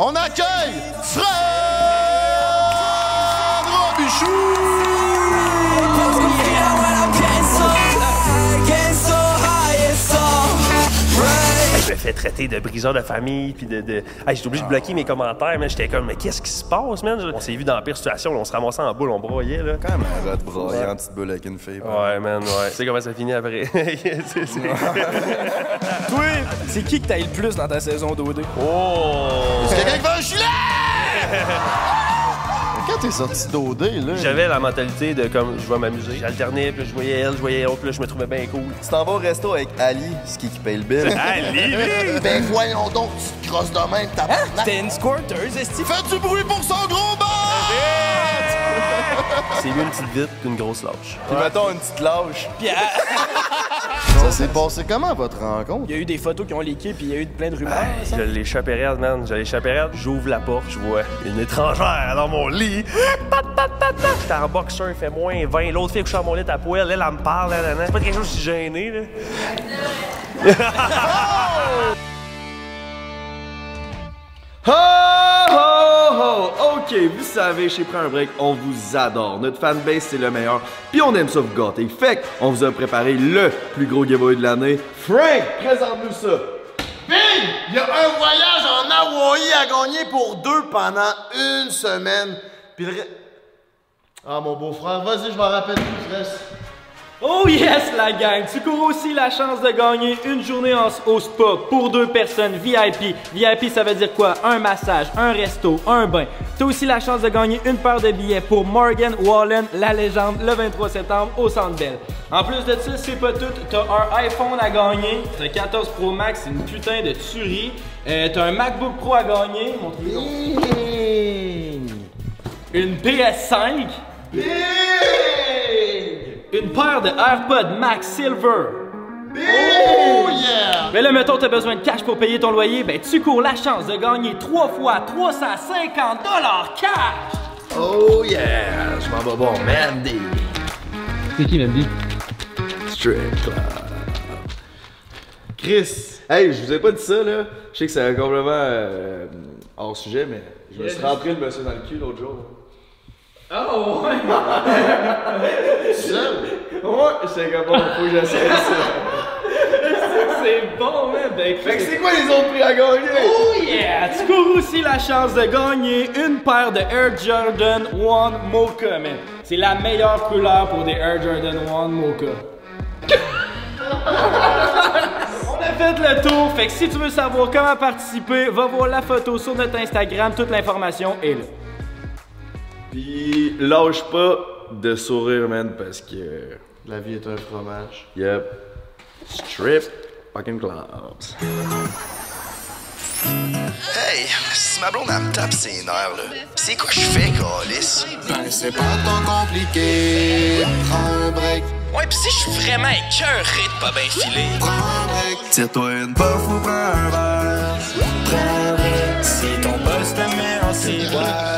On accueille Fred Robichou! Traiter de briseur de famille, puis de. de... Hey, j'étais obligé de bloquer mes commentaires, mais j'étais comme, mais qu'est-ce qui se passe, man? On s'est vu dans la pire situation, là, on se ramassait en boule, on broyait, là. Quand même un rat de broyer en petite boule avec une fille. Ouais, man, ouais. Tu sais comment ça finit après? C'est- c'est- Toi, c'est qui que t'as le plus dans ta saison d'OD? Oh! Que quelqu'un qui veut un gilet? Quand t'es sorti d'OD, là, J'avais la mentalité de comme je vais m'amuser. J'alternais, puis je voyais elle, je voyais l'autre, puis là je me trouvais bien cool. tu t'en vas au resto avec Ali, ce qui qui paye le bill. Allez, ben voyons donc, tu te crosses de même, ta T'es une squirteuse, esti. Fais du bruit pour son gros bat! C'est mieux une petite vite qu'une grosse lâche. Puis mettons une petite lâche. Puis euh, Ça s'est passé comment, votre rencontre? il y a eu des photos qui ont leaké, puis il y a eu plein de rumeurs. Je l'ai chopé raide, man. Je raide. J'ouvre la porte, je vois une étrangère dans mon lit. Pat, pat, pat, pat. J'étais en boxeur, il fait moins 20. L'autre fille couche à mon lit à poêle, elle, elle me parle. nan, nan, nan. C'est pas quelque chose de si gêné, là. Ho, ho, ho! Ok, vous savez, chez Prends un Break, on vous adore. Notre fanbase, c'est le meilleur. Puis on aime ça vous gâter. Fait on vous a préparé le plus gros giveaway de l'année. Frank, présente-nous ça. Big! Il y a un voyage en Hawaï à gagner pour deux pendant une semaine. Puis le Ah, mon beau-frère, vas-y, je m'en rappelle plus, reste. Oh yes, la gang! Tu cours aussi la chance de gagner une journée en, au spa pour deux personnes VIP. VIP, ça veut dire quoi? Un massage, un resto, un bain. Tu as aussi la chance de gagner une paire de billets pour Morgan Wallen, la légende, le 23 septembre au Centre Bell. En plus de ça, c'est pas tout. T'as un iPhone à gagner. T'as un 14 Pro Max, c'est une putain de tuerie. Euh, T'as un MacBook Pro à gagner. Une PS5. Une paire de AirPods Max Silver. Oh yeah! Mais là, mettons, t'as besoin de cash pour payer ton loyer, ben tu cours la chance de gagner 3 fois 350 dollars cash! Oh yeah! Je m'en vais bon, Mandy. C'est qui, Mandy? Straight Club. Chris, hey, je vous ai pas dit ça, là. Je sais que c'est complètement euh, hors sujet, mais je me suis rentré le monsieur dans le cul l'autre jour. Oh, ouais! Seul? Ouais, j'étais comme bon, faut que j'essaie ça. C'est bon, man! Ben, Fait que c'est quoi les autres prix à gagner? Oh yeah! Tu cours aussi la chance de gagner une paire de Air Jordan 1 Mocha, man. C'est la meilleure couleur pour des Air Jordan 1 Mocha. On a fait le tour, fait que si tu veux savoir comment participer, va voir la photo sur notre Instagram, toute l'information est là. Pis lâche pas de sourire, man, parce que. La vie est un fromage. Yep. Strip fucking clubs. Hey, si ma blonde elle me tape ses nerfs, là, c'est quoi je fais, Calis? Ben, c'est pas tant compliqué. Prends un break, Ouais, pis si je suis vraiment écœuré de pas bien filer. prends un break. Tire-toi une puff ou prends un verre. Prends un break. Si ton boss te met en ciboire,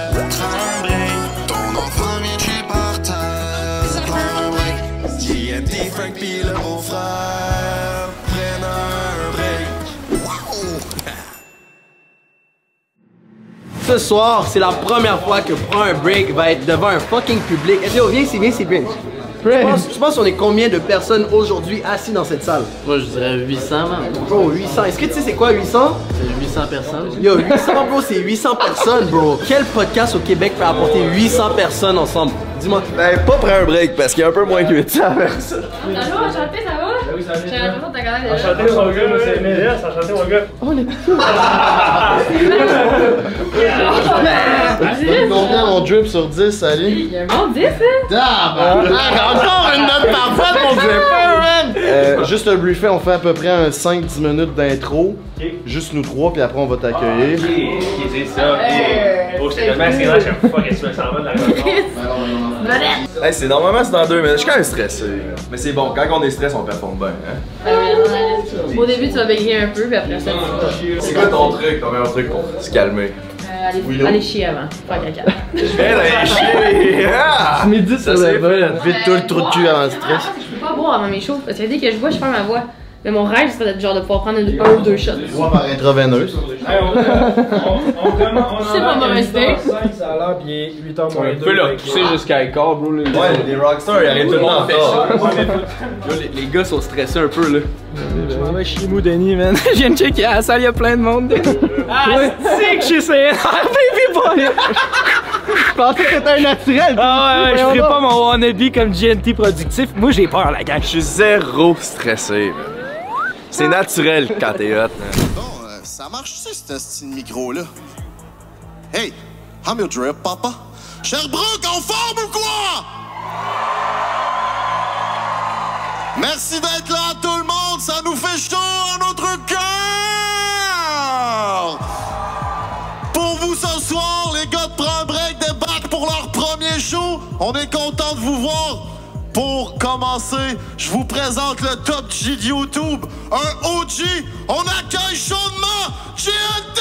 Ce soir, c'est la première fois que Prends un Break va être devant un fucking public. Yo, viens ici, viens ici, Prince. Tu penses, tu penses qu'on est combien de personnes aujourd'hui assis dans cette salle? Moi, je dirais 800, man. Bro, 800. Est-ce que tu sais c'est quoi 800? C'est 800 personnes. Yo, 800, bro, c'est 800 personnes, bro. Quel podcast au Québec peut apporter 800 personnes ensemble? Dis-moi. Ben, pas prendre un break, parce qu'il y a un peu moins que 800 personnes. Oui, ça va. J'ai l'impression que t'as quand même Enchanté, mon gars, moi, c'est. Enchanté, mon gars. Combien mon drip sur 10, Ali? Il y a un bon 10, hein? Tabarnak! Encore une note parfaite, mon dripper, man! Euh, juste un briefing, on fait à peu près un 5-10 minutes d'intro. Juste nous trois, puis après on va t'accueillir. c'est ça. Oh, j'étais tellement excellent à chaque fois que tu me s'en vas de la Hey, c'est normalement c'est dans deux minutes. Je suis quand même stressé. Mais c'est bon, quand on est stressé, on performe bien. Hein? Au début, tu vas bégayer un peu, puis après ça, tu vas. C'est quoi ton truc, ton meilleur truc pour se calmer? Euh, aller, aller chier avant. Faire caca. Je viens d'aller chier! Ah! Midi Ça c'est fait! Vite tout le trou de cul avant le stress. Je peux pas boire avant mes shows, parce que dès que je bois, je perds ma voix. Mais mon rêve, serait d'être genre de pouvoir prendre une- un ou deux shots. Moi, par intraveineuse. On, on, on commence. on C'est pas mauvaise idée. 5, ça a l'air, il est 8h moins 2. Tu peux leur pousser jusqu'à écart, bro. Ouais, les rockstars, ils arrivent tout le retard. Là, les, gars sont stressés un peu, là. Ouais, chez nous, Denis, man. Je viens de checker à la salle, il y a plein de monde. Ah, c'est que je suis CNR, baby boy! Je pensais que c'était un naturel. Ah ouais, ouais, je ferai pas mon wannabe comme GNT productif. Moi, j'ai peur, la gang. Je suis zéro stressé, man. C'est naturel quand. Bon, euh, ça marche-tu, ce style micro-là? Hey, I'm your drip, papa. Sherbrooke, en forme ou quoi? Merci d'être là, tout le monde. Ça nous fait chaud à notre cœur. Pour vous ce soir, les gars de Prends Break débarquent pour leur premier show. On est content de vous voir. Pour commencer, je vous présente le top G de YouTube, un OG. On accueille chaudement GNT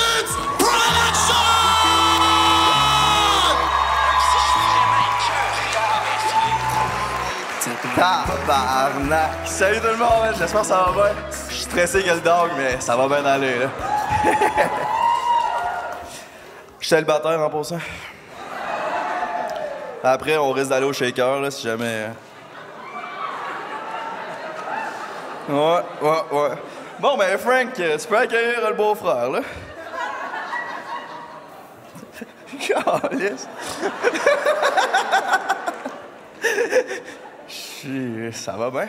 Production! Tabarnak! Salut tout le monde, j'espère que ça va bien. Je suis stressé que le dog, mais ça va bien aller, là. Je suis célibataire en passant. Après, on risque d'aller au shaker, là, si jamais. Ouais, ouais, ouais. Bon, ben, Frank, euh, tu peux accueillir le beau-frère, là. Calisse. Chi- Ça va bien?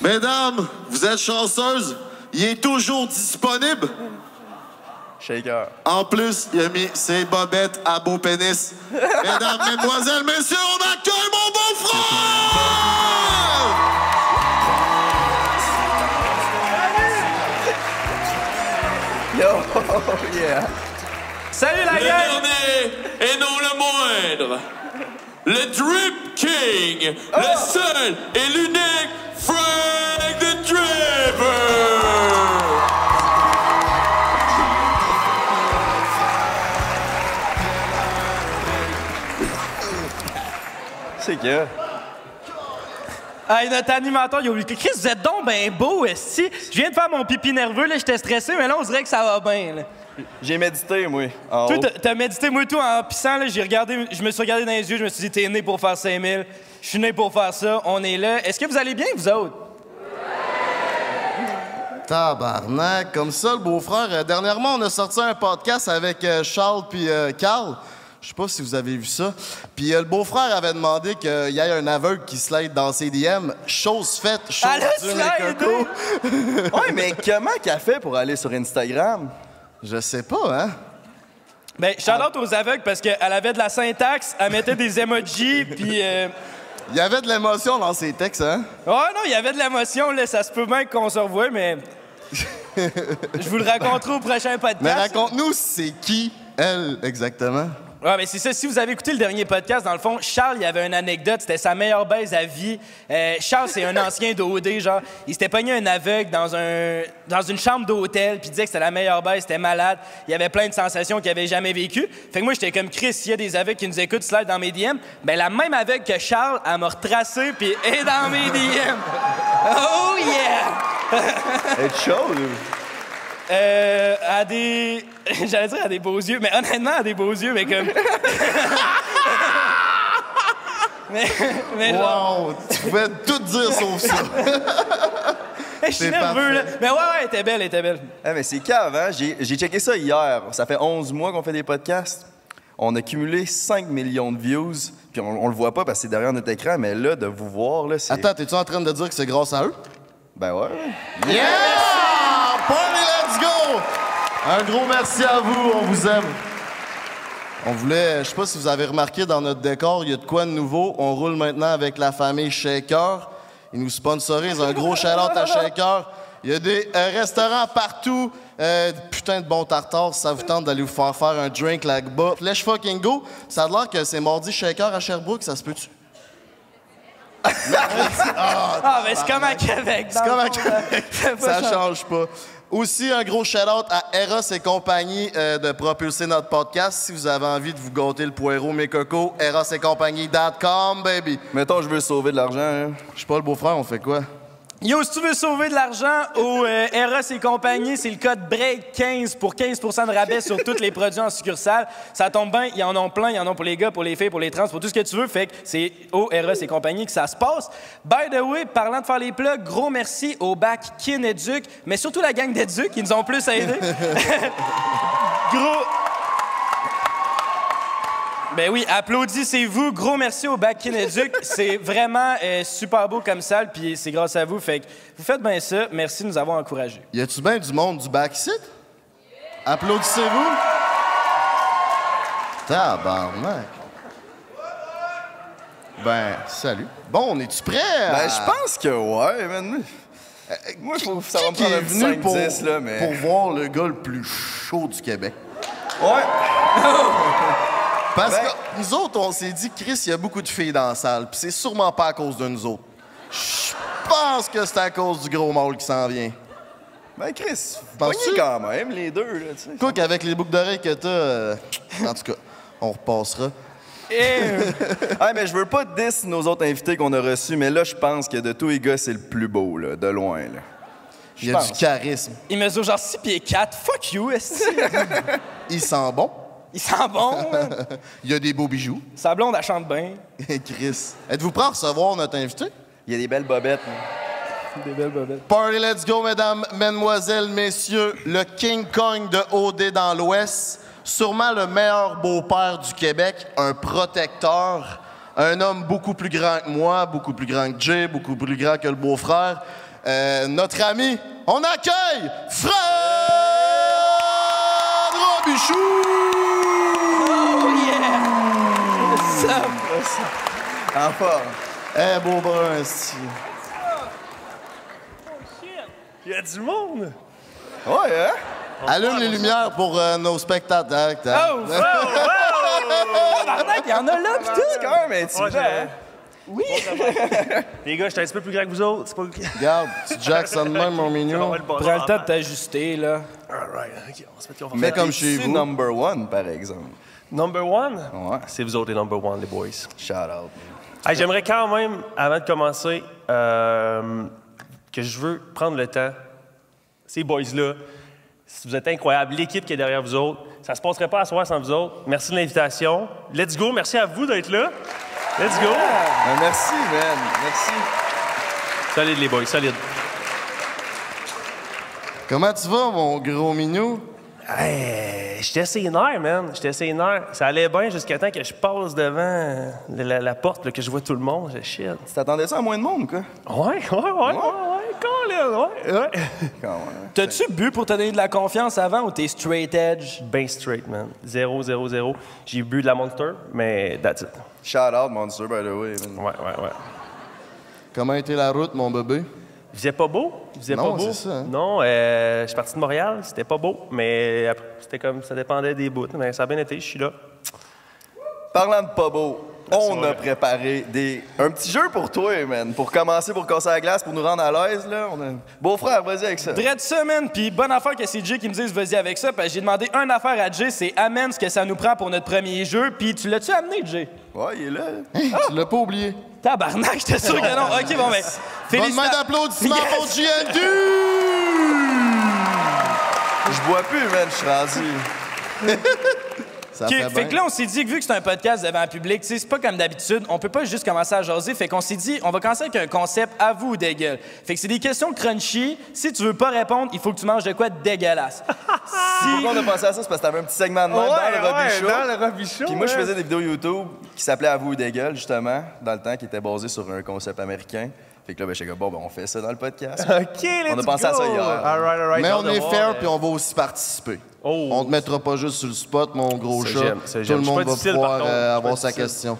Mesdames, vous êtes chanceuses. Il est toujours disponible. Shaker. En plus, il a mis ses bobettes à beau pénis. Mesdames, mesdemoiselles, messieurs, on accueille mon beau-frère! Yo, yeah. Salut, la Le gang! dernier et non le moindre, le Drip King, le seul et l'unique Frank C'est que. Hey, notre animateur, il a oublié. Chris, vous êtes donc ben beau, esti. Je viens de faire mon pipi nerveux, là, j'étais stressé, mais là, on dirait que ça va bien, là. J'ai médité, moi. En Toi, haut. t'as- t'as médité, moi, tout, en pissant, là, j'ai regardé, je me suis regardé dans les yeux, je me suis dit, t'es né pour faire 5000. Je suis né pour faire ça, on est là. Est-ce que vous allez bien, vous autres? Tabarnak, comme ça, le beau-frère. Euh, dernièrement, on a sorti un podcast avec euh, Charles puis euh, Carl. Je sais pas si vous avez vu ça. Puis euh, le beau-frère avait demandé qu'il y ait un aveugle qui slide dans ses DM. Chose faite, chose mes slidé! cocos. Ouais, mais comment qu'elle fait pour aller sur Instagram? Je sais pas, hein? Ben, shout-out aux aveugles parce qu'elle avait de la syntaxe, elle mettait des emojis, puis. euh, Il y avait de l'émotion dans ses textes, hein? Ouais, non, il y avait de l'émotion, là, ça se peut bien qu'on se revoie, mais. Je vous le raconterai au prochain podcast. Mais raconte-nous, c'est qui, elle, exactement? Ouais, mais c'est ça. Si vous avez écouté le dernier podcast, dans le fond, Charles, il y avait une anecdote. C'était sa meilleure baise à vie. Euh, Charles, c'est un ancien d'OD, genre. Il s'était pogné un aveugle dans, un, dans une chambre d'hôtel, puis il disait que c'était la meilleure baise, c'était malade. Il y avait plein de sensations qu'il avait jamais vécues. Fait que moi, j'étais comme Chris, s'il y a des aveugles qui nous écoutent, slide dans mes DM. Ben, la même aveugle que Charles, elle m'a retracé, puis est dans mes DM. Oh yeah! Elle est chaude? Euh, à des. J'allais dire à des beaux yeux, mais honnêtement, à des beaux yeux, mais comme. mais. mais genre- Wow! Tu pouvais tout dire sauf ça. Je suis nerveux, là. Mais ouais, ouais, elle était belle, elle était belle. Ah, mais c'est cave, hein? J'ai j'ai checké ça hier. Ça fait 11 mois qu'on fait des podcasts. On a cumulé 5 millions de views. Puis on, on le voit pas parce que c'est derrière notre écran, mais là, de vous voir, là, c'est. Attends, t'es-tu en train de dire que c'est grâce à eux? Ben ouais. Yeah! Party, let's go! Un gros merci à vous, on vous aime. On voulait, je sais pas si vous avez remarqué dans notre décor, il y a de quoi de nouveau. On roule maintenant avec la famille Shaker. Ils nous sponsorisent un gros shout-out à Shaker. Il y a des euh, restaurants partout. Euh, putain de bon tartare, ça vous tente d'aller vous faire faire un drink là-bas. Let's fucking go. Ça a l'air que c'est mardi Shaker à Sherbrooke, ça se peut-tu? Ah, mais c'est comme à Québec. C'est comme à Québec. Ça change pas. Aussi, un gros shout-out à Eros et compagnie euh, de propulser notre podcast. Si vous avez envie de vous gâter le poireau, mes cocos, eros et compagnie.com, baby. Mettons, je veux sauver de l'argent. hein. Je suis pas le beau-frère, on fait quoi? Yo, si tu veux sauver de l'argent au euh, et compagnie, c'est le code BREAK15 pour 15% de rabais sur tous les produits en succursale. Ça tombe bien, ils en ont plein, ils en ont pour les gars, pour les filles, pour les trans, pour tout ce que tu veux. Fait que c'est au Eros et compagnie que ça se passe. By the way, parlant de faire les plugs, gros merci au bac Kin Educ, mais surtout la gang d'Educ qui nous ont plus aidés. gros. Ben oui, applaudissez-vous. Gros merci au bac Kineduc. C'est vraiment euh, super beau comme salle, puis c'est grâce à vous. Fait que vous faites bien ça. Merci de nous avoir encouragés. Y a-tu bien du monde du backseat? Applaudissez-vous. Tabarnak. Ben, salut. Bon, on est-tu prêt? à- Ben, je pense que ouais, man. Moi, faut, ça va me Qui est prendre un venu pour, 5-10, là, mais... pour voir le gars le plus chaud du Québec? Ouais. Parce Ben- que nous autres, on s'est dit, Chris, il y a beaucoup de filles dans la salle, puis c'est sûrement pas à cause de nous autres. Je pense que c'est à cause du gros mâle qui s'en vient. Ben, Chris, Penses-tu? quand même, les deux, là, tu sais. Quoi qu'avec les boucles d'oreilles que t'as, euh, en tout cas, on repassera. Ah, mais je veux pas diss nos autres invités qu'on a reçus, mais là, je pense que de tous les gars, c'est le plus beau, là, de loin, là. Il y a pense. du charisme. Il mesure genre 6 pieds 4. Fuck you, esti. Il sent bon. Il sent bon. Il y a des beaux bijoux. Sa blonde, elle chante bien. Chris. Êtes-vous prêt à recevoir notre invité? Il y a des belles bobettes, là. Des belles bobettes. Party, let's go, mesdames, mesdemoiselles, messieurs. Le King Kong de OD dans l'Ouest. Sûrement le meilleur beau-père du Québec. Un protecteur. Un homme beaucoup plus grand que moi, beaucoup plus grand que Jay, beaucoup plus grand que le beau-frère. Euh, notre ami, on accueille Fred Robichou! En forme. Eh, beau brun, esti. Il y a du monde! Ouais, hein? Allume les lumières pour euh, nos spectateurs. Oh, oh, oh! Tabarnak, il y en a là, pis tout. quand même intimidant, hein? Oui. Les gars, j'étais un petit peu plus grand que vous autres. C'est pas. Regarde, tu Jackson même, mon mignon. Prends le temps de t'ajuster, là. Alright, ok, on se met qu'on va Mais comme chez vous. number one, par exemple. Number one? Ouais. C'est vous autres les number one, les boys. Shout out. Hey, J'aimerais quand même, avant de commencer, euh, que je veux prendre le temps. Ces boys-là, vous êtes incroyables, l'équipe qui est derrière vous autres, ça se passerait pas à soir sans vous autres. Merci de l'invitation. Let's go. Merci à vous d'être là. Let's go. Ben, merci, man. Merci. Solide, les boys, solide. Comment tu vas, mon gros minou? Hey, j'étais sénère, man. J'étais sénère. Ça allait bien jusqu'à temps que je passe devant la, la- la porte, là, que je vois tout le monde. Je shit. Tu t'attendais ça à moins de monde, quoi? Ouais, ouais, ouais, ouais, ouais, ouais, ouais. T'as-tu bu pour te donner de la confiance avant ou t'es straight edge? Ben straight, man. Zéro, zéro, zéro. J'ai bu de la Monster, mais that's it. Shout out, Monster, by the way. man. Ouais, ouais, ouais. Comment a été la route, mon bébé? Il faisait pas beau? Il faisait Non, pas beau? c'est ça, hein. Non, euh, je suis parti de Montréal, c'était pas beau, mais après, c'était comme, ça dépendait des bouts. Mais ça a bien été, je suis là. Parlant de pas beau, on ouais. a préparé des... un petit jeu pour toi, man. Pour commencer, pour casser la glace, pour nous rendre à l'aise, là. On a... Beau-frère, vas-y avec ça. Dread ça, man. Puis bonne affaire que c'est Jay qui me dise vas-y avec ça. Parce que j'ai demandé une affaire à Jay, c'est amène ce que ça nous prend pour notre premier jeu. Puis tu l'as-tu amené, Jay? Ouais, il est là. Hey, tu l'as pas oublié. Tabarnak, j'étais sûr que non. OK, bon, ben. Bonne main d'applaudissements Yes! pour GND! Je bois plus, man, je suis rendu. Ça fait fait, que là, on s'est dit que vu que c'est un podcast devant un public, c'est pas comme d'habitude, on peut pas juste commencer à jaser. Fait qu'on s'est dit, on va commencer avec un concept à vous ou des gueules. Fait que c'est des questions crunchy. Si tu veux pas répondre, il faut que tu manges de quoi de dégueulasse. si... Pourquoi on a pensé à ça? C'est parce que t'avais un petit segment de même dans le Robbie Show. dans le Robbie Show, Puis moi, je ouais. faisais des vidéos YouTube qui s'appelaient À vous des gueules, justement, dans le temps, qui était basé sur un concept américain. Fait que là, ben, j'étais comme, bon, ben, on fait ça dans le podcast. OK, let's On a pensé à ça go. hier. All right, all right. Mais J'ai on de est voir, fair, puis on va aussi participer. Oh. On te mettra pas juste sur le spot, mon gros Ça, chat. j'aime, ça, Tout j'aime. le monde va difficile, pouvoir par contre. euh, avoir sa difficile. question.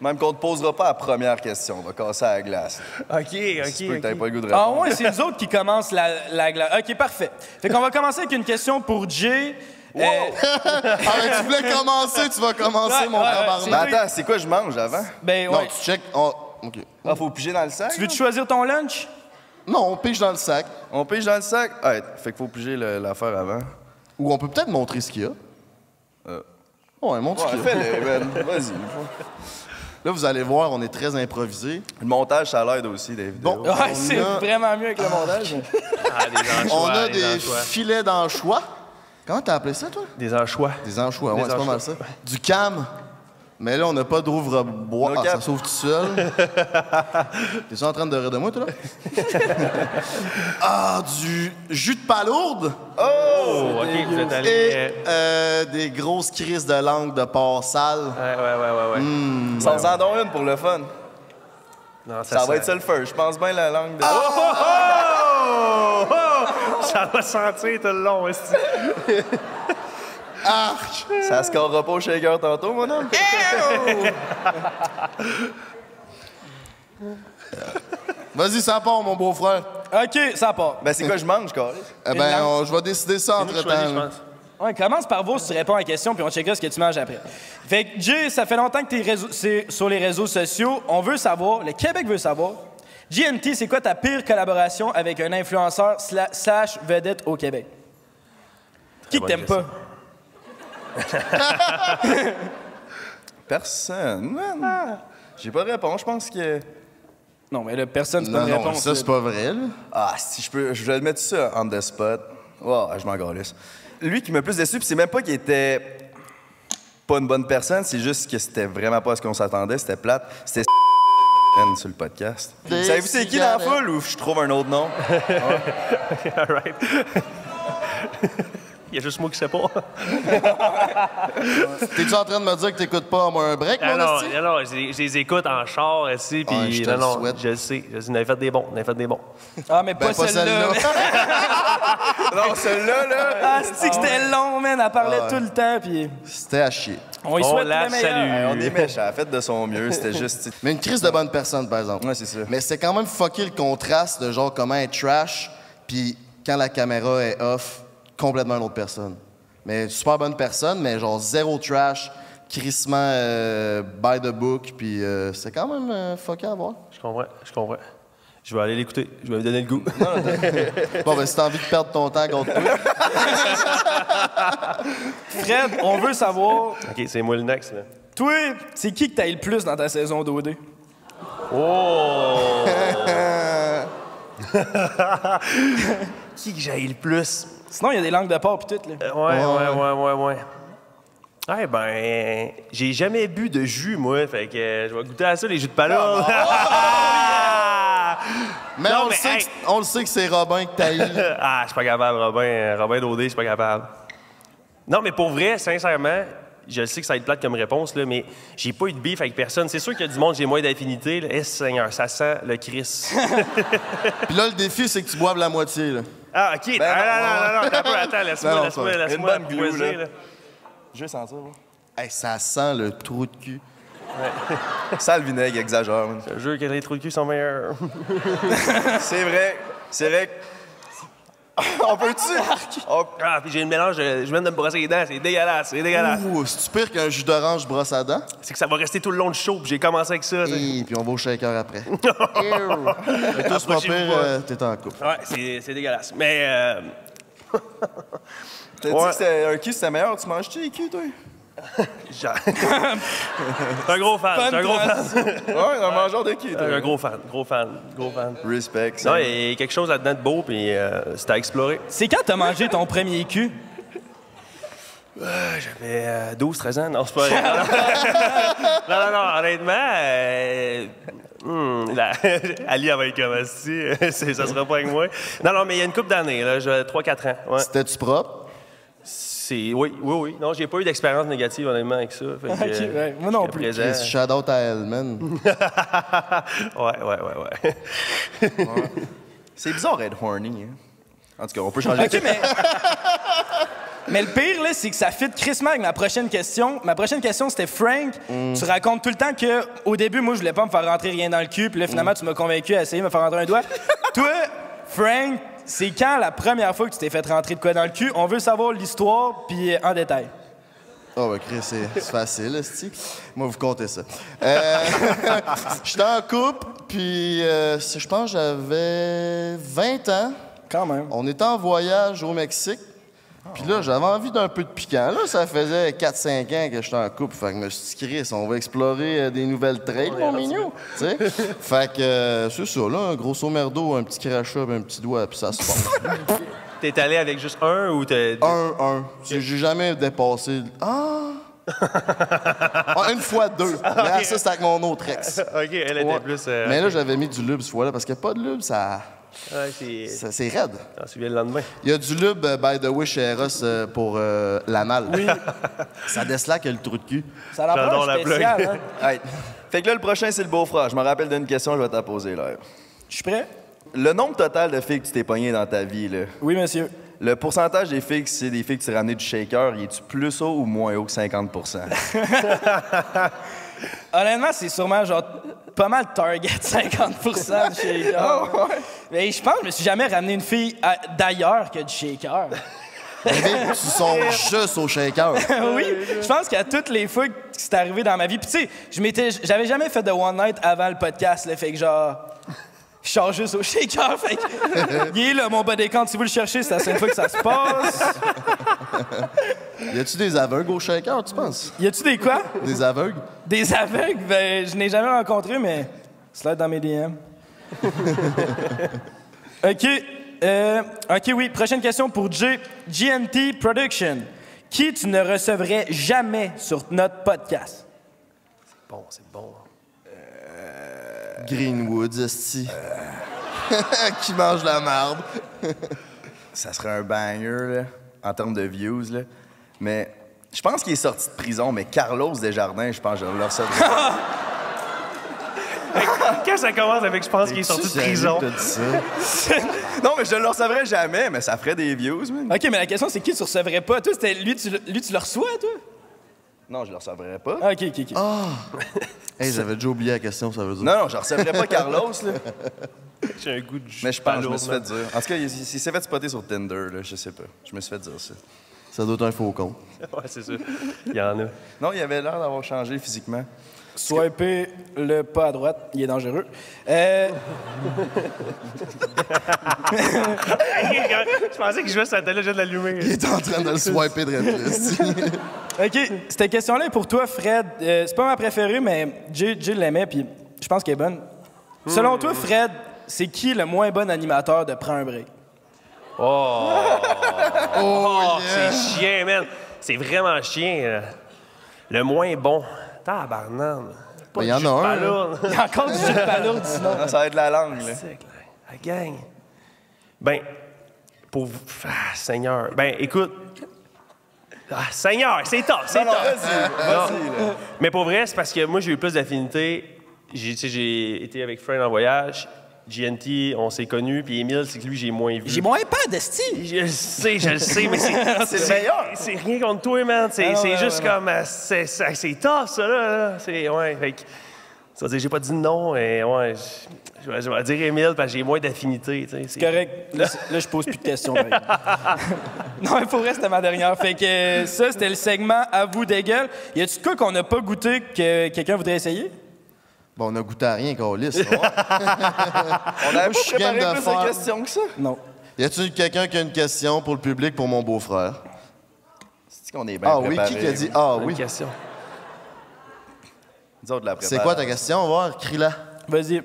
Même qu'on te posera pas la première question, on va casser à la glace. OK, OK, Tu peux que OK. pas le goût de Ah répondre. ouais, c'est nous autres qui commencent la, la glace. OK, parfait. Fait qu'on va commencer avec une question pour Jay. Euh, Ah, mais tu voulais commencer, tu vas commencer, Ouais, mon ouais, tabarnak. Mais attends, c'est quoi je mange avant? ben Non, ouais. tu check. OK. Ah, faut piger dans le sac? Tu veux-tu choisir ton lunch? Non, on pige dans le sac. On pige dans le sac? Ouais, fait qu'il faut piger l'affaire avant. Ou on peut peut-être montrer ce qu'il y a. Ouais, montre ce qu'il y a. fais-le, man. Vas-y. Là, vous allez voir, on est très improvisé. Le montage, ça l'aide aussi, des vidéos. Bon, Ouais, c'est a- vraiment mieux avec le montage. Ah, des anchois. On a des des filets d'anchois. Comment t'as appelé ça, toi? Des anchois. Des anchois, ouais, c'est pas mal ça. Du cam. Mais là, on n'a pas d'ouvre-bois. Ah, ça s'ouvre tout seul. T'es-tu en train de rire de moi, toi, là? ah, du jus de palourde Oh, ok, vous êtes allé. et euh, euh, des grosses crises de langue de porc sale. Ouais, ouais, ouais, ouais. ouais. Hmm. Ça en donne une pour le fun. Non, Ça, va être ça le feu. Je pense bien la langue de. Oh, oh, oh! Ça va sentir tout le long, est-ce que- Arc! Ça scorera pas au shaker tantôt, mon homme? Vas-y, ça part, mon beau-frère. OK, ça part. Ben, c'est quoi je mange, carré? Eh ben, on- je vais décider ça entre-temps. Ouais, commence par vous si tu réponds à la question, puis on checkera ce que tu manges après. Fait que, Jay, ça fait longtemps que tu es sur les réseaux sociaux. On veut savoir, le Québec veut savoir, GNT, c'est quoi ta pire collaboration avec un influenceur sla- slash vedette au Québec? Qui que t'aimes pas? Personne. Man. J'ai pas de réponse. Je pense que. Non, mais là, personne, c'est pas Non, une non, réponse. ça, c'est pas vrai, là. Ah, si je peux. Je vais le mettre ça on the spot. Oh, je m'en galisse. Lui qui m'a plus déçu, puis c'est même pas qu'il était pas une bonne personne, c'est juste que c'était vraiment pas ce qu'on s'attendait, c'était plate. C'était sur le podcast. Savez-vous c'est qui dans la foule ou je trouve un autre nom? All right. Il y a juste moi qui sais pas. T'es-tu en train de me dire que t'écoutes pas moi un break, Ah mon non, esti? ah non, je les- je les écoute en char ici, puis Ouais, je te non, le non, souhaite. je le sais. Je le sais, on avait fait des bons, on avait fait des bons. Ah, mais Ben, pas, pas celle-là. non, celui-là, là. ah, c'est que c'était long, man. Elle parlait Ah ouais. tout le temps, puis C'était à chier. on y On souhaite la le meilleur. salue. Hey, on est méchants, faites de son mieux, c'était juste. Mais une crise de bonne personne, par exemple. Ouais, c'est ça. Mais c'est quand même fucké le contraste de genre comment être trash, puis quand la caméra est off, complètement une autre personne. Mais super bonne personne, mais genre zéro trash, crissement euh, by the book, puis euh, c'est quand même euh, fucké à voir. Je comprends, je comprends. Je vais aller l'écouter, je vais lui donner le goût. Bon, ben si t'as envie de perdre ton temps, contre toi. Fred, on veut savoir, OK, c'est moi le next, là. toi, c'est qui que t'as le plus dans ta saison d'OD? Oh! Qui que j'ai le plus? Sinon, il y a des langues de porc puis tout, là. Euh, Ouais, ouais, ouais, ouais, ouais. Ouais, ben, j'ai jamais bu de jus, moi, fait que euh, je vais goûter à ça, les jus de palourde. Mais, Non, on, mais, le sait hey. que, on le sait que c'est Robin que t'as eu. ah, je suis pas capable, Robin. euh, Robin Daudé, je suis pas capable. Non, mais pour vrai, sincèrement, je sais que ça va être plate comme réponse, là, mais j'ai pas eu de bif avec personne. C'est sûr qu'il y a du monde, j'ai moins d'affinité. Eh, Seigneur, ça sent le Chris. Puis là, le défi, c'est que tu boives la moitié, là. ah, OK. Ben ah, non, non, non, non, attends, laisse-moi, laisse-moi, laisse-moi apprivoiser, là. Je vais sentir, là. Hey, ça sent le trou de cul. Ça, le vinaigre exagère. Je jure que les trous de cul sont meilleurs. C'est vrai. C'est vrai. que- On peut-tu? On- ah, puis j'ai une mélange, de- je viens de me brosser les dents, c'est dégueulasse, c'est dégueulasse. Ouh, c'est-tu pire qu'un jus d'orange brosse à dents? C'est que ça va rester tout le long du show, puis j'ai commencé avec ça. Et puis on va au shaker après. Mais toi, c'est pas pire, euh, t'es en couple. Ouais, c'est c'est dégueulasse. Mais, euh, T'as dit Ouais. que c'était- un cul, c'était meilleur. Tu manges-tu les culs, toi? un gros fan, un gros fan. Ouais, un mangeur de culs, toi? Un gros fan, gros fan, gros fan. Respect. Non, il y a quelque chose là-dedans de beau, puis euh, c'est à explorer. C'est quand t'as mangé ton premier cul? J'avais euh, 12, 13 ans, non, c'est pas vrai. non, non, non, honnêtement, euh, hmm, la- Ali, comme si, ça sera pas avec moi. Non, non, mais il y a une couple d'années, là, j'ai 3-4 ans. Ouais. C'était-tu propre? C'est, oui, oui, oui. Non, j'ai pas eu d'expérience négative, honnêtement, avec ça. Fait que, Ok, euh, ouais, moi non plus. présent- out à elle, man. ouais, ouais, ouais, ouais. C'est bizarre être horny. hein. En tout cas, on peut changer OK, mais... mais le pire, là, c'est que ça fit crissement avec ma prochaine question. Ma prochaine question, c'était Frank. Tu racontes tout le temps que au début, moi, je voulais pas me faire rentrer rien dans le cul, puis là, finalement, tu m'as convaincu à essayer de me faire rentrer un doigt. Toi, Frank, c'est quand la première fois que tu t'es fait rentrer de quoi dans le cul? On veut savoir l'histoire, puis euh, en détail. Oh, ben, Chris, c'est facile, esti. Moi, vous comptez ça. Euh, J'étais en couple, puis euh, je pense que j'avais 20 ans. Quand même. On était en voyage au Mexique. Puis là, j'avais envie d'un peu de piquant. Là, ça faisait 4-5 ans que j'étais en couple. Fait que je me suis dit, Chris, on va explorer euh, des nouvelles trails, mon mignon. Fait que euh, c'est ça, là, un grosso merdo, un petit crachat, un petit doigt, puis ça se passe. T'es allé avec juste un ou t'es. un, un. J'ai j'ai jamais dépassé. Ah! Ah, une fois deux. Mais ça, c'était avec mon autre ex. ok, elle était Ouais. plus. euh, Mais là, j'avais mis du lube ce fois-là parce que pas de lube, ça, Ouais, c'est. ça- c'est raide. T'en souviens le lendemain. Il y a du lube, euh, by the way, chez Eros euh, pour euh, l'anal. Oui. ça déslaque le trou de cul. Ça pas la un spécial, hein? Hey. Fait que là, le prochain, c'est le beau-frère. Je me rappelle d'une question, je vais te la poser, là. Je suis prêt? Le nombre total de filles que tu t'es pogné dans ta vie, là, Oui, monsieur. le pourcentage des filles que c'est des filles que tu as ramenées du shaker, il est-tu plus haut ou moins haut que 50 Honnêtement, c'est sûrement genre pas mal target 50% du shaker. Mais je pense que je me suis jamais ramené une fille à- d'ailleurs que du shaker. Bébé, tu sors juste au shaker. oui, je pense qu'à toutes les fois que c'est arrivé dans ma vie, puis tu sais, je m'étais, j'avais jamais fait de one night avant le podcast, là, fait que genre, je sors juste au shaker, fait que, il est là mon bas d'écran, si vous le cherchez, c'est la seule fois que ça se passe. Y a-tu des aveugles au shaker, tu penses? Y a-tu des quoi? Des aveugles? Des aveugles? Ben, je n'ai jamais rencontré, mais slide dans mes DM. OK. euh, OK, oui. Prochaine question pour J. GNT Production. Qui tu ne recevrais jamais sur notre podcast? Bon, c'est bon. Greenwood, esti. Qui mange la marde. Ça serait un banger, là, en termes de views, là. Mais je pense qu'il est sorti de prison, mais Carlos Desjardins, je pense que je le recevrais. Quand ça commence avec je pense qu'il est sorti de prison? ça? non, mais je le recevrais jamais, mais ça ferait des views, man. OK, mais la question, c'est qui tu recevrais pas? Toi, c'était lui, tu, lui, tu le reçois, toi? Non, je le recevrais pas. Ah, OK, OK, OK. Hey, j'avais déjà oublié la question, ça veut dire. Non, non, je recevrais pas Carlos, là. J'ai un goût de Mais je pense, je me suis fait dire. En tout cas, il, il s'est fait spotter sur Tinder, là, je sais pas. Je me suis fait dire ça. Ça doit être un faux compte. man. Ouais, c'est ça. Il y en a. Non, il avait l'air d'avoir changé physiquement. Swiper le pas à droite, il est dangereux. Euh, je pensais que je jouais sur la télé, je viens de l'allumer. Il est en train de le swiper de. OK, cette question-là est pour toi, Fred. Euh, c'est pas ma préférée, mais Jay, Jay l'aimait, puis je pense qu'elle est bonne. Selon toi, Fred, c'est qui le moins bon animateur de Prends un break? Oh, c'est chien, man. C'est vraiment chien. euh. Le moins bon. Tabarnane. Ben, y en a jus de un. Il y a encore du jeu de palourde, sinon. Non, ça va être la langue, là. C'est clair. La gang. Ben, pour vous. Ah, Seigneur. Ben, écoute. Ah, Seigneur, c'est top, c'est top. Non. Mais pour vrai, c'est parce que moi, j'ai eu plus d'affinité. J'ai tu sais, j'ai été avec Fred en voyage. GNT, on s'est connus. Puis Emile, c'est que lui, j'ai moins vu. J'ai mon iPad, Esti! Je le sais, je le sais, mais c'est c'est le meilleur. C'est rien contre toi, man. C'est Ah, ouais, juste ouais, comme. euh, C'est tough, ça, là. C'est. Ouais, fait que. Ça veut dire, j'ai pas dit non, et ouais. Je, vais- je vais dire Emile parce que j'ai moins d'affinité, tu sais. c'est- Correct. Là, je pose plus de questions. non, mais pour vrai, c'était ma dernière. Fait que ça, c'était le segment À vous des gueules. Y a-tu de quoi qu'on n'a pas goûté que quelqu'un voudrait essayer? Bon, on a goûté à rien, Carlis. On avait pas préparé de plus de questions que ça. Non. Y a-tu quelqu'un qui a une question pour le public pour mon beau-frère? C'est qu'on est bien Ah oui, préparé. qui qui a dit Ah oui? question. Nous autres, la C'est quoi ta question? On va voir, crie-la. Vas-y.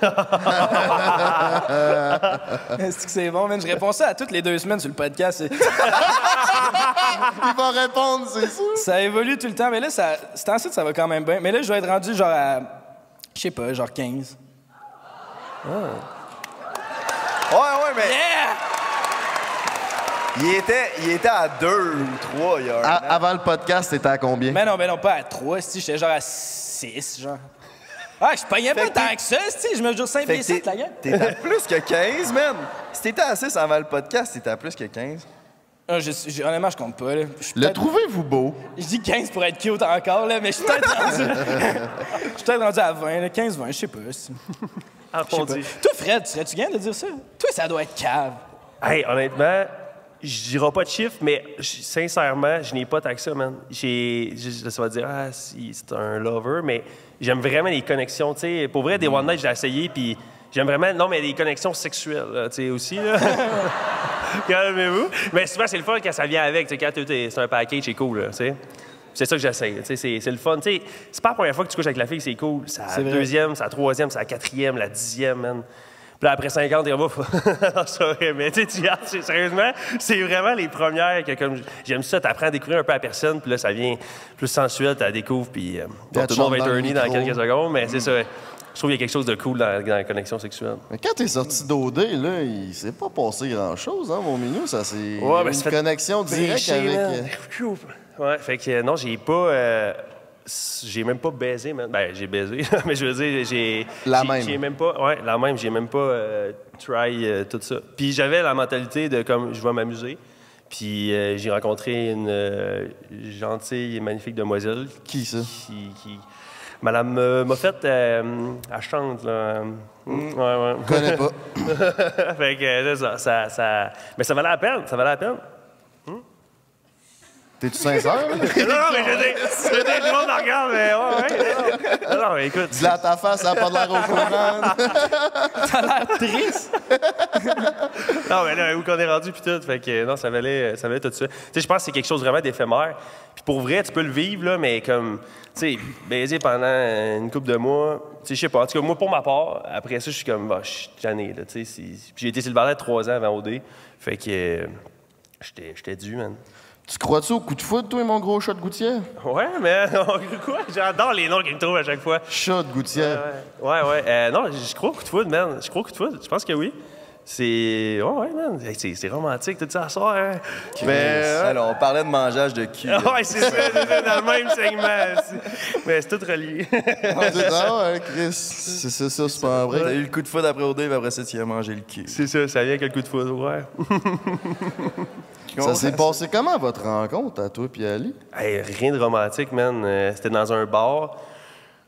Est-ce que c'est bon, man? Je réponds ça à toutes les deux semaines sur le podcast. Il va répondre, c'est sûr. Ça évolue tout le temps, mais là, ça, c'est ensuite, ça va quand même bien. Mais là, je vais être rendu genre à, je sais pas, genre 15. Ouais, ouais, mais Yeah! il était, il était à deux ou trois il y a un À- an. avant le podcast, t'étais à combien? Mais non, mais non, pas à 3, si j'étais genre à 6, genre. Ah, je payais pas tant que ça, si je mesure 5 Fait pieds que t'es 7, la gueule. t'es à plus que 15, man. Si t'étais à 6 avant le podcast, t'étais à plus que 15. Ah, je, je- honnêtement, je compte pas, là. Je Le trouvez-vous beau? Je dis 15 pour être cute encore, là, mais je suis peut-être rendu... Je suis peut-être rendu à 20, là, 15-20, je sais pas. Toi, Fred, serais-tu gain de dire ça? Toi, ça doit être cave. Hey, honnêtement, je dirais pas de chiffres, mais sincèrement, je n'ai pas tant que ça, man. J'ai, je- ça va dire, ah, si, c'est un lover, mais j'aime vraiment les connexions, tu sais. Pour vrai, des One Night, j'ai essayé, puis j'aime vraiment, non, mais des connexions sexuelles, tu sais, aussi, là. Calmez-vous. Mais souvent, c'est le fun quand ça vient avec, tu sais, quand c'est un package, c'est cool, tu sais. C'est ça que sais, c'est, le fun. C'est pas la première fois que tu couches avec la fille, c'est cool. C'est la deuxième, c'est la troisième, c'est la quatrième, la dixième, man. Puis là, après 50, t'es comme, ouf. Mais tu sais, sérieusement, c'est vraiment les premières que, comme, j'aime ça, t'apprends à découvrir un peu la personne, puis là, ça vient plus sensuel, la découvres, puis euh, bon, tout le monde va être horny dans quelques secondes, mais c'est ça. Je trouve qu'il y a quelque chose de cool dans, dans la connexion sexuelle. Mais quand t'es sorti d'OD, là, il s'est pas passé grand-chose, hein, mon minou. Ça, c'est Ouais, ben, une fait connexion directe avec... euh, Ouais, fait que non, j'ai pas. euh, j'ai même pas baisé, man. Ben, j'ai baisé, mais je veux dire, j'ai. La j'ai- même. J'ai même pas. Ouais, la même, j'ai même pas euh, try euh, tout ça. Puis j'avais la mentalité de comme, je vais m'amuser. Puis euh, j'ai rencontré une gentille et magnifique demoiselle. Qui, ça? Qui. qui Madame Moffett, elle chante, là. Ouais, ouais. Connais pas. fait que c'est ça, ça, ça. Mais ça valait la peine, ça valait la peine. T'es-tu sincère? non, non, mais je dire, je dire, tout le monde me regarde, mais ouais, ouais. Non, non, mais écoute. Dis-la à ta face, ça a pas de l'air au courant. T'as l'air triste. Non, mais là, où qu'on est rendu, puis tout. Fait que non, ça valait, ça valait tout ça. Tu sais, je pense que c'est quelque chose vraiment d'éphémère. Puis pour vrai, tu peux le vivre, là, mais comme, tu sais, baiser pendant une couple de mois, tu sais, je sais pas. En tout cas, moi, pour ma part, après ça, je suis comme, bah, je suis tanné, là, tu sais. Puis j'ai été célibataire trois ans avant OD. Fait que euh, j'étais j'étais dû, man. Tu crois-tu au coup de foudre, toi, mon gros chat de gouttière? Ouais, mais quoi? J'adore les noms qu'ils me trouvent à chaque fois. Chat de gouttière. Ouais, ouais. Euh, non, je crois au coup de foudre, man. Je crois au coup de foudre. Je pense que oui. C'est. Ouais, ouais, man. Hey, C'est romantique, tout ça à soir. Hein? Mais alors, on parlait de mangeage de cul. ouais, c'est ça, c'est ça, dans le même segment. Mais c'est tout relié. Ah, c'est- ouais, Chris? C'est ça, ça, c'est pas un T'as vrai. eu le coup de foudre après OD, puis après ça, tu y as mangé le cul. c'est ça, ça vient avec le coup de foudre, ouais. Ça s'est passé comment, votre rencontre, à toi et Ali? Hey, rien de romantique, man. Euh, C'était dans un bar.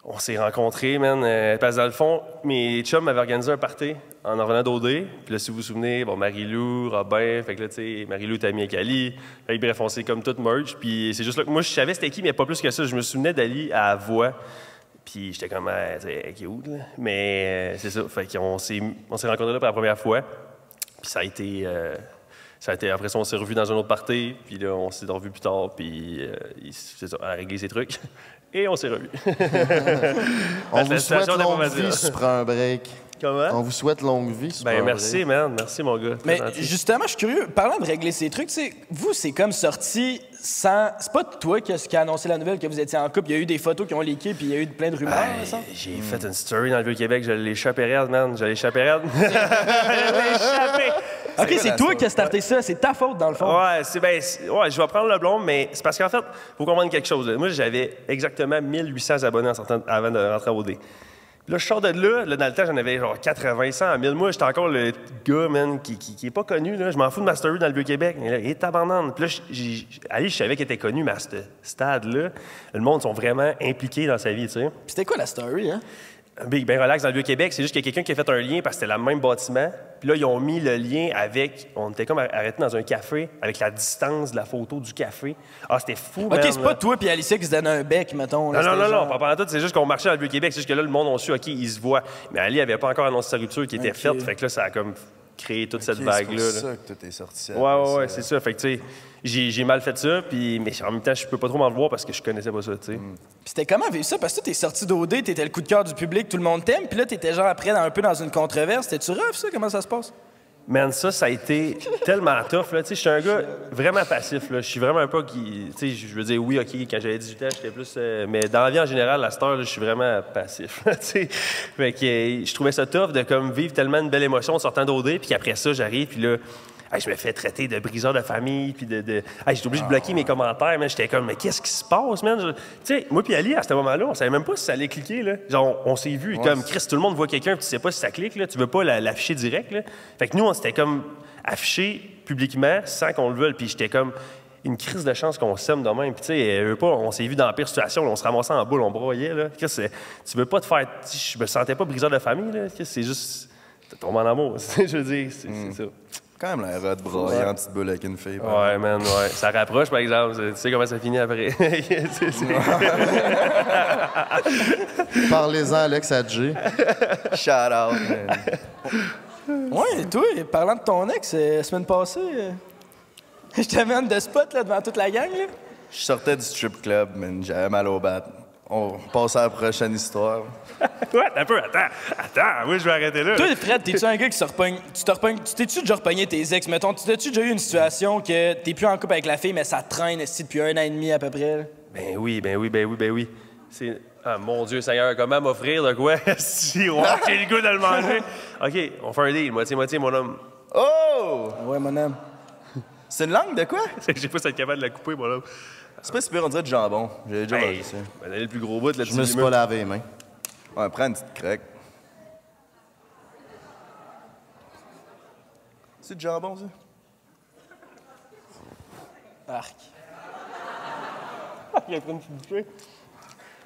On s'est rencontrés, man. euh, parce que dans le fond, mes chums m'avaient organisé un party en en revenant d'OD. Puis là, si vous vous souvenez, bon, Marie-Lou, Robin, fait que là, tu sais, Marie-Lou était amie avec Ali. Fait que bref, on s'est comme tout merge. Puis c'est juste là que moi, je savais c'était qui, mais pas plus que ça. Je me souvenais d'Ali à la voix. Puis j'étais comme, ah, tu sais, cute, là. Mais euh, c'est ça. Fait qu'on s'est, on s'est rencontrés là pour la première fois. Puis ça a été. euh, ça a été après ça, on s'est revus dans un autre party. Puis là, on s'est revus plus tard. Puis euh, ça, à régler ses trucs. Et on s'est revus. On vous souhaite longue vie si tu prends un break. Comment? On vous souhaite longue vie Ben merci, man. Merci, mon gars. Mais justement, je suis curieux. Parlant de régler ces trucs, tu sais, vous, c'est comme sorti sans. C'est pas toi qui a, qui a annoncé la nouvelle que vous étiez en couple. Il y a eu des photos qui ont leaké, puis il y a eu plein de rumeurs, ça? J'ai fait une story dans le Vieux-Québec, je l'ai échappé raide, man. Je l'ai échappé raide. je l'ai. Ok, c'est toi qui as starté ça. C'est ta faute, dans le fond. Ouais, c'est ben, ouais, je vais prendre le blond, mais c'est parce qu'en fait, faut comprendre quelque chose. Moi, j'avais exactement 1800 abonnés en sortant- avant de rentrer à OD. Là, je sors de là, là, dans le temps, j'en avais genre 80, 100, 1000. Moi, j'étais encore le gars, man, qui, qui, est pas connu. Je m'en fous de ma story dans le Vieux-Québec. Là, et tabarnane. Puis là, j'ai- Ali, je savais qu'il était connu, mais à ce stade-là, le monde sont vraiment impliqués dans sa vie, tu sais. C'était quoi la story, hein? Big, ben relax dans le Vieux-Québec. C'est juste qu'il y a quelqu'un qui a fait un lien parce que c'était le même bâtiment. Puis là, ils ont mis le lien avec. On était comme arrêtés dans un café avec la distance de la photo du café. Ah, c'était fou, Ok, c'est pas toi puis Alicia qui se donne un bec, mettons. Non, non, non, non, pas pendant tout. C'est juste qu'on marchait dans le Vieux-Québec. C'est juste que là, le monde a su, OK, ils se voient. Mais Ali avait pas encore annoncé sa rupture qui était faite. Fait que là, ça a comme créé toute cette vague-là. C'est ça que tout est sorti. Ouais, ouais, ouais, c'est ça. Fait que, tu sais, j'ai j'ai mal fait ça. Puis, mais en même temps, je peux pas trop m'en voir parce que je connaissais pas ça, tu sais. Puis c'était comment vivre ça? Parce que toi, t'es sorti d'OD, t'étais le coup de cœur du public, tout le monde t'aime, puis là, t'étais genre après dans- un peu dans une controverse. T'es-tu rough, ça? Comment ça se passe? Man, ça, ça a été tellement tough. Je suis un gars vraiment passif. Je suis vraiment pas qui. Je veux dire, oui, OK, quand j'avais 18 ans, j'étais plus. euh, mais dans la vie en général, à cette heure, je suis vraiment passif. euh, je trouvais ça tough de comme vivre tellement une belle émotion en sortant d'OD, puis qu'après ça, j'arrive, puis là. Hey, je me fais traiter de briseur de famille, puis de. de hey, j'étais obligé de bloquer mes commentaires, mais j'étais comme, mais qu'est-ce qui se passe, man? Je- Tu sais, moi, puis Ali, à ce moment-là, on savait même pas si ça allait cliquer, là. Genre, on, on s'est vu, comme, Chris, tout le monde voit quelqu'un, tu sais pas si ça clique, là. Tu veux pas la- l'afficher direct, là. Fait que nous, on s'était comme affiché publiquement sans qu'on le veuille, puis j'étais comme une crise de chance qu'on s'aime de même. Puis, tu sais, euh, pas, on s'est vu dans la pire situation, là, on se ramassait en boule, on broyait, là. Chris, c'est- tu veux pas te faire. Je me sentais pas briseur de famille, là. C'est juste. T'es tombé en amour. je veux dire, c'est c'est ça. Quand même l'air hot, brailler en petite boule avec une fille. Ouais, man, ouais. Ça rapproche, par exemple. Tu sais comment ça finit après? Parlez-en, Alex Adjé. Shout out, man. Ouais, et toi, parlant de ton ex, euh, la semaine passée, euh, je t'amène de spot là, devant toute la gang. Là. Je sortais du strip club, man. J'avais mal au bat. On passe à la prochaine histoire. Ouais, un peu, attends. Attends, oui, je vais arrêter là. Toi, Fred, t'es-tu un gars qui se repogne. Tu te repognes. Tu t'es-tu déjà repogné tes ex? Mettons, tu t'es-tu déjà eu une situation que t'es plus en couple avec la fille, mais ça traîne esti, depuis un an et demi à peu près? là? Ben oui, ben oui, ben oui, ben oui. C'est. Ah, mon Dieu, Seigneur, comment m'offrir de quoi? si, ouais, j'ai le goût de le manger. OK, on fait un deal, moitié-moitié, mon homme. Oh! Ouais, mon homme. C'est une langue de quoi? J'ai pas être capable de la couper, mon homme. C'est pas super, on dirait du jambon. J'ai déjà Hey, mangé ça. ben, elle est le plus gros bout, là, Je me suis pas lavé les mains. Ouais, prends une petite craque. C'est du jambon, ça? Arc. Il a pris une petite bouchée.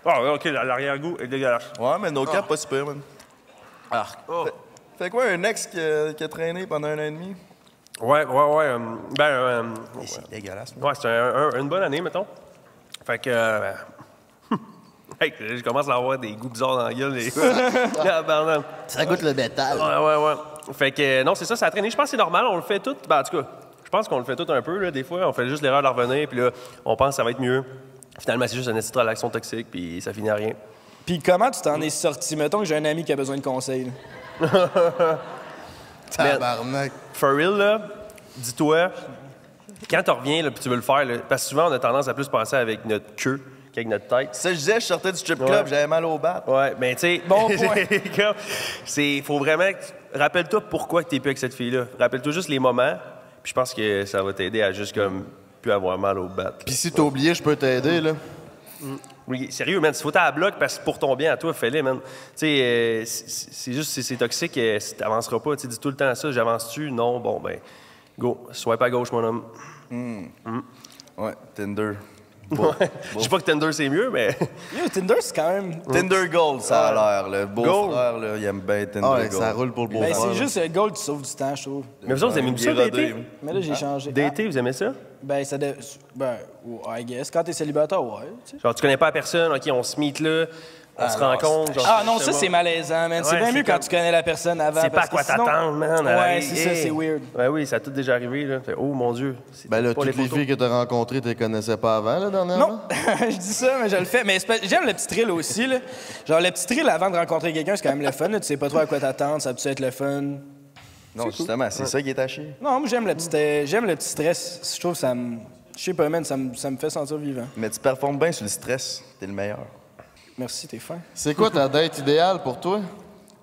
Ah, ouais, OK, l'arrière-goût est dégueulasse. Ouais, mais no cap, pas super, man. Arc. Oh. Fait, fait quoi, un ex qui a, qui a traîné pendant un an et demi? Ouais, ouais, ouais. euh, ben, euh, C'est dégueulasse. ouais, c'était un- un- une bonne année, mettons. Fait que. euh, hey, je commence à avoir des goûts bizarres dans la gueule. Ah. Ça goûte le bétal. Ouais, ouais, ouais. Fait que, euh, non, c'est ça, ça a traîné. Je pense que c'est normal, on le fait tout. Ben, en tout cas, je pense qu'on le fait tout un peu, là, des fois. On fait juste l'erreur de revenir, puis là, on pense que ça va être mieux. Finalement, c'est juste une petite relation toxique, puis ça finit à rien. Puis comment tu t'en es sorti? Mettons que j'ai un ami qui a besoin de conseils. Tabarnak. For real, là, dis-toi, quand tu reviens, là, puis tu veux le faire, là, parce que souvent, on a tendance à plus penser avec notre queue qu'avec notre tête. Ça, je disais, je sortais du strip club, Ouais. j'avais mal au bat. Ouais, mais tu sais, Bon point. c'est, faut vraiment, que tu- rappelle-toi pourquoi tu t'es plus avec cette fille-là. Rappelle-toi juste les moments, puis je pense que ça va t'aider à juste comme plus avoir mal au bat. Puis si t'as oublié, je peux t'aider, là. Oui, sérieux, man, si faut à bloc, parce que pour ton bien à toi, fais-le, man. Tu sais, euh, c'est juste, c'est- c'est toxique, euh, si t'avanceras pas. Tu dis tout le temps ça, j'avance-tu? Non, bon, ben, go, swipe à gauche, mon homme. Ouais, Tinder. Ouais. Je dis pas que Tinder, c'est mieux, mais... Yo, Tinder, c'est quand même. Tinder Gold, ça a l'air, là. Beau Gold? frère, là, il aime bien Tinder Ah ouais, Gold. ça roule pour le beau Ben, frère. c'est juste euh, Gold qui sauve du temps, je trouve. Mais vous autres, vous aimez Il ça. Mais là, j'ai changé. D'été, vous aimez ça? Ah, ben, ça. De... Ben, ouais, I guess. Quand t'es célibataire, ouais. tu sais. Genre, tu connais pas la personne, OK, on se meet là, on se rencontre. genre, Ah non, je sais ça, pas. c'est malaisant, man. c'est bien mieux quand comme- tu connais la personne avant. C'est pas à quoi que sinon- t'attendre, man. Ouais, Hey, c'est ça, c'est weird. Ouais, oui, ça a tout déjà arrivé, là. Oh mon Dieu. Ben là, pas toutes les, filles que t'as rencontrées, tu les connaissais pas avant, là, dernièrement? Non, je dis ça, mais je le fais. Mais j'aime le petit thrill aussi. Là. Genre, le petit thrill avant de rencontrer quelqu'un, c'est quand même le fun. là. Tu sais pas trop à quoi t'attendre, ça peut être le fun? Non, justement, c'est ça qui est chier. Non, moi, j'aime le petit, euh, j'aime le petit stress. Je trouve que ça me. Je sais pas, man, ça me, ça me fait sentir vivant. Mais tu performes bien sur le stress. T'es le meilleur. Merci, t'es fin. C'est quoi ta date idéale pour toi?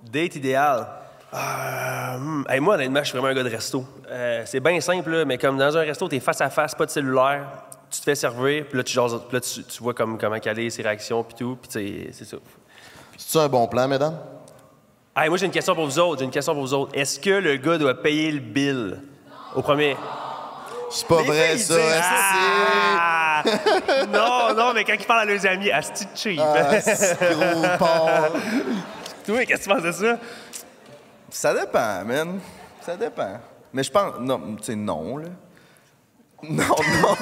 Date idéal. Euh, hmm, hey, moi, honnêtement, je suis vraiment un gars de resto. Euh, c'est bien simple, là, mais comme dans un resto, t'es face à face, pas de cellulaire, tu te fais servir, puis là, tu, jases- puis là, tu, tu vois comme, comment caler ses réactions, puis tout, puis c'est ça. C'est-tu un bon plan, mesdames? Hey, moi, j'ai une question pour vous autres. J'ai une question pour vous autres. Est-ce que le gars doit payer le bill au premier? C'est pas vrai, ça. Ah! non, non, mais quand il parle à leurs amis, asti de cheap. Ah, c'est gros porc. Toi, qu'est-ce que tu penses de ça? Ça dépend, man. Ça dépend. Mais je pense. Non, tu sais, non, là. Non, non.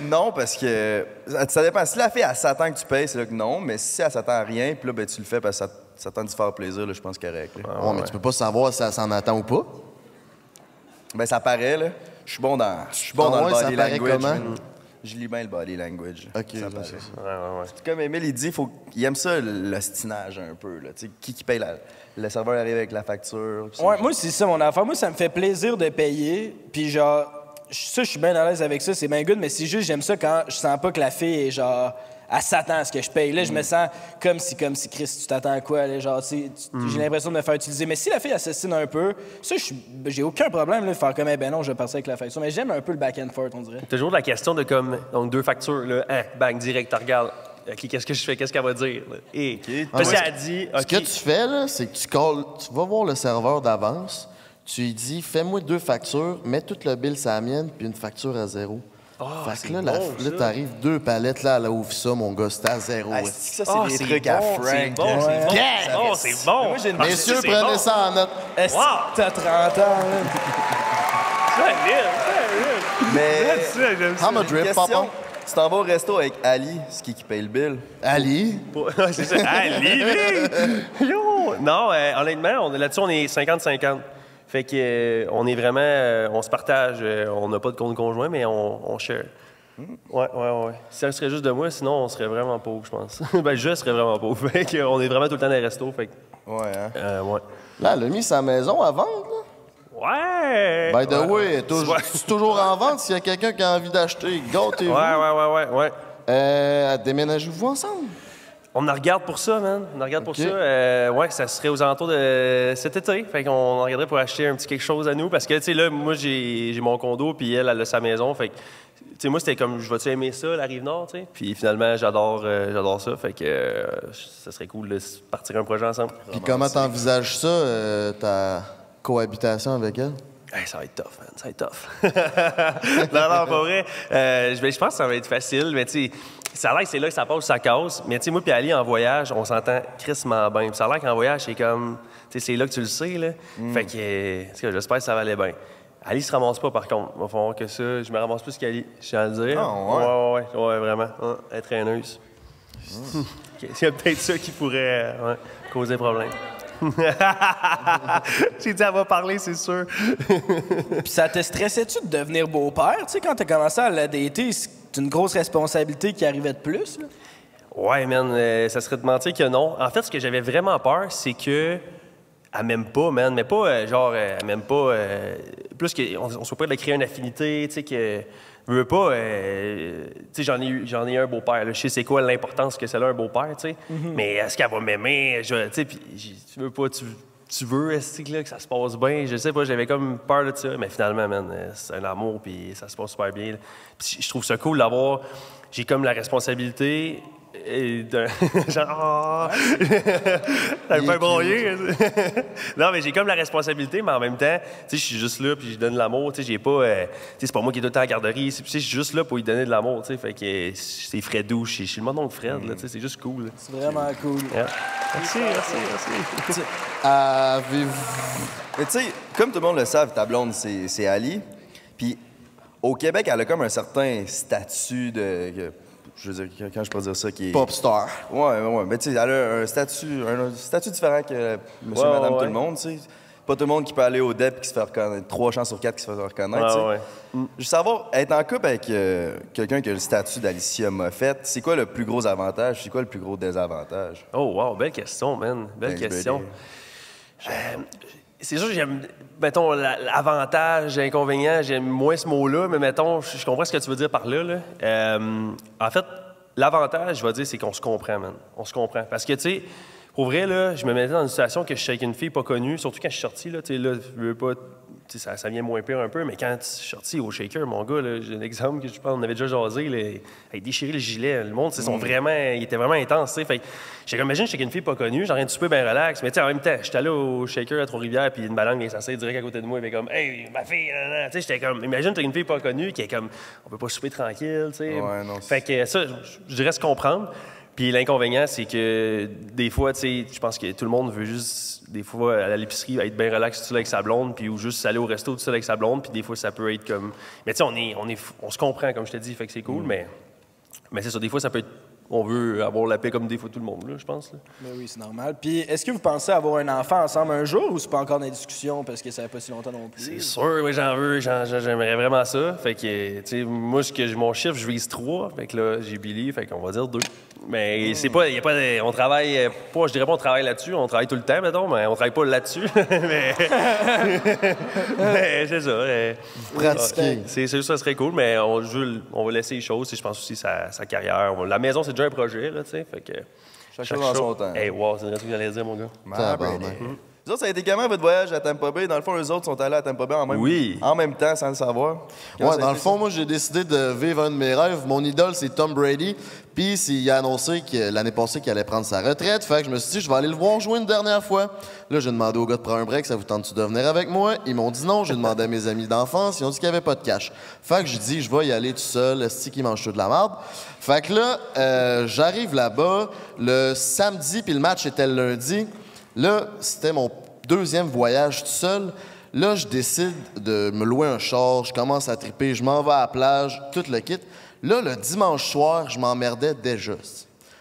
non, parce que. Ça, ça dépend. Si la fille, elle s'attend que tu payes, c'est là que non. Mais si elle s'attend à rien, puis là, ben, tu le fais parce que ça s'attend de te faire plaisir, là, je pense correct. là. Ouais, mais tu peux pas savoir si elle s'en attend ou pas. Ben, ça paraît, là. Je suis bon dans, je suis bon Ah dans ouais, le body language. comment? Je lis bien le body language. Ok, ça paraît. c'est ça. Ouais, ouais, ouais. Comme Emile, il dit, faut... il aime ça, l'ostinage un peu. Là. Qui qui paye la... Le serveur arrive avec la facture. Ouais, c'est- moi, c'est ça mon affaire. Moi, ça me fait plaisir de payer. Puis, genre, je- ça, je suis bien à l'aise avec ça. C'est bien good, mais c'est juste, j'aime ça quand je sens pas que la fille est genre. Elle s'attend à ce que je paye. Là, je me sens comme si, comme si, Chris, tu t'attends à quoi? Là, genre, tu sais, tu- j'ai l'impression de me faire utiliser. Mais si la fille assassine un peu, ça, je suis- j'ai aucun problème là, de faire comme, eh ben non, je vais passer avec la facture. Mais j'aime un peu le back and forth, on dirait. Toujours la question de comme, donc deux factures, là, hein, bang, direct, tu regardes. OK, qu'est-ce que je fais? Qu'est-ce qu'elle va dire? Et, Ah, ouais. elle dit, Ce que tu fais, là, c'est que tu, calls- tu vas voir le serveur d'avance, tu lui dis fais-moi deux factures, mets tout le bill sur la mienne, puis une facture à zéro. Ah, fait c'est que là, la- bon, là ça. t'arrives deux palettes, là, là, ouvre ça, mon gars, c'était à zéro. Ah, c'est que ça, c'est Ah, des c'est trucs bon, à c'est Frank. bon, hein. c'est bon, Yeah! c'est bon, c'est bon. Moi, une- Ah, Messieurs, c'est prenez bon. ça en note. Est-ce que t'as 30 ans, là? Solide, Mais solide. J'aime ça. I'm a drip, papa. tu t'en vas au resto avec Ali, c'est qui qui paye le bill? Ali, Ouais, c'est ça. Ah, Lily! Yo! Non, euh, honnêtement, on est là-dessus, on est 50-50. Fait que euh, on est vraiment, euh, on se partage. euh, on n'a pas de compte conjoint, mais on, on share. Ouais, ouais, ouais. Si ça serait juste de moi, sinon on serait vraiment pauvre, je pense. ben, je serais vraiment pauvre. Fait que on est vraiment tout le temps dans les restos. Fait que, Ouais, hein? euh, ouais. là, elle a mis sa maison à vendre, là. Ouais! By the ouais. way, toujours, Ouais. c'est toujours en vente s'il y a quelqu'un qui a envie d'acheter? Gâtez-vous. Ouais, ouais, ouais, ouais, ouais. Euh, déménagez-vous ensemble? On en regarde pour ça, man. On en regarde pour ça. Euh, ouais, ça serait aux alentours de cet été. Fait qu'on en regarderait pour acheter un petit quelque chose à nous. Parce que, tu sais, là, moi, j'ai mon condo, puis elle, elle a sa maison. Fait que, tu sais, moi, c'était comme, je vais-tu aimer ça, la Rive-Nord, tu sais? Puis finalement, j'adore euh, j'adore ça. Fait que euh, ça serait cool de partir un projet ensemble. Puis comment t'envisages ça, euh, ta cohabitation avec elle? Hey, ça va être tough, man. Ça va être tough. non, non, pas vrai. Euh, je, ben, je pense que ça va être facile, mais tu sais, ça a l'air que c'est là que ça passe, ça casse. Mais tu sais, moi puis Ali, en voyage, on s'entend crissement bien. Puis ça a l'air qu'en voyage, c'est comme... Tu sais, c'est là que tu le sais, là. Fait que, en tout cas, j'espère que ça va aller bien. Ali se ramasse pas, par contre. Il va falloir que ça... Je me ramasse plus qu'Ali, je tiens à le dire. Ah, ouais? Ouais, ouais, ouais, ouais, vraiment. Est traîneuse. Ok, C'est peut-être ça qui pourrait euh, ouais, causer problème. J'ai dit, elle va parler, c'est sûr. Puis ça te stressait-tu de devenir beau-père? Tu sais, quand t'as commencé à la dater, c'est une grosse responsabilité qui arrivait de plus, là. Ouais, man, euh, ça serait de mentir que non. En fait, ce que j'avais vraiment peur, c'est que. Elle m'aime pas, man. Mais pas, euh, genre, euh, elle m'aime pas. euh, plus qu'on on soit pas de créer une affinité, tu sais, que. Je veux pas. tu sais, j'en ai, eu- j'en ai un beau-père. Je sais c'est quoi l'importance que c'est là, un beau-père, tu sais. Mais est-ce qu'elle va m'aimer? Tu sais, puis tu veux pas. Tu, tu veux, est-ce que, que ça se passe bien? Je sais pas, j'avais comme peur de ça. Mais finalement, man, euh, c'est un amour, puis ça se passe super bien. Puis je trouve ça cool d'avoir. J'ai comme la responsabilité. Et d'un- genre, ah! T'avais pas broyé. non, mais j'ai comme la responsabilité, mais en même temps, tu sais, je suis juste là, puis je donne de l'amour. Tu sais, j'ai pas. euh, tu sais, c'est pas moi qui est tout le temps à la garderie. tu sais, Je suis juste là pour lui donner de l'amour. Tu sais, fait que c'est Fred douche. Je suis le mon Fred, là. Tu sais, c'est juste cool. C'est vraiment cool. Yeah. Merci, merci, merci. Avez-vous... Mais tu sais, comme tout le monde le savent, ta blonde, c'est c'est Ali. Puis au Québec, elle a comme un certain statut de. Je veux dire, quand je peux dire ça, qui est. Pop star. Ouais, ouais, ouais. Mais tu sais, elle a un statut, un, statut différent que monsieur, Ouais, madame, ouais, tout le monde, tu sais. Pas tout le monde qui peut aller au DEP et qui se fait reconnaître. Trois chances sur quatre qui se fait reconnaître, Ouais, tu sais. ouais. Je veux savoir, être en couple avec euh, quelqu'un qui a le statut d'Alicia Moffett, c'est quoi le plus gros avantage? C'est quoi le plus gros désavantage? Oh, wow, belle question, man. Belle Thanks, question. buddy. C'est sûr que j'aime, mettons, la- l'avantage, l'inconvénient, j'aime moins ce mot-là, mais mettons, je je comprends ce que tu veux dire par là. là. Euh, en fait, l'avantage, je vais dire, c'est qu'on se comprend, man. On se comprend. Parce que, tu sais, pour vrai, là, je me mettais dans une situation que je suis avec une fille pas connue, surtout quand je suis sorti, là, tu sais, là, je veux pas... Ça, ça vient moins pire un peu, mais quand je suis sorti au shaker, mon gars, j'ai un exemple que je pense, on avait déjà jasé, là, il a déchiré le gilet. Le monde, c'est sont vraiment, il était vraiment intense. Fait que j'ai comme, imagine, j'étais avec une fille pas connue, j'ai rien de super bien relax, mais en même temps, j'étais allé au shaker à Trois-Rivières, puis une balangue vient s'asseoir direct à côté de moi, et fait comme, hey, ma fille, j'étais comme, imagine, t'as une fille pas connue qui est comme, on peut pas souper tranquille, tu sais. Ouais, non, fait que ça, je- je dirais se comprendre. Puis l'inconvénient, c'est que des fois, tu sais, je pense que tout le monde veut juste, des fois, à l'épicerie, être bien relax tout seul avec sa blonde, puis ou juste aller au resto tout seul avec sa blonde, puis des fois, ça peut être comme. Mais tu sais, on, est, on, est, on se comprend, comme je te dis, fait que c'est cool, mais, mais c'est ça, des fois, ça peut être. On veut avoir la paix comme des fois tout le monde, là, je pense. là. Mais oui, c'est normal. Puis, est-ce que vous pensez avoir un enfant ensemble un jour ou c'est pas encore dans les discussions parce que ça fait pas si longtemps non plus? C'est sûr, oui, j'en veux, j'aimerais vraiment ça. Fait que, tu sais, moi, ce que, mon chiffre, je vise trois. Fait que là, j'ai Billy, fait qu'on va dire deux. Mais c'est pas, y a pas, de- on travaille euh, pas, je dirais pas on travaille là-dessus, on travaille tout le temps, mettons, mais on travaille pas là-dessus. mais, mais c'est ça. euh, pratiquez. ouais, C'est sûr, ça serait cool, mais on, je on va laisser les choses. Je pense aussi sa, sa carrière. La maison, c'est déjà un projet, là, tu sais. Fait que. Chaque chose en son temps. Hey, wow, c'est vrai ce que j'allais dire, mon gars. Vous autres, ça a été comment votre voyage à Tampa Bay? Dans le fond, eux autres sont allés à Tampa Bay en même, Oui. en même temps sans le savoir. Ouais, dans le fond, moi, j'ai décidé de vivre un de mes rêves. Mon idole, c'est Tom Brady. Puis, il a annoncé que l'année passée qu'il allait prendre sa retraite. Fait que je me suis dit, je vais aller le voir jouer une dernière fois. Là, j'ai demandé au gars de prendre un break, ça vous tente-tu de venir avec moi? Ils m'ont dit non. J'ai demandé à mes amis d'enfance. Ils ont dit qu'il n'y avait pas de cash. Fait que j'ai dit, je vais y aller tout seul. Esti qui mange tout de la merde? Fait que là, euh, j'arrive là-bas le samedi, puis le match était le lundi. Là, c'était mon deuxième voyage tout seul. Là, je décide de me louer un char, je commence à triper, je m'en vais à la plage, tout le kit. Là, le dimanche soir, je m'emmerdais déjà.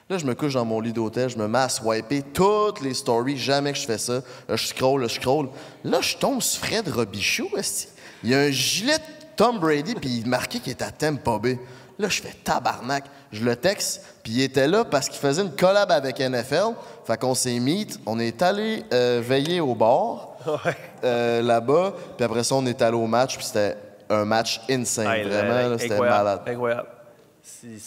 Là, je me couche dans mon lit d'hôtel, je me mets à swiper toutes les stories, jamais que je fais ça. Là, je scroll, là, je scroll. Là, je tombe sur Fred Robichaud. Il y a un gilet de Tom Brady, puis il marquait qu'il était à Tampa Bay. Là, je fais tabarnak. Je le texte, puis il était là parce qu'il faisait une collab avec NFL. Fait qu'on s'est mis, on est allé euh, veiller au bar euh, là-bas, puis après ça, on est allé au match, puis c'était un match insane, Hey, vraiment, c'était incroyable, malade. Incroyable. C'est-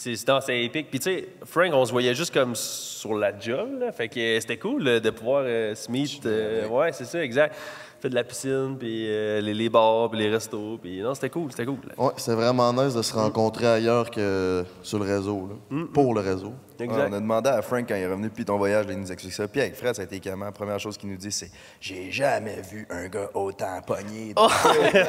épique. Puis tu sais, Frank, on se voyait juste comme sur la job, là. Fait que euh, c'était cool là, de pouvoir euh, se meet. euh, ouais, c'est ça, exact. Fait de la piscine, puis euh, les, les bars, puis les restos. Puis non, c'était cool, c'était cool. Ouais, c'est vraiment nice de se rencontrer ailleurs que sur le réseau, là. pour le réseau. Ouais, on a demandé à Frank quand il est revenu depuis ton voyage, là, il nous explique ça. Puis avec Fred, ça a été comment? La première chose qu'il nous dit, c'est J'ai jamais vu un gars autant pogné. Oh! mais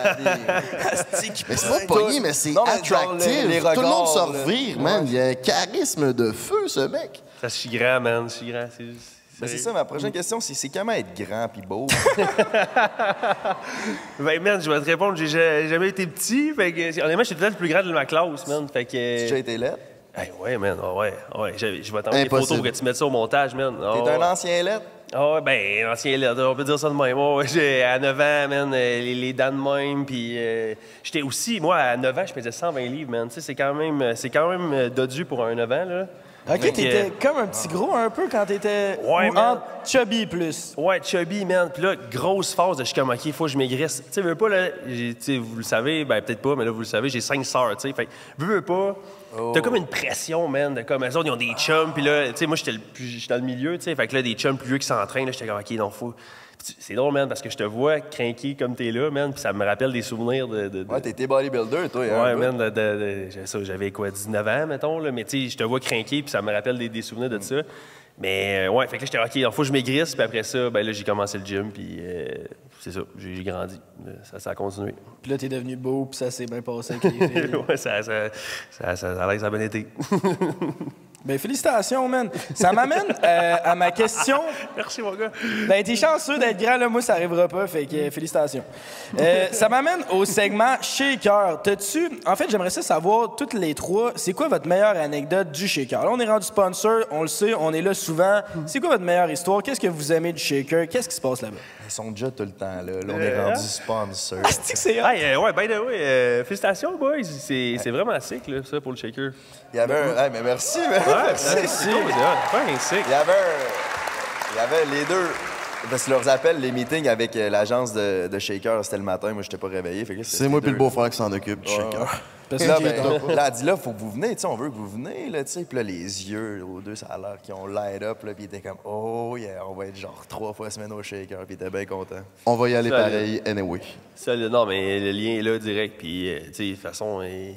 Mais c'est pas pogné, mais c'est attractif. les- les Tout le monde se revire, man. Il y a un charisme de feu, ce mec. Ça se chie grand, man. Ça se chie grand. C'est Mais c'est ça, ma prochaine question, c'est comment être grand puis beau? Ben, man, je vais te répondre, j'ai ja- jamais été petit. Fait que, honnêtement, j'étais peut-être le plus grand de ma classe, man. Fait que. Tu as déjà été laid? Hey, ouais, man. ah ouais, ah ouais. Je vais t'envoyer des photos pour que tu mettes ça au montage, man. Ah T'es un ancien laid? Ah ouais, ben, ancien LED, on peut dire ça de même. J'ai- à 9 ans, man, euh, les, les dents de même, puis euh, j'étais aussi, moi, à 9 ans, je pesais 120 livres, man. Tu sais, c'est quand même, c'est quand même euh, dodu pour un 9 ans, là. Ok, t'étais comme un petit gros un peu quand t'étais. Ouais, entre chubby plus. Ouais, chubby, man. Puis là, grosse phase de je suis comme, OK, il faut que je maigrisse. Tu sais, veux pas, là, vous le savez, ben peut-être pas, mais là, vous le savez, j'ai cinq sœurs, tu sais. Fait que, veux, veux pas, t'as comme une pression, man, de comme, elles autres, ils ont des chums, puis là, tu sais, moi, j'étais le plus, j'étais dans le milieu, tu sais. Fait que là, des chums plus vieux qui s'entraînent, là, j'étais comme, OK, non, faut. C'est drôle, man, parce que je te vois craquer comme t'es là, man, puis ça me rappelle des souvenirs de. de- de- Ouais, t'étais bodybuilder, toi. hein, Ouais, man, de- de- de- j'avais ça, j'avais quoi, 19 ans, mettons, là, mais tu sais, je te vois craquer, puis ça me rappelle des, des souvenirs de ça. Mais euh, ouais, fait que là, j'étais OK, il faut que je maigrisse, puis après ça, ben là, j'ai commencé le gym, puis euh, c'est ça, j'ai grandi. Euh, Ça, ça a continué. Puis là, t'es devenu beau, puis ça s'est bien passé avec les filles. ouais, ça, ça, ça, ça, ça a l'air que ça a bien été. Ben, félicitations, man. Ça m'amène euh, à ma question. Merci, mon gars. Ben, t'es chanceux d'être grand, là. Moi, ça arrivera pas, fait que euh, félicitations. Euh, ça m'amène au segment Shaker. T'as-tu. En fait, j'aimerais ça savoir, toutes les trois, c'est quoi votre meilleure anecdote du Shaker? Là, on est rendu sponsor, on le sait, on est là souvent. C'est quoi votre meilleure histoire? Qu'est-ce que vous aimez du Shaker? Qu'est-ce qui se passe là-bas? Ils sont déjà tout le temps là. Là, on est Euh, rendu hein? sponsor. C'est que c'est. Hey, euh, ouais, by the way, euh, félicitations, boys. C'est c'est vraiment sick, là, ça, pour le shaker. Il y avait un. Mais merci, man. Ouais, Merci. c'est cool, c'est ouais. Il y avait un- Il y avait les deux. Parce que leurs appels, les meetings avec euh, l'agence de, de Shaker, c'était le matin. Moi, j'étais pas réveillé. C'est moi puis le beau-frère qui s'en occupe du shaker. Parce Là, ben, là, elle dit là, faut que vous venez, tu sais, on veut que vous venez, là, tu sais. Puis là, les yeux, aux deux, ça a l'air qu'ils ont light up, là, puis ils étaient comme, oh yeah, on va être genre trois fois semaine au shaker, puis ils étaient bien contents. On va y aller Ça, pareil, anyway. Ça, le- non, mais le lien est là direct. Puis, euh, tu sais, de toute façon, euh,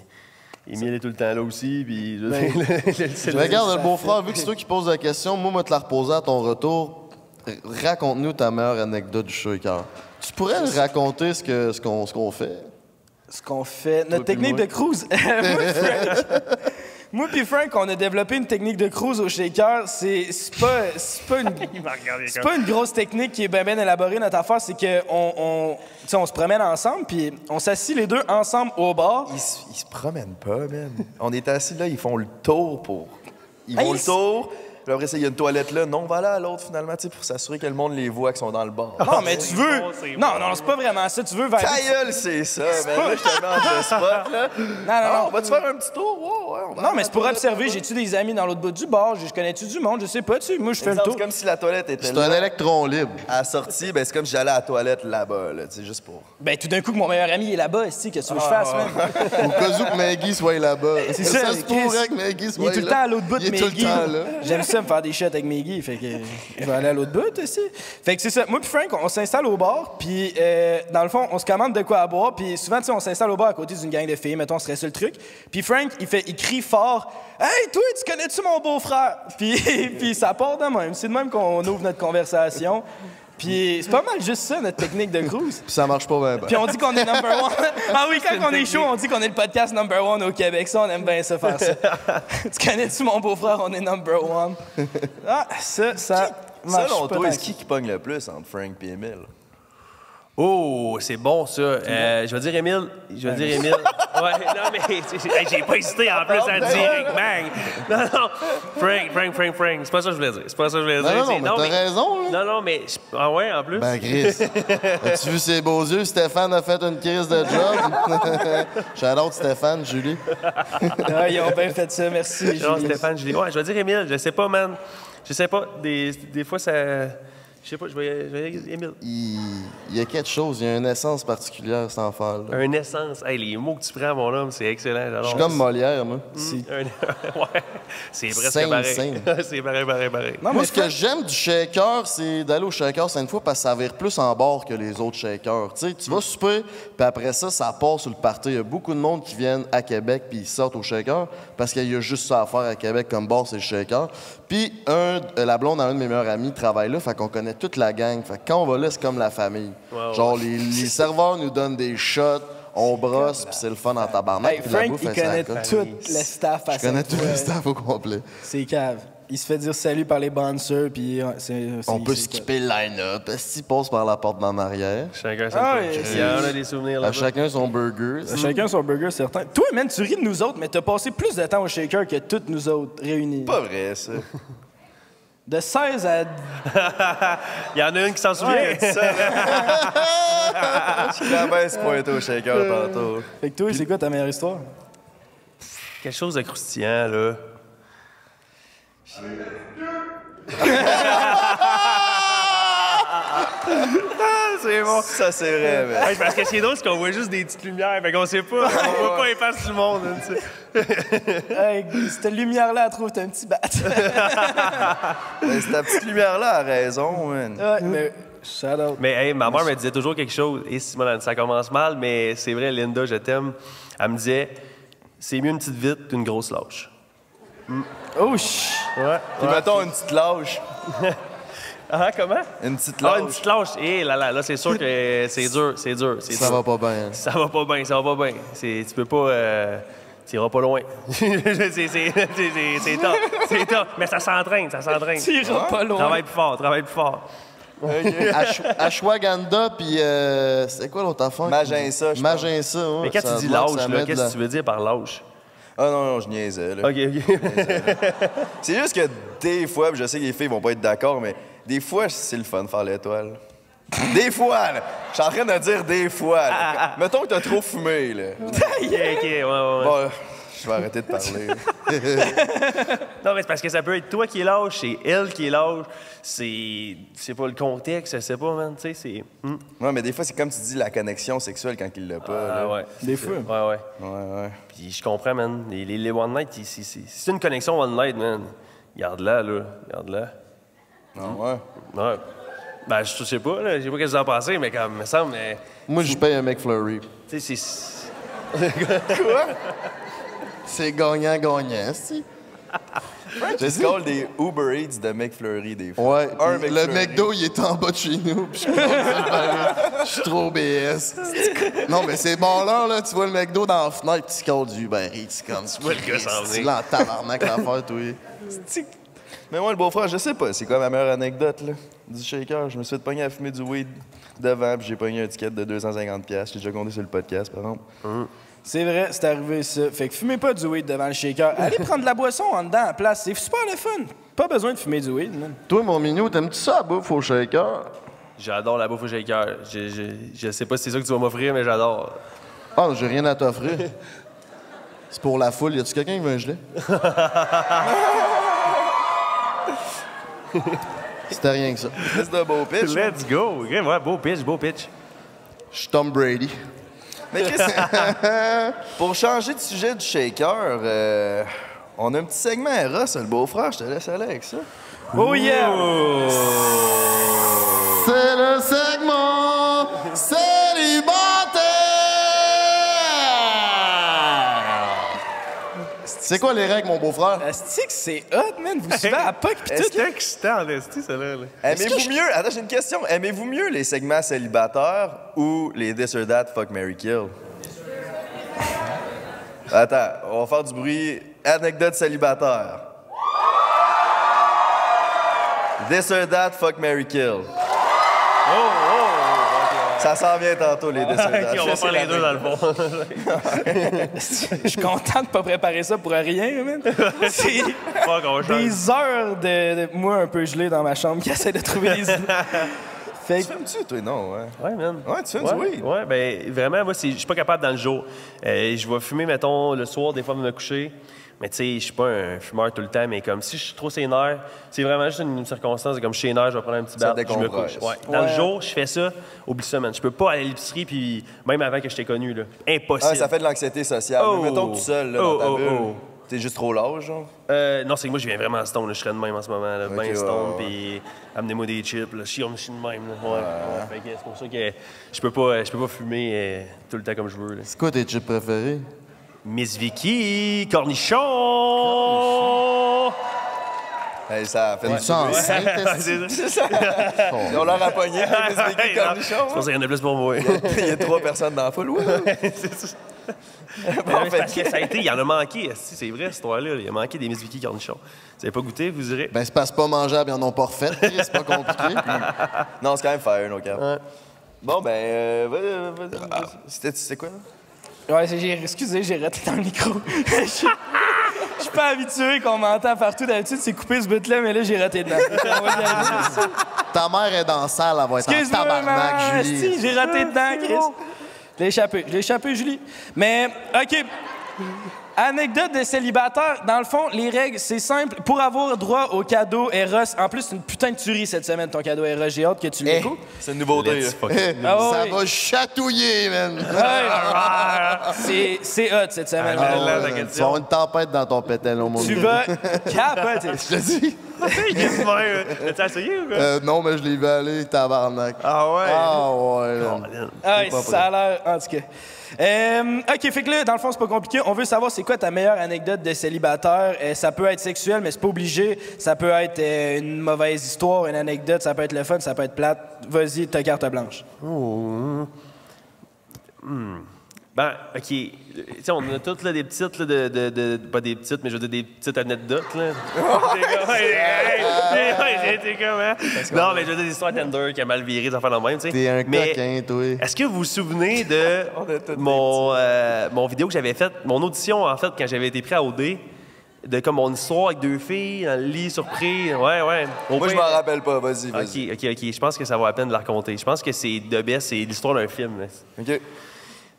Émile est tout le temps là aussi. Puis, je Ben, regarde, le beau-frère, vu que c'est toi qui poses la question, moi, moi, te la reposer à ton retour. Raconte-nous ta meilleure anecdote du shaker. Tu pourrais nous raconter ce que ce qu'on ce qu'on fait? ce qu'on fait. Notre technique moi. de cruise. moi, puis Frank, on a développé une technique de cruise au shaker. C'est c'est pas, c'est pas, une, c'est pas une grosse technique qui est bien, bien élaborée. Notre affaire, c'est qu'on on, tu sais, on se promène ensemble, puis on s'assit les deux ensemble au bar. Ils, se- ils se promènent pas, man. On est assis là, ils font le tour pour. Ils Hey, vont le ils- tour. Puis après ça, il y a une toilette là. Non, on va aller à l'autre finalement, tu sais, pour s'assurer que le monde les voit qui sont dans le bar. Non, mais tu veux. Non, non, c'est pas vraiment ça. Tu veux vers. Ta gueule, c'est ça, man. Là, je te mets en deux spots, là. Non, non, Ah, non. on va-tu faire un petit tour? Ouais, ouais, on va Non, mais c'est pour observer. J'ai-tu des amis dans l'autre bout du bar? Je connais-tu du monde? Je sais pas, tu. Moi, je fais le tour. C'est comme si la toilette était C'est là. un électron libre. À la sortie, ben, c'est comme si j'allais à la toilette là-bas, là, tu sais, juste pour. Ben, tout d'un coup, que mon meilleur ami est là-bas, est-ce que tu veux que je fasse, man? Au cas où que Maggie soit là-bas. C'est ça, se pourrait que Maggie soit Il est tout le là. temps à l'autre bout de le Maggie. Me faire des shots avec fait que je vais aller à l'autre bout aussi. Fait que c'est ça. Moi puis Frank, on s'installe au bar, puis euh, dans le fond, on se commande de quoi à boire, puis souvent, on s'installe au bar à côté d'une gang de filles, mettons, on serait sur le truc. Puis Frank, il fait, il crie fort, Hey, toi, tu connais-tu mon beau-frère? Puis, puis ça part de même. C'est de même qu'on ouvre notre conversation. Puis c'est pas mal juste ça, notre technique de cruise. Puis ça marche pas bien. ben. Puis on dit qu'on est number one. Ah oui, quand on est chaud, on dit qu'on est le podcast number one au Québec. Ça, on aime bien ça faire ça. tu connais-tu mon beau-frère? On est number one. Ah, ça, ça marche Selon pas toi, est-ce qui qui pogne le plus entre Frank et Emile? Oh, c'est bon ça. Euh, je vais dire Émile. Je vais dire Émile. Ouais, non, mais hey, j'ai pas hésité en plus à dire bang. Non, non. Frank, Frank, Frank, Frank. C'est pas ça que je voulais dire. C'est pas ça que je voulais dire. non, non, mais t'as raison, là. Non, non, mais. Ah ouais, en plus? Ben, Chris, as-tu vu ses beaux yeux? Stéphane a fait une crise de job. J'adore Stéphane, Julie. Ah, ils ont bien fait ça, merci. Non, Julie. Stéphane, l'ai. Ouais, je vais dire Émile. Je sais pas, man. Je sais pas. Des, des fois, ça. Je sais pas, je vais, je vais Émile. Il, il y a quelque chose, il y a une essence particulière, cet enfant-là. Un essence. Hey, les mots que tu prends, mon homme, c'est excellent. Je suis comme Molière, moi. Un- ouais, c'est presque Sain, pareil. sain. c'est pareil, pareil, pareil. Moi, ce que j'aime du shaker, c'est d'aller au shaker cinq fois parce que ça vire plus en bord que les autres shakers. Tu sais, tu vas souper, puis après ça, ça part sur le party. Il y a beaucoup de monde qui viennent à Québec puis ils sortent au shaker parce qu'il y a juste ça à faire à Québec comme bar, c'est le shaker. Puis un, euh, la blonde à un de mes meilleurs amis travaille là, fait qu'on connaît toute la gang. Fait que quand on va là, c'est comme la famille. Ouais, Genre, les, les serveurs nous donnent des shots, on brosse, puis c'est le fun en tabarnak. Hey, puis la Frank, bouffe, il connaît tout le staff à Je connais tout le staff au complet. C'est cave. Il se fait dire salut par les bouncers, puis c'est. On peut skipper le line-up. Est-ce qu'il passe par la porte d'en arrière? Chacun son Ah, a des souvenirs À là chacun son burger. cave. Chacun son burger, certain. Toi, man, tu ris de nous autres, mais t'as passé plus de temps au shaker que toutes nous autres réunis. Pas vrai, ça. De 16 à. Il y en a une qui s'en souvient. Ouais, Je suis pointé au shaker tantôt. Fait que toi, c'est quoi ta meilleure histoire? Quelque chose de croustillant, là. Ah, c'est bon. Ça, c'est vrai, mais. Ouais, parce que c'est drôle, c'est qu'on voit juste des petites lumières, fait qu'on sait pas. On voit pas les faces du monde, hein, tu sais. hey, cette lumière-là, elle trouve un petit bat. Ta petite lumière-là a raison, man. ouais, mais. Shout out. Mais hey, ma mère me disait toujours quelque chose. Et Simone, ça commence mal, mais c'est vrai, Linda, je t'aime. Elle me disait, c'est mieux une petite vite qu'une grosse lâche. Oh, ch... Ouais. Puis mettons une petite lâche. Ah, comment? Une petite Ah, lâche. une petite lâche. Eh là là, là, c'est sûr que c'est dur, c'est dur. c'est Ça dur. va pas bien. Ça va pas bien, ça va pas bien. C'est- Tu peux pas. Euh, tu iras pas loin. c'est c'est- c'est- c'est- c'est top. C'est top. Mais ça s'entraîne, ça s'entraîne. T'iras pas loin. Travaille plus fort, travaille plus fort. Ash- Ashwagandha, puis euh, c'est quoi l'autre affaire? Pense. Magenta, ouais. Mais quand ça tu dis lâche, qu'est-ce la- que tu veux dire par lâche? Ah non, non, je niaisais, là. OK, OK. C'est juste que des fois, puis je sais que les filles vont pas être d'accord, mais des fois, c'est le fun de faire l'étoile. Des fois, là. Je suis en train de dire des fois, là. Mettons que t'as trop fumé, là. OK, OK, ouais, ouais, ouais. Bon, je vais arrêter de parler. Non, mais c'est parce que ça peut être toi qui es lâche, c'est elle qui est lâche. C'est. C'est pas le contexte, je sais pas, man. Tu sais, c'est. Hmm. Ouais, mais des fois, c'est comme tu dis, la connexion sexuelle quand il l'a pas. Ah, là. ouais. Des fois. Ouais, ouais. Ouais, ouais. Puis je comprends, man. Les, les, les One Night, ils- c'est- c'est c'est une connexion One Night, man. Garde-la, là. Garde-la. Non, ouais? Ouais. Ben, je sais pas, là. Je sais pas ce que vous en pensez, mais comme, me semble, mais. Moi, je paye un McFlurry. Tu sais, c'est. C'est gagnant-gagnant, si. Je call des Uber Eats de McFlurry, des fois. Ouais, Un le. McDo, il est en bas de chez nous. puis je suis comme, je suis trop BS. Non, mais c'est bon là, là, tu vois le McDo dans la fenêtre, tu calls du Uber Eats, comme tu vois le gars s'en C'est venir. en tabarnak l'affaire, toi. Mais moi, le beau-frère, je sais pas, c'est quoi ma meilleure anecdote, là? Du shaker, je me suis fait pogner à fumer du weed devant, puis j'ai pogné un ticket de 250$. J'ai déjà compté sur le podcast, par exemple. C'est vrai, c'est arrivé ça. Fait que fumez pas du weed devant le shaker. Allez prendre de la boisson en dedans à place. C'est super le fun. Pas besoin de fumer du weed, man. Toi, mon minou, t'aimes-tu ça, la bouffe au shaker? J'adore la bouffe au shaker. Je, je, je sais pas si c'est ça que tu vas m'offrir, mais j'adore. Ah, j'ai rien à t'offrir. C'est pour la foule. Y a-tu quelqu'un qui veut un gilet? C'était rien que ça. C'est un beau pitch. Let's go! Ouais, beau pitch, beau pitch. Je suis Tom Brady. Mais Chris, pour changer de sujet du shaker, euh, On a un petit segment Eros, le beau-frère, je te laisse aller avec ça. Oh yeah! C'est le segment C'est quoi les règles, mon beau-frère? Asti que c'est hot, man. Vous suivez à POC pis tout. C'est excitant esti, celle-là. là. Aimez-vous mieux, attends, j'ai une question. Aimez-vous mieux les segments célibataires ou les This or That, Fuck, Mary Kill? Attends, on va faire du bruit. Anecdote célibataire. This or That, Fuck, Mary Kill. Ça s'en vient tantôt, les This or That. Ok, on va faire les deux dans le fond. Je suis content de pas préparer ça pour rien, man. C'est des heures de, de- moi un peu gelé dans ma chambre qui essaie de trouver des. Fait Tu fumes-tu, toi? Non, ouais. Ouais, man. Ouais, tu fumes Ouais, weed. ouais, ben vraiment, moi, c'est- je suis pas capable dans le jour. Euh, je vais fumer, mettons, le soir, des fois, me coucher. Mais tu sais, je suis pas un fumeur tout le temps, mais comme si je suis trop sénère, c'est vraiment juste une, circonstance, comme je suis sénère, je vais prendre un petit bain, je me couche. Ouais. Dans Ouais. le jour, je fais ça, oublie ça, man. Je peux pas aller à l'épicerie, puis même avant que je t'ai connu, là. Impossible. Ah, ça fait de l'anxiété sociale. Oh. Mais mettons tout seul, là, Oh, dans ta oh, bulle, oh. t'es juste trop large, genre? Euh, non, c'est que moi, je viens vraiment stone. là. Je serais de même en ce moment. Là. Ben stone, puis amenez-moi des chips. Là. Je suis je suis de même. Là. Ouais, ouais. Fait que c'est pour ça que je peux pas, je peux pas fumer euh, tout le temps comme je veux. C'est quoi tes chips préférés? Miss Vicky, cornichon! Hey, ça fait du c'est ça. À pogner, les Ouais, Mickey non, cornichons. C'est pour ça qu'il y en a plus pour moi. Il y a trois personnes dans la foule. Ouais. c'est ça. Bon, parce que- ça a été, il y en a manqué. C'est vrai, cette histoire-là. Il y a manqué des Miss Vicky cornichons. Vous avez pas goûté, vous irez? Ben, c'est que pas mangeable, ils en ont pas refait. C'est pas compliqué. Non, c'est quand même fire, nos cartes. Bon, ben, euh, vas- vas- vas- c'était c'est quoi? là? Ouais, c'est- j'ai- excusez, j'ai raté dans le micro. Je suis- pas habitué qu'on m'entend partout. D'habitude, c'est coupé ce bout-là, mais là, j'ai raté dedans. On va y aller. Ta mère est dans la salle, elle va être en Excuse-moi, tabarnak. Julie. J'ai raté dedans, Chris. Je l'ai échappé. Je l'ai échappé, Julie. Mais, OK. Anecdote de célibataire. Dans le fond, les règles, c'est simple. Pour avoir droit au cadeau Eros, en plus, c'est une putain de tuerie cette semaine, ton cadeau Eros. J'ai hâte que tu Eh. l'écoutes. C'est une nouveauté. là. Eh, Ah ça oui. va chatouiller, man. C'est- hot cette semaine. Ah, man. là, tu avoir une tempête dans ton pétel, mon Tu gars. vas capoter. Je te dis. Qu'est-ce que tu T'as essayé ou quoi? Euh, non, mais je l'ai vu aller, tabarnak. Ah ouais? Ah ouais, là. Ah, ça a l'air, en tout cas. Euh, OK, fait que là, dans le fond, c'est pas compliqué. On veut savoir c'est quoi ta meilleure anecdote de célibataire. Euh, ça peut être sexuel, mais c'est pas obligé. Ça peut être euh, une mauvaise histoire, une anecdote. Ça peut être le fun, ça peut être plate. Vas-y, ta carte blanche. Ben, OK. Tu sais, on a toutes là, des petites, là, de, de, de- Pas des petites, mais je veux dire des petites anecdotes, là. T'es comme, hein? Non, mais je veux dire des histoires Tinder qui a mal viré, des affaires dans le même, tu sais. T'es un Mais coquin, toi. Est-ce que vous vous souvenez de mon, euh, mon vidéo que j'avais faite, mon audition, en fait, quand j'avais été pris à OD, de comme mon histoire avec deux filles dans le lit surpris? Ouais, ouais. Au Moi, je m'en rappelle pas. Vas-y, vas-y. OK, OK, OK. Je pense que ça vaut la peine de la raconter. Je pense que c'est de best, c'est l'histoire d'un film. OK.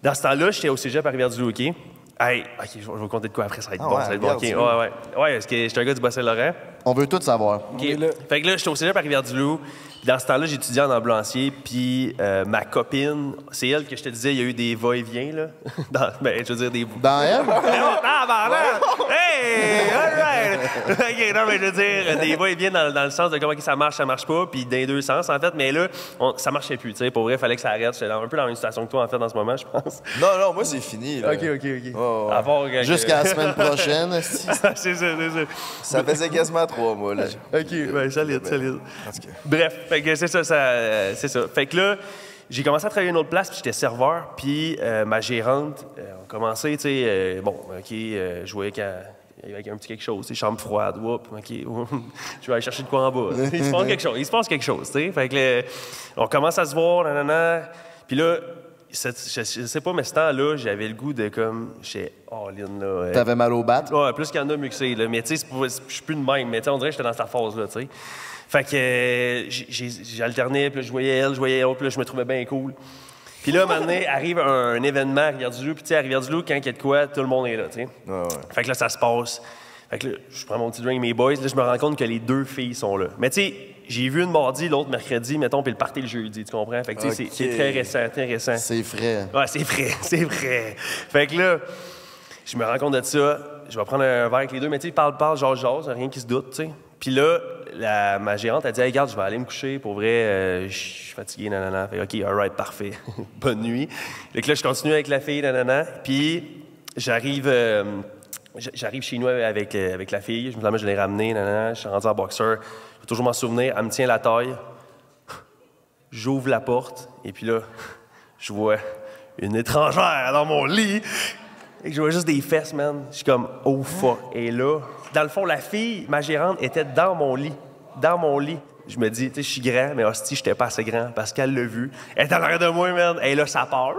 Dans ce temps-là, j'étais au cégep à Rivière-du-Loup, OK? Hey, OK, je vais vous conter de quoi après, ça va être Ah bon, ouais, ça va être bon. OK, ouais, ouais. Ouais, parce que j'étais un gars du Bas-Saint-Laurent. On veut tout savoir. OK. Fait que là, j'étais au cégep à Rivière-du-Loup. Dans ce temps-là, j'étudiais en ambulancier. Puis euh, ma copine, c'est elle que je te disais, il y a eu des va-et-vient, là. Dans, ben, je veux dire, des... Dans elle? Non, tabarnak! Hey! All right! Non, mais je veux dire, des va-et-vient dans, dans le sens de comment que ça marche, ça marche pas, puis dans les deux sens, en fait. Mais là, on- ça marchait plus, tu sais. Pour vrai, il fallait que ça arrête. J'étais dans- un peu dans la même situation que toi, en fait, en ce moment, je pense. Non, non, moi, c'est fini. Là. OK, OK, OK. Oh, ouais. Jusqu'à la semaine prochaine, c'est ça, c'est ça. Ça faisait quasiment trois mois, là. OK, ouais, solide, solide. En tout cas. Bref, fait que c'est ça, ça euh, c'est ça. Fait que là, j'ai commencé à travailler à une autre place, puis j'étais serveur, puis euh, ma gérante, euh, on commençait, tu sais, euh, bon, OK, je voyais qu'elle il y avait un petit quelque chose, tu sais, chambre froide, whoop, OK, je vais aller chercher de quoi en bas. Il se passe quelque chose, il se passe quelque chose, tu sais. Fait que là, on commence à se voir, nanana, puis là, je, je sais pas, mais ce temps-là, j'avais le goût de comme, j'étais all-in, là. T'avais mal au bat? Ouais, plus qu'il y en a, mieux que c'est. là. Mais tu sais, je suis plus de même. Mais tu sais, on dirait que j'étais dans cette phase-là, tu sais. Fait que euh, j'alternais, puis là, je voyais elle, je voyais elle, puis là, je me trouvais bien cool. Puis là, un moment donné, arrive un, un événement à Rivière-du-Loup, puis tu sais, à Rivière-du-Loup, quand il y a de quoi, tout le monde est là, tu sais. Ouais. Fait que là, ça se passe. Fait que là, je prends mon petit drink, mes boys, là, je me rends compte que les deux filles sont là. Mais tu sais, j'ai vu une mardi, l'autre mercredi, mettons, puis le party le jeudi, tu comprends? Fait que tu sais, c'est- très récent, très récent. C'est frais. Ouais, c'est vrai, c'est vrai. Fait que là, je me rends compte de ça. je vais prendre un verre avec les deux, mais tu sais, parle, parle, genre, genre, rien qui se doute, tu sais. Puis là, ma gérante a dit, hey, regarde, je vais aller me coucher, pour vrai, euh, je suis fatigué, nanana. Fait, OK, all right, parfait. Bonne nuit. Que là, je continue avec la fille, nanana. Puis j'arrive. euh, J'arrive chez nous avec, euh, avec la fille. Je me dis, je l'ai ramenée, nanana. Je suis rendu en boxeur. Je vais toujours m'en souvenir. Elle me tient la taille. J'ouvre la porte et puis là, je vois une étrangère dans mon lit. Et je vois juste des fesses, man. Je suis comme, oh fuck. Et là, dans le fond, la fille, ma gérante, était dans mon lit. Dans mon lit. Je me dis, tu sais, je suis grand, mais hostie, j'étais pas assez grand parce qu'elle l'a vu. Elle est en arrière de moi, man. Et là, ça part.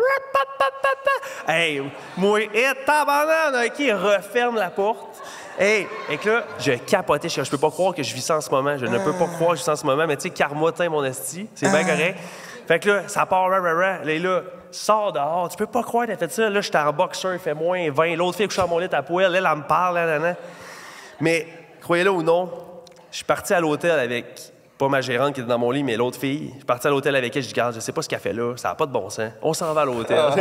Hey, moi, et tabarnak, OK, referme la porte. Hey, et que là, je capotais. Je, je peux pas croire que je vis ça en ce moment. Je ne peux pas croire que je vis ça en ce moment. Mais tu sais, karmotin, mon esti, c'est bien correct. Fait que là, ça part, rah, rah, rah. Là, là, sors dehors. Tu peux pas croire que t'as fait ça. Là, j'étais en boxeur, il fait moins 20. L'autre fille couche à mon lit à poêle. Elle, elle me parle, là, là, là. Mais, croyez-le ou non, je suis parti à l'hôtel avec, pas ma gérante qui était dans mon lit, mais l'autre fille. Je suis parti à l'hôtel avec elle. Je dis, regarde, je sais pas ce qu'elle fait là. Ça n'a pas de bon sens. On s'en va à l'hôtel.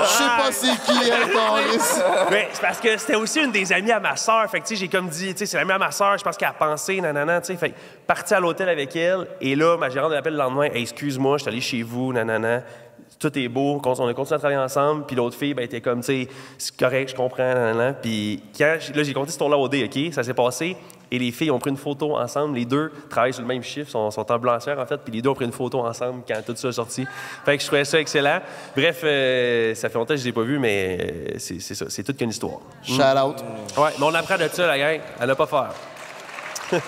Je sais pas c'est qui, elle. Mais c'est parce que c'était aussi une des amies à ma soeur. Fait que, tu sais, j'ai comme dit, tu sais, c'est l'amie à ma soeur, je pense qu'elle a pensé, nanana, tu sais. Fait parti à l'hôtel avec elle, et là, ma gérante m'appelle le lendemain, Hey, excuse-moi, je suis allé chez vous, nanana. Tout est beau, on a continué à travailler ensemble, puis l'autre fille, ben, était comme, tu sais, c'est correct, je comprends. Puis quand, là, j'ai compté ce tour-là au dé, OK? Ça s'est passé, et les filles ont pris une photo ensemble. Les deux travaillent sur le même chiffre, sont, sont ambulancières, en fait, puis les deux ont pris une photo ensemble quand tout ça est sorti. Fait que je trouvais ça excellent. Bref, euh, ça fait longtemps que je ne l'ai pas vu, mais euh, c'est ça, c'est toute qu'une histoire. Shout out. Ouais, mais on apprend de ça, la gang. À ne pas faire.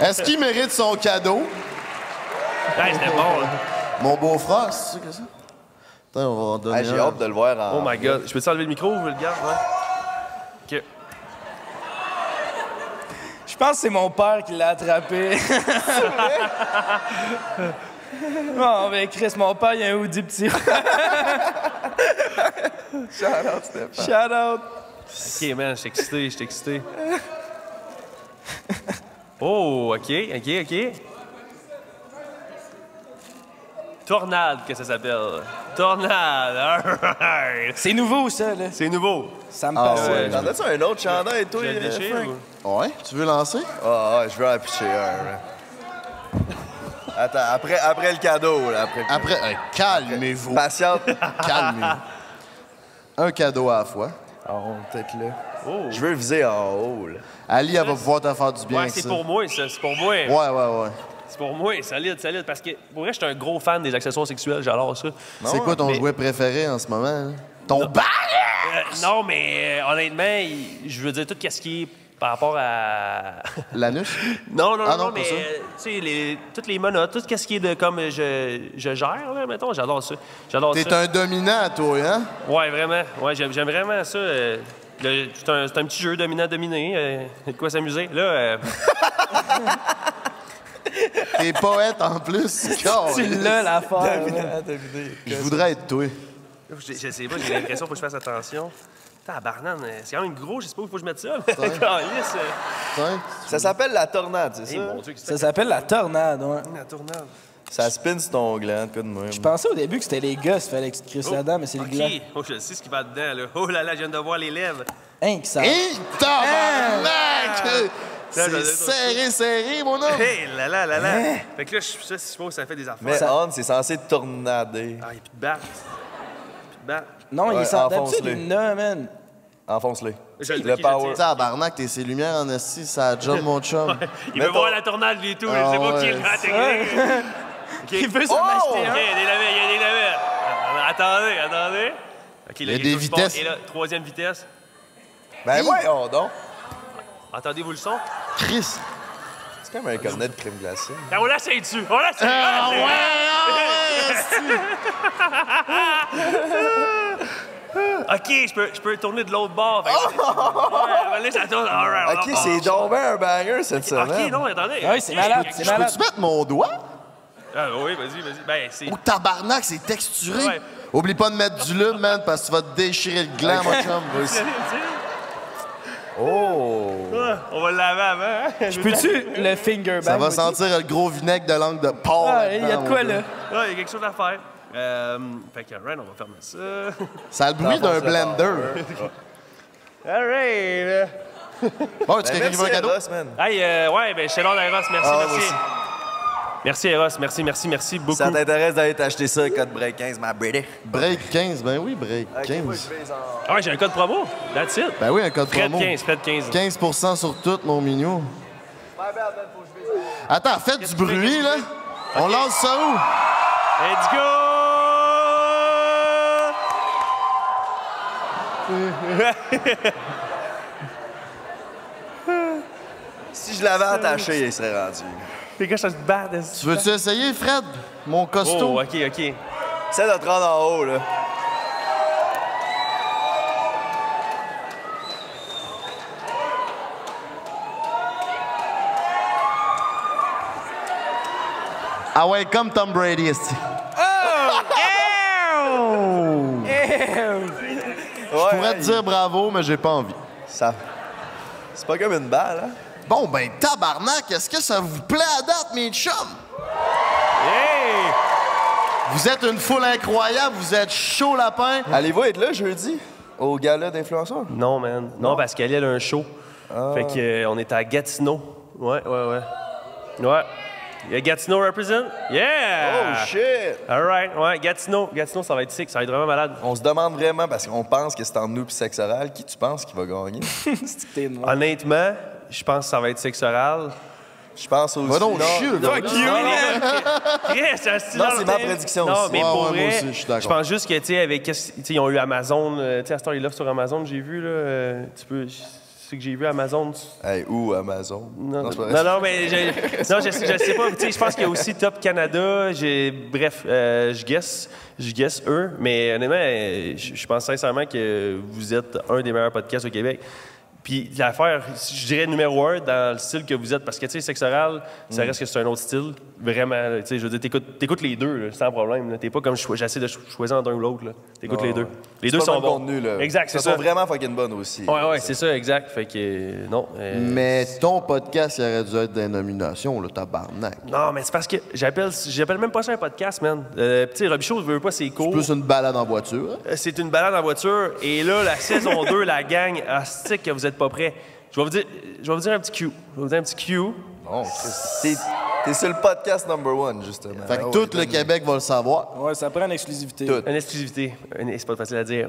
Est-ce qu'il mérite son cadeau? Ouais, c'était bon, là. Mon beau-frère, c'est ça que c'est? Attends, on va en donner Ah, J'ai un. hâte de le voir en. Oh my god. Je peux-tu enlever le micro ou je le garde? Ouais? OK. Je pense que c'est mon père qui l'a attrapé. Non, mais Chris, mon père, il a un hoodie petit. Shout-out, Stéphane. Shout out. OK, man, je suis excité, je suis excité. Oh, OK, OK, OK. Tornade, que ça s'appelle. Tornade. C'est nouveau, ça, là. C'est nouveau. Ça me Ah passe. ouais. T'en as-tu un autre chandail, toi, Je le euh, déchire ou- Ouais, tu veux lancer? Ah, ah, je veux en pitcher un. Attends, après, après le cadeau, là, après. Après, euh, calmez-vous. Patiente. Calmez-vous. Un cadeau à la fois. Ah, peut-être là. Oh. Je veux viser en haut, là. Ali, elle va pouvoir te faire du bien Ouais, c'est pour moi, ça. C'est pour moi. Ouais, ouais, ouais. C'est pour moi. Solide, solide. Parce que, pour vrai, je suis un gros fan des accessoires sexuels. J'adore ça. C'est quoi ton mais- jouet préféré en ce moment? hein? Ton! Euh, non, mais euh, honnêtement, je veux dire tout ce qui est par rapport à. L'anus? non, non, Ah non, non, pas mais euh, tu sais, les- toutes les menottes, tout ce qui est de comme euh, je, je gère, là, mettons, j'adore ça. J'adore T'es un dominant, toi, hein? Ouais, vraiment. Ouais, j'aime, vraiment ça. euh, c'est, un, c'est un petit jeu dominant-dominé. euh, de quoi s'amuser. Là, euh, T'es poète en plus. Tu l'as, l'affaire. là. Je voudrais être toi. je, je sais pas, j'ai l'impression qu'il faut que je fasse attention. Tabarnane, c'est quand même gros, je sais pas où il faut que je mette ça. Euh. Ça s'appelle la tornade, c'est Eh, ça? mon Dieu, que Ça s'appelle la tornade, ouais. la tournade. Ça spin sur ton gland, de même. Je pensais au début que c'était les gosses, fallait que tu te crisses là-dedans, mais c'est le gland. Oh, je sais ce qui va dedans, là. Oh là là, je viens de voir les lèvres. Hein, que ça. Tabarnak! Ça, C'est serré, serré, mon homme! Hé là là là là. Fait que là, je ça, je suppose que ça fait des affaires. Mais on, c'est censé tornader. Ah, et puis de battre. Puis de battre. Non, il Ouais, est sans enfonce-les. d'habitude, il l'a, man. Enfonce-les. Je- Le power. tiens. Tabarnak, t'es ses lumières en esti, ça job, mon chum. Il veut voir la tornade, lui, et tout. Ah je sais pas ouais, qui est la technique. Il veut s'en Oh! acheter un. il y a des navets, il y a des navets. Ah, Attendez, attendez. OK, là, Il y a des vitesses. Et là, troisième vitesse. Ben voyons donc. Entendez-vous le son? Chris! C'est comme un cornet de crème glacée. Ah, on l'essaye dessus. On l'essaye. Ah ouais, ah OK, je peux, je peux tourner de l'autre bord. Fait Ouais, ça tourne. All right, Ok, c'est donc bien un banger cette semaine. OK, non, attendez. Ah oui, c'est malade, c'est Je malade. peux-tu mettre mon doigt? Ah oui, vas-y, vas-y. Ben, c'est... Oh, tabarnak, c'est texturé! Ouais. Oublie pas de mettre du lube, man, parce que tu vas te déchirer le gland, mon chum. Vas-y. Oh! On va le laver avant. hein? Je peux-tu le finger Ça bang va aussi? sentir le gros vinaigre de langue de porc. Ah, il y a de quoi, là? Ah, il y a quelque chose à faire. Euh, fait que, Ren, on va fermer ça. Ça a le bruit d'un blender. All right. Bon, tu quelqu'un qui veut un cadeau? Hey, euh, ouais, ben, chez Lord Eros, merci, Ah, merci. Merci, Eros, merci, merci, merci beaucoup. Ça t'intéresse d'aller t'acheter ça, code break 15, ma Brady? Break 15, ben oui, break Ok, moi, 15. je vais en- Ah ouais, j'ai un code promo. That's it. Ben oui, un code Fred promo. 15, Fred 15. 15 sur tout, mon mignon. Attends, faites du bruit, là. On lance ça où? Let's go! Si je l'avais attaché, il serait rendu. Les gars, ça se bat. Tu veux-tu essayer, Fred? Mon costaud? Oh, OK, OK. Essaie de te rendre en haut, là. Ah ouais, comme Tom Brady, esti. Je pourrais te dire bravo, mais j'ai pas envie. Ça... C'est pas comme une balle, hein? Bon, ben, tabarnak, est-ce que ça vous plaît à date, mes chums? Hey! Vous êtes une foule incroyable, vous êtes chaud lapin. Allez-vous être là jeudi? Au gala d'influenceurs? Non, man. Non, parce qu'elle elle a un show. Fait que euh, on est à Gatineau. Ouais, ouais, ouais. Ouais. Il y a Gatineau represent? Yeah! Oh shit! All right, ouais, Gatineau. Gatineau, ça va être sick, ça va être vraiment malade. On se demande vraiment, parce qu'on pense que c'est en nous pis sexe oral, qui tu penses qui va gagner? Honnêtement, je pense que ça va être sexe oral. Je pense aussi. Va donc non, chier, non. Fuck you, man! C'est Non, c'est ma prédiction Non, aussi. mais Ouais, pour ouais, moi vrai, aussi, je suis d'accord. je pense juste que, tu sais, avec, qu'est-ce- tu sais, ils ont eu Amazon, euh, tu sais, à ce temps, ils l'offrent sur Amazon, j'ai vu, là, euh, tu peux, ce que j'ai vu, Amazon, Hey, où Amazon? Non, c'est non, non, mais je, non, je, sais- je sais pas. Tu sais, je pense qu'il y a aussi Top Canada. J'ai, bref, euh, je guess, je guess eux. Mais honnêtement, je pense sincèrement que vous êtes un des meilleurs podcasts au Québec. Puis l'affaire, je dirais numéro un dans le style que vous êtes, parce que tu sais, sexe oral, ça reste que c'est un autre style. Vraiment, tu sais, je veux dire, t'écoutes, t'écoutes les deux, là, sans problème. là. T'es pas comme je- j'essaie de cho- choisir entre un ou l'autre. là. T'écoutes les deux. ouais. Les C'est deux pas le sont même bons. contenu, là. Exact, c'est Ça sont vraiment fucking bonnes aussi. Ouais, ouais, c'est ça, exact. Fait que, euh, non. euh, Mais ton podcast, il aurait dû être des nominations, le tabarnak. Non, mais c'est parce que j'appelle, j'appelle même pas ça un podcast, man. Euh, tu sais, Robichaud, je veux pas, c'est court. Plus une balade en voiture. hein? Euh, C'est une balade en voiture. Et là, la saison 2, la gang, astique que vous êtes pas prêts. Je vais vous dire, je vais vous dire un petit cue. Je vais vous dire un petit cue. Bon, t'es, t'es sur le podcast number one, justement. Fait que Ah ouais, tout le Québec va le savoir. Ouais, ça prend une exclusivité. Tout. Une exclusivité. Une- C'est pas facile à dire.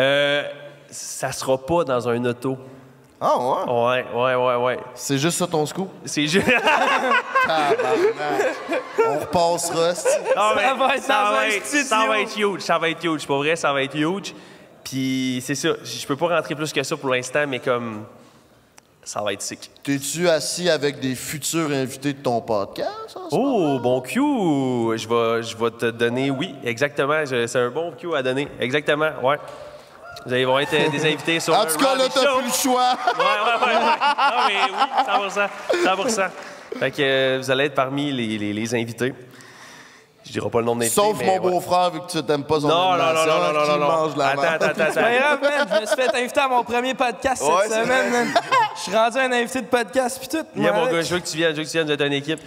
Euh, ça sera pas dans un auto. Ah ouais? Ouais, ouais, ouais, ouais. C'est juste ça ton scoop? C'est juste. Tabarnak. On repassera, esti. Non, mais Ça va être dans un ça va être huge. Ça va être huge. Pour vrai, ça va être huge. Puis c'est ça. Je peux pas rentrer plus que ça pour l'instant, mais comme. Ça va être sick. T'es-tu assis avec des futurs invités de ton podcast? en ce? Oh, bon cue! Je vais, je vais te donner, oui, exactement. C'est un bon cue à donner. Exactement, ouais. Vous allez vont être des invités sur En le tout cas, là, t'as plus le choix. Ouais, ouais, ouais, ouais. Non, mais oui, 100 100 Fait que euh, vous allez être parmi les, les, les invités. Je dirai pas le nom de l'invité, Sauf mais mon ouais. beau-frère, vu que tu t'aimes pas son Non, non, non, non, non, non, non. mange la Attends, attends, attends, C'est pas grave, man. Je me suis fait inviter à mon premier podcast Ouais, cette semaine, man. Je suis rendu un invité de podcast puis tout. Viens, mon gars, je veux que tu viennes, je veux que tu viennes, une équipe.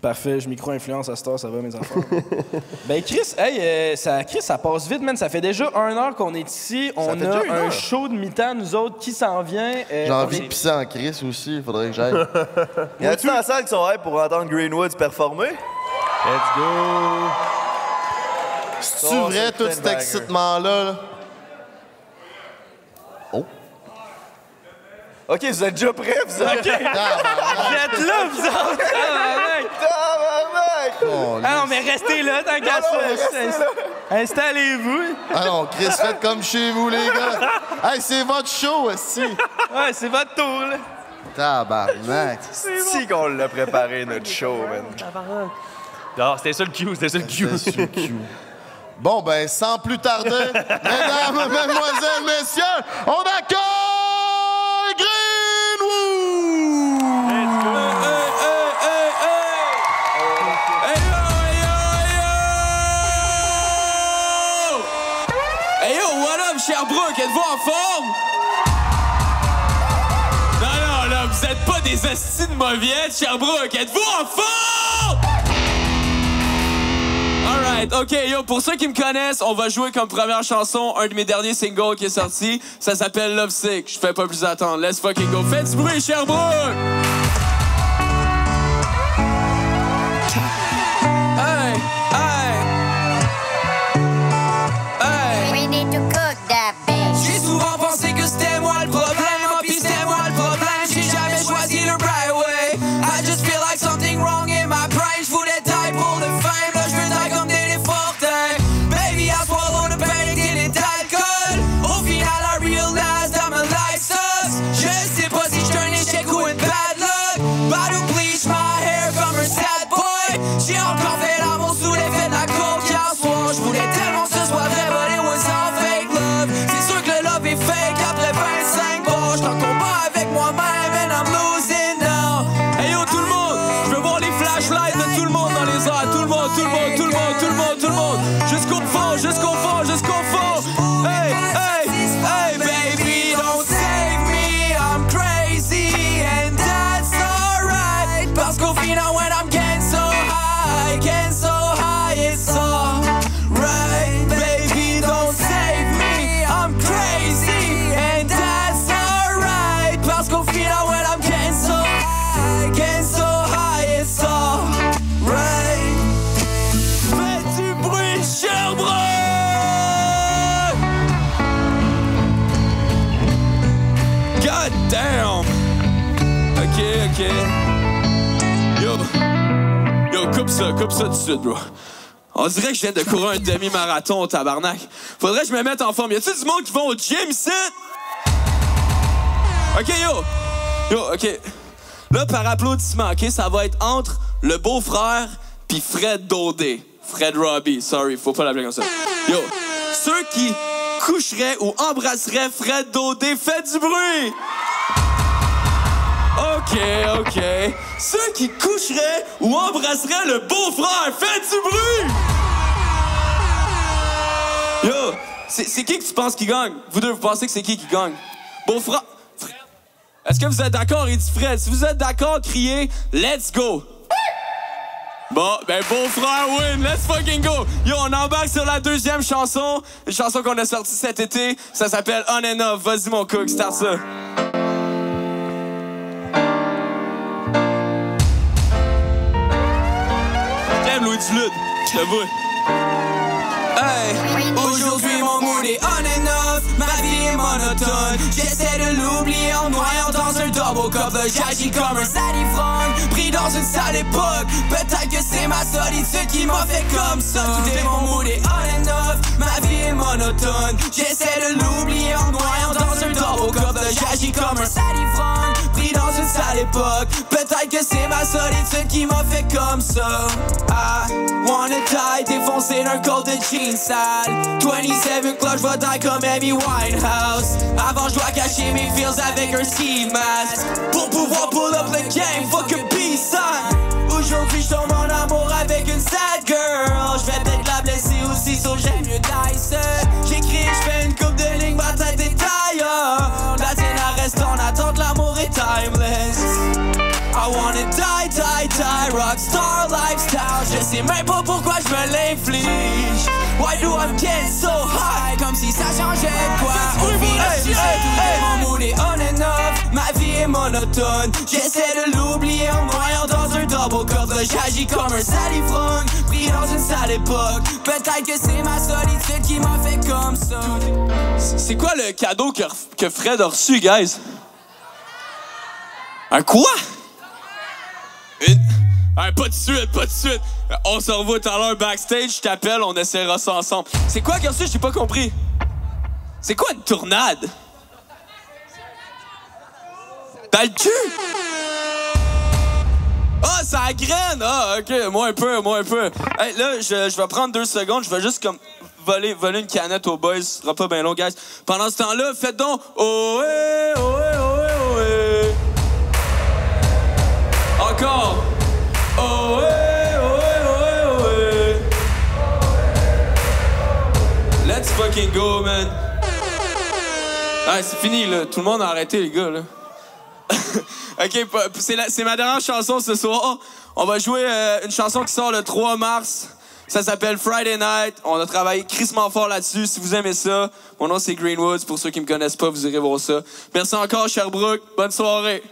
Parfait, je micro-influence à cette heure, ça va, mes enfants. ben, Chris, hey, euh, ça, Chris, ça passe vite, man. Ça fait déjà un heure qu'on est ici. On fait a un heure. show de mi-temps, nous autres, qui s'en vient. Euh, J'ai envie de pisser en crise aussi, il faudrait que j'aille. Y a-tu dans la salle qui sont hype pour entendre Greenwoods performer? Let's go! C'est-tu Oh, vrai, c'est tout cet excitement-là? là? Ok, vous êtes déjà prêts, vous autres? Vous êtes là, vous autres! Tabarnak! Tabarnak! Oh, Ah non, mais restez là, tant qu'à ça. Installez-vous. Ah non, Chris, faites comme chez vous, les gars. Hey, c'est votre show, aussi. Ouais, c'est votre tour, là. Tabarnak. Si qu'on l'a préparé, notre show, man. Non, c'était ça le cue, c'était ça le cue. Q. Bon, ben, sans plus tarder, mesdames, mesdemoiselles, messieurs, on accueille Greenwood! Hey yo, what up, Sherbrooke? Êtes-vous en forme? Non, non, là, vous êtes pas des astis de mauviettes, Sherbrooke. Êtes-vous en forme? Ok, yo, pour ceux qui me connaissent, on va jouer comme première chanson un de mes derniers singles qui est sorti. Ça s'appelle Love Sick. Je fais pas plus attendre. Let's fucking go. Faites du bruit, Sherbrooke! High, ça, coupe ça tout de suite, bro. On dirait que je viens de courir un demi-marathon au tabarnak. Faudrait que je me mette en forme. Y a-tu du monde qui vont au gym ici? Ok, yo. Yo, ok. Là, par applaudissement, ok, ça va être entre le beau-frère puis Fred Daudé. Fred Robbie, sorry, faut pas l'appeler comme ça. Yo, ceux qui coucheraient ou embrasseraient Fred Daudé, faites du bruit! Ok, ok. Ceux qui coucheraient ou embrasseraient le beau-frère, faites du bruit! Yo, c'est qui que tu penses qui gagne? Vous deux, vous pensez que c'est qui qui gagne? Beau-frère? Est-ce que vous êtes d'accord? Dit Fred. Si vous êtes d'accord, criez Let's go! Bon, ben beau-frère win, let's fucking go! Yo, on embarque sur la deuxième chanson, une chanson qu'on a sortie cet été, ça s'appelle On and Off. Vas-y mon cook, start ça. J'aime Louis je. Hey, aujourd'hui mon mood est on and off, ma vie est monotone. J'essaie de l'oublier en noyant dans un double. Là, J'agis comme un salivrogne, pris dans une sale époque. Peut-être que c'est ma solitude qui m'a fait comme ça. Tout est mon mood est on and off, ma vie est monotone. J'essaie de l'oublier en noyant dans un double. Là, J'agis comme un salivrogne, dans une sale époque. Peut-être que c'est ma solitude qui m'a fait comme ça. I wanna die, défoncé d'un col de jeans sale. 27 cloche va die comme Amy Winehouse. Avant, je dois cacher mes feels avec un ski mask. Pour pouvoir pull up le game, fuck a peace. Aujourd'hui, je tombe en amour avec une sad girl. Je vais peut-être la blesser aussi, so j'aime mieux die rockstar lifestyle. Je sais même pas pourquoi je me l'inflige. Why do I get so high? Comme si ça changeait quoi. Tu sais, hey, tout mon mood est on and off. Ma vie est monotone. J'essaie de l'oublier en noyant dans un double cup. J'agis comme un salivrogne, pris dans une sale époque. Peut-être que c'est ma solitude qui m'a fait comme ça. C'est quoi le cadeau que, que Fred a reçu, guys? Un quoi? Une... Hey, pas de suite, pas de suite. On se revoit tout à l'heure backstage, je t'appelle, on essaiera ça ensemble. C'est quoi reçu? J'ai pas compris. C'est quoi une tournade? Dans le cul? Ah, ça graine! Ah, ok, moi un peu, moi un peu. Hey, là, je, vais prendre deux secondes, je vais juste comme voler, voler une canette aux boys. Ce sera pas bien long, guys. Pendant ce temps-là, faites donc. Oh, eh, oh, eh, oh, oh. Encore. Fucking go, man. Ah, c'est fini, là. Tout le monde a arrêté, les gars, là. ok, c'est ma dernière chanson ce soir. On va jouer euh, une chanson qui sort le 3 mars. Ça s'appelle Friday Night. On a travaillé crissement fort là-dessus. Si vous aimez ça, mon nom c'est Greenwoods. Pour ceux qui me connaissent pas, vous irez voir ça. Merci encore, Sherbrooke. Bonne soirée.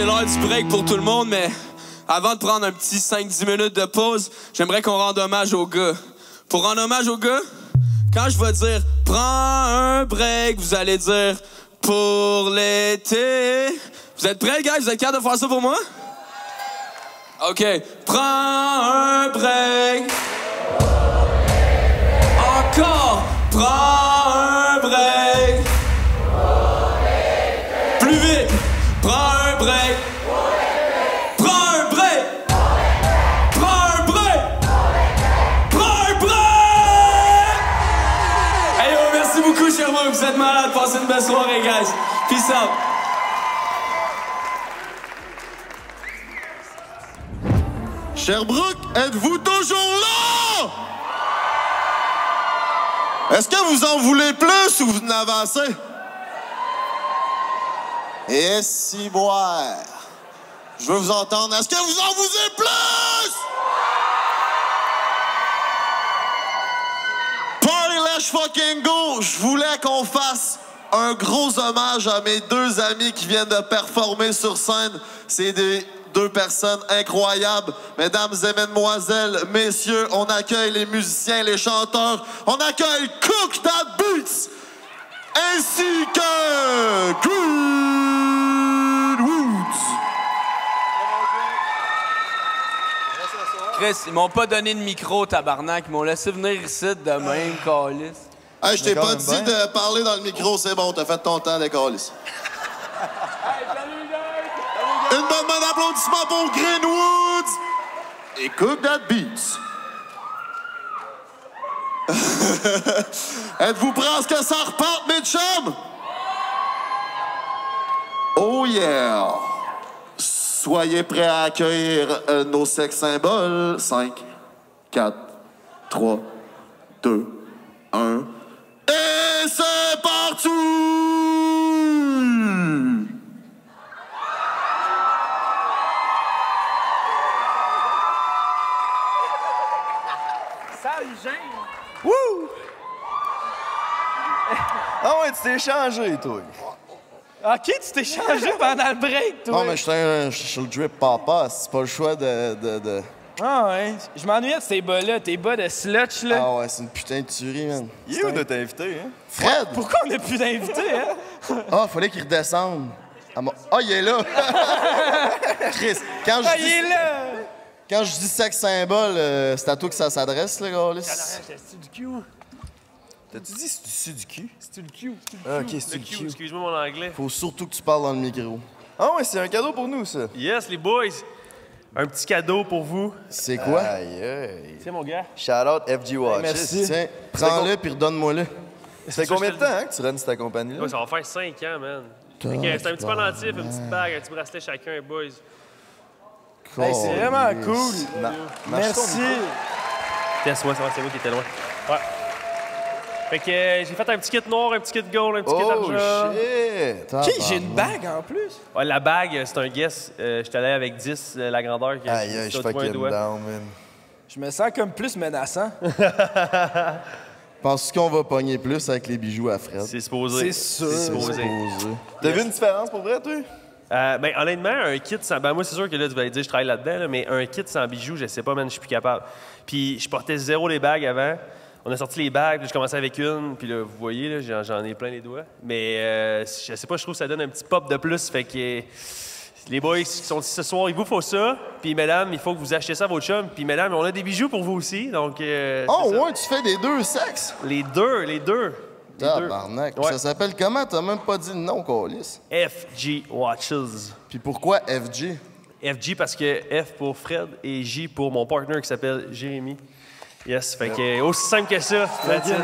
C'est l'heure du break pour tout le monde, mais avant de prendre un petit 5-10 minutes de pause, j'aimerais qu'on rende hommage aux gars. Pour rendre hommage aux gars, quand je vais dire prends un break, vous allez dire pour l'été. Vous êtes prêts, gars? Vous êtes capables de faire ça pour moi? OK. Prends un break. Encore. Prends un break. Plus vite. Prends un break. Prends un break. Prends un break. Prends un break. Hey yo, merci beaucoup, Sherbrooke. Vous êtes malades. Passez une belle soirée, guys. Peace out. Sherbrooke, êtes-vous toujours là? Est-ce que vous en voulez plus ou vous en avez assez? Et si boire. Je veux vous entendre. Est-ce que vous en voulez plus? Party let's fucking go! Je voulais qu'on fasse un gros hommage à mes deux amis qui viennent de performer sur scène. C'est des deux personnes incroyables. Mesdames et mesdemoiselles, messieurs, on accueille les musiciens, les chanteurs. On accueille Cook That Beats ainsi que Green Woods. Chris, ils m'ont pas donné de micro, tabarnak. Ils m'ont laissé venir ici de même, calice. Hey, je t'ai pas dit de parler dans le micro, c'est bon, t'as fait ton temps d'école ici. Une bonne main d'applaudissement pour Greenwood et Cook That Beats. Êtes-vous prêts à ce que ça reparte, mes chums? Oh yeah! Soyez prêts à accueillir euh, nos sex symboles. 5, 4, 3, 2, 1. Et c'est parti! Ça me gêne. Wouh! Ah ouais, tu t'es changé, toi. OK, tu t'es changé pendant le break, toi? Non, mais je suis sur le drip papa. C'est pas le choix de. de, de- Ah ouais. Je m'ennuyais de ces bas-là, tes bas de slutch, là. Ah ouais, c'est une putain de tuerie, man. Il est où de t'inviter, hein? Fred! Pourquoi on n'a plus d'invités, hein? Ah, fallait qu'il redescende. Ah, Ah, il est là! Chris, quand je Ah, dis... il est là! Quand je dis sexe symbole, euh, c'est à toi que ça s'adresse, là, gars. C'est du Q. T'as-tu dit c'est du cul? C'est du Q. Ah, ok, c'est Le du Q, cul. excuse-moi mon anglais. Faut surtout que tu parles dans le micro. Ah ouais, c'est un cadeau pour nous, ça. Yes, les boys. Un petit cadeau pour vous. C'est quoi? Aïe, aïe. C'est mon gars. Shout out FG Watch. Merci. Tiens, prends-le puis redonne-moi-le. C'est combien de temps hein, que tu rennes cette compagnie-là? Ouais, ça va faire 5 ans, man. Fait que, C'est un petit pendentif, une petite bague, un petit bracelet chacun, boys. Hey, c'est vraiment cool. Merci. Teste-moi, ça va, c'est moi qui étais loin. Ouais. Fait que euh, j'ai fait un petit kit noir, un petit kit gold, un petit kit Oh argent. shit! OK, j'ai une bague en plus? Ouais, la bague, euh, c'est un guess. Euh, J'étais allé avec 10, euh, la grandeur. que- Aïe, aïe, je un fucking doigt. down, man. Je me sens comme plus menaçant. Penses-tu qu'on va pogner plus avec les bijoux à Fred? C'est supposé. C'est sûr. C'est supposé. Supposé. T'as vu une différence pour vrai, toi? Euh, ben, honnêtement, un kit sans. Ben, moi, c'est sûr que là, tu vas aller dire, je travaille là-dedans, là, mais un kit sans bijoux, je sais pas, man, je suis plus capable. Puis, je portais zéro les bagues avant. On a sorti les bagues, puis je commençais avec une, puis là, vous voyez, là, j'en- ai plein les doigts. Mais, euh, je sais pas, je trouve que ça donne un petit pop de plus, fait que. Les boys qui sont ici ce soir, il vous faut ça. Puis mesdames, il faut que vous achetiez ça à votre chum. Puis mesdames, on a des bijoux pour vous aussi. Donc. euh, Oh, ouais, tu fais des deux sexes? Les deux, les deux. Les deux. Tabarnak. Ouais. Ça s'appelle comment? T'as même pas dit le nom, Colis. FG Watches. Puis pourquoi FG? FG parce que F pour Fred et J pour mon partner qui s'appelle Jérémy. Yes, fait que aussi simple que ça. That's it.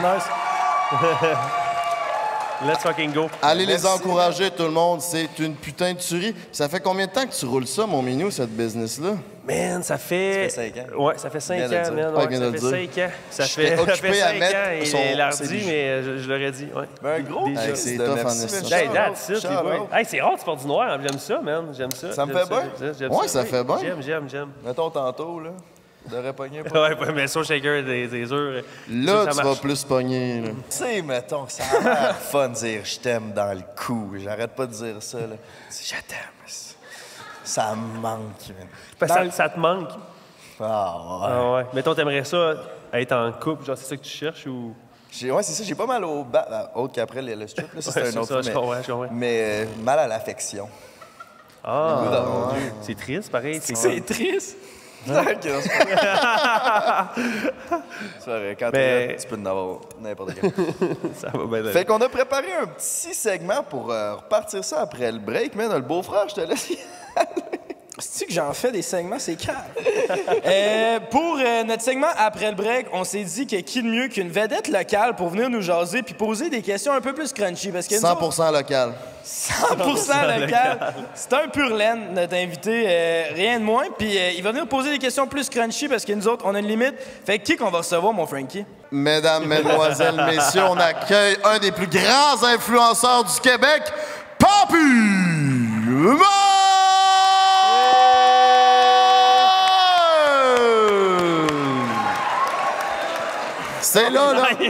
Let's fucking go. Allez les encourager, tout le monde. C'est une putain de tuerie. Ça fait combien de temps que tu roules ça, mon minou, cette business-là? Man, ça fait. Ça fait cinq ans. Ouais, ça fait 5 Il vient de le ans, man. Ouais, ça fait le dire. 5 ans. Ça fait, ça fait à 5 mettre ans. Son- il l'a bijoux. mais euh, je, je l'aurais dit. Ouais. Ben, un gros c'est tough de en. Hey, that's it, c'est rare tu portes du noir. J'aime ça, man. J'aime ça. Ça me fait bien? Ouais, ça fait bien. J'aime, j'aime, j'aime. Mettons tantôt, là. Devrait pogner pas. Ouais, ouais, mais ça, shaker des, des heures. Là, ça, ça tu vas plus pogner. là. Tu sais, mettons que ça a l'air fun de dire je t'aime dans le cou. J'arrête pas de dire ça, là. Je t'aime. Ça me manque, man. Parce que ça, ça te manque. Ah, ouais. Ah ouais. Mettons, t'aimerais ça être en couple, genre c'est ça que tu cherches ou? Ouais, c'est ça, j'ai pas mal au bas, euh, autre qu'après le, le strip, là, Ouais, c'est un autre ça, mais, comprends. mais euh, mal à l'affection. Ah, Dieu. c'est triste, pareil. C'est triste. C'est vrai, quand Mais- t'es là, tu peux en avoir n'importe quel. ça va bien aller. Fait qu'on a préparé un petit segment pour euh, repartir ça après le break, man. Le beau-frère, je te laisse. C'est-tu que j'en fais des segments? C'est calme. Euh, pour euh, notre segment après le break, on s'est dit que qui de mieux qu'une vedette locale pour venir nous jaser puis poser des questions un peu plus crunchy. Parce que nous autres, 100% local. 100% local. C'est un pur laine, notre invité, euh, rien de moins. Puis euh, il va venir poser des questions plus crunchy parce que nous autres, on a une limite. Fait que qui qu'on va recevoir, mon Frankie? Mesdames, mesdemoiselles, messieurs, on accueille un des plus grands influenceurs du Québec, Papi C'est là, là.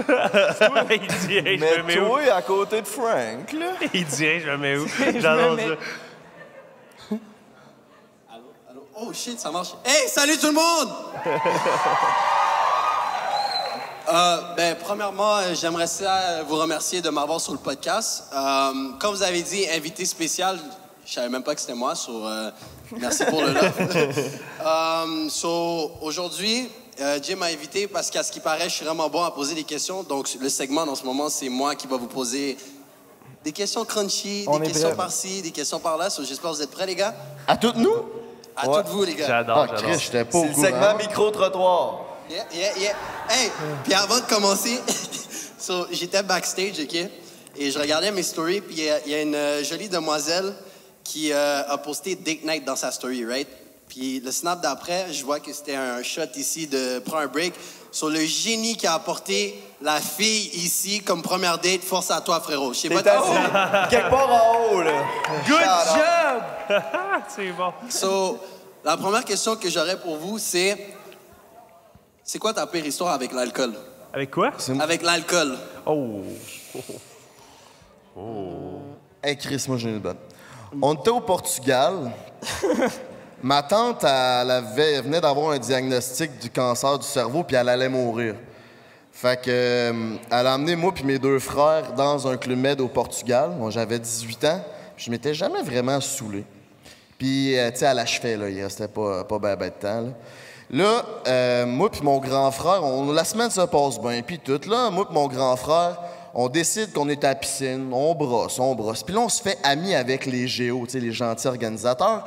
Il dit, hey, je me Mais mets où? toi, à côté de Frank, là. Il dit, hey, je me mets où? Je J'adore me mets- ça. Oh shit, ça marche. Hey, salut tout le monde! Euh, ben, premièrement, euh, j'aimerais ça vous remercier de m'avoir sur le podcast. Euh, comme vous avez dit, invité spécial, je savais même pas que c'était moi, so, euh, merci pour le love. So, aujourd'hui, euh, Jim m'a invité parce qu'à ce qui paraît, je suis vraiment bon à poser des questions. Donc, le segment en ce moment, c'est moi qui va vous poser des questions crunchy, On des est questions par-ci, des questions par-là. So, J'espère que vous êtes prêts, les gars? À toutes nous? À Ouais. toutes vous, les gars. J'adore, Ah, j'adore. C'est le segment micro-trottoir. Yeah, yeah, yeah. Hey, puis avant de commencer, so, j'étais backstage, OK? Et je regardais mes stories, puis il y a- il y, a une euh, jolie demoiselle qui euh, a posté Date Night dans sa story, right? Puis le snap d'après, je vois que c'était un shot ici de prends un break. Sur le génie qui a apporté la fille ici comme première date, force à toi, frérot. Je sais pas assis quelque part en haut, là. Good job! c'est bon. So, la première question que j'aurais pour vous, c'est c'est quoi ta pire histoire avec l'alcool? Avec quoi? Avec l'alcool. Oh. Hey Chris, moi j'ai une bonne. On était au Portugal. Ma tante, elle, avait- elle venait d'avoir un diagnostic du cancer du cerveau, puis elle allait mourir. Fait que, euh, elle a emmené moi puis mes deux frères dans un club med au Portugal. Moi, j'avais 18 ans. puis Je m'étais jamais vraiment saoulé. Puis, euh, tu sais, elle achevait, là. Il restait pas, pas ben, ben de temps, là. Là, euh, moi puis mon grand frère, on, la semaine se passe bien, puis tout. Là, moi puis mon grand frère, on décide qu'on est à piscine, on brosse, on brosse. Puis là, on se fait amis avec les géos, les gentils organisateurs.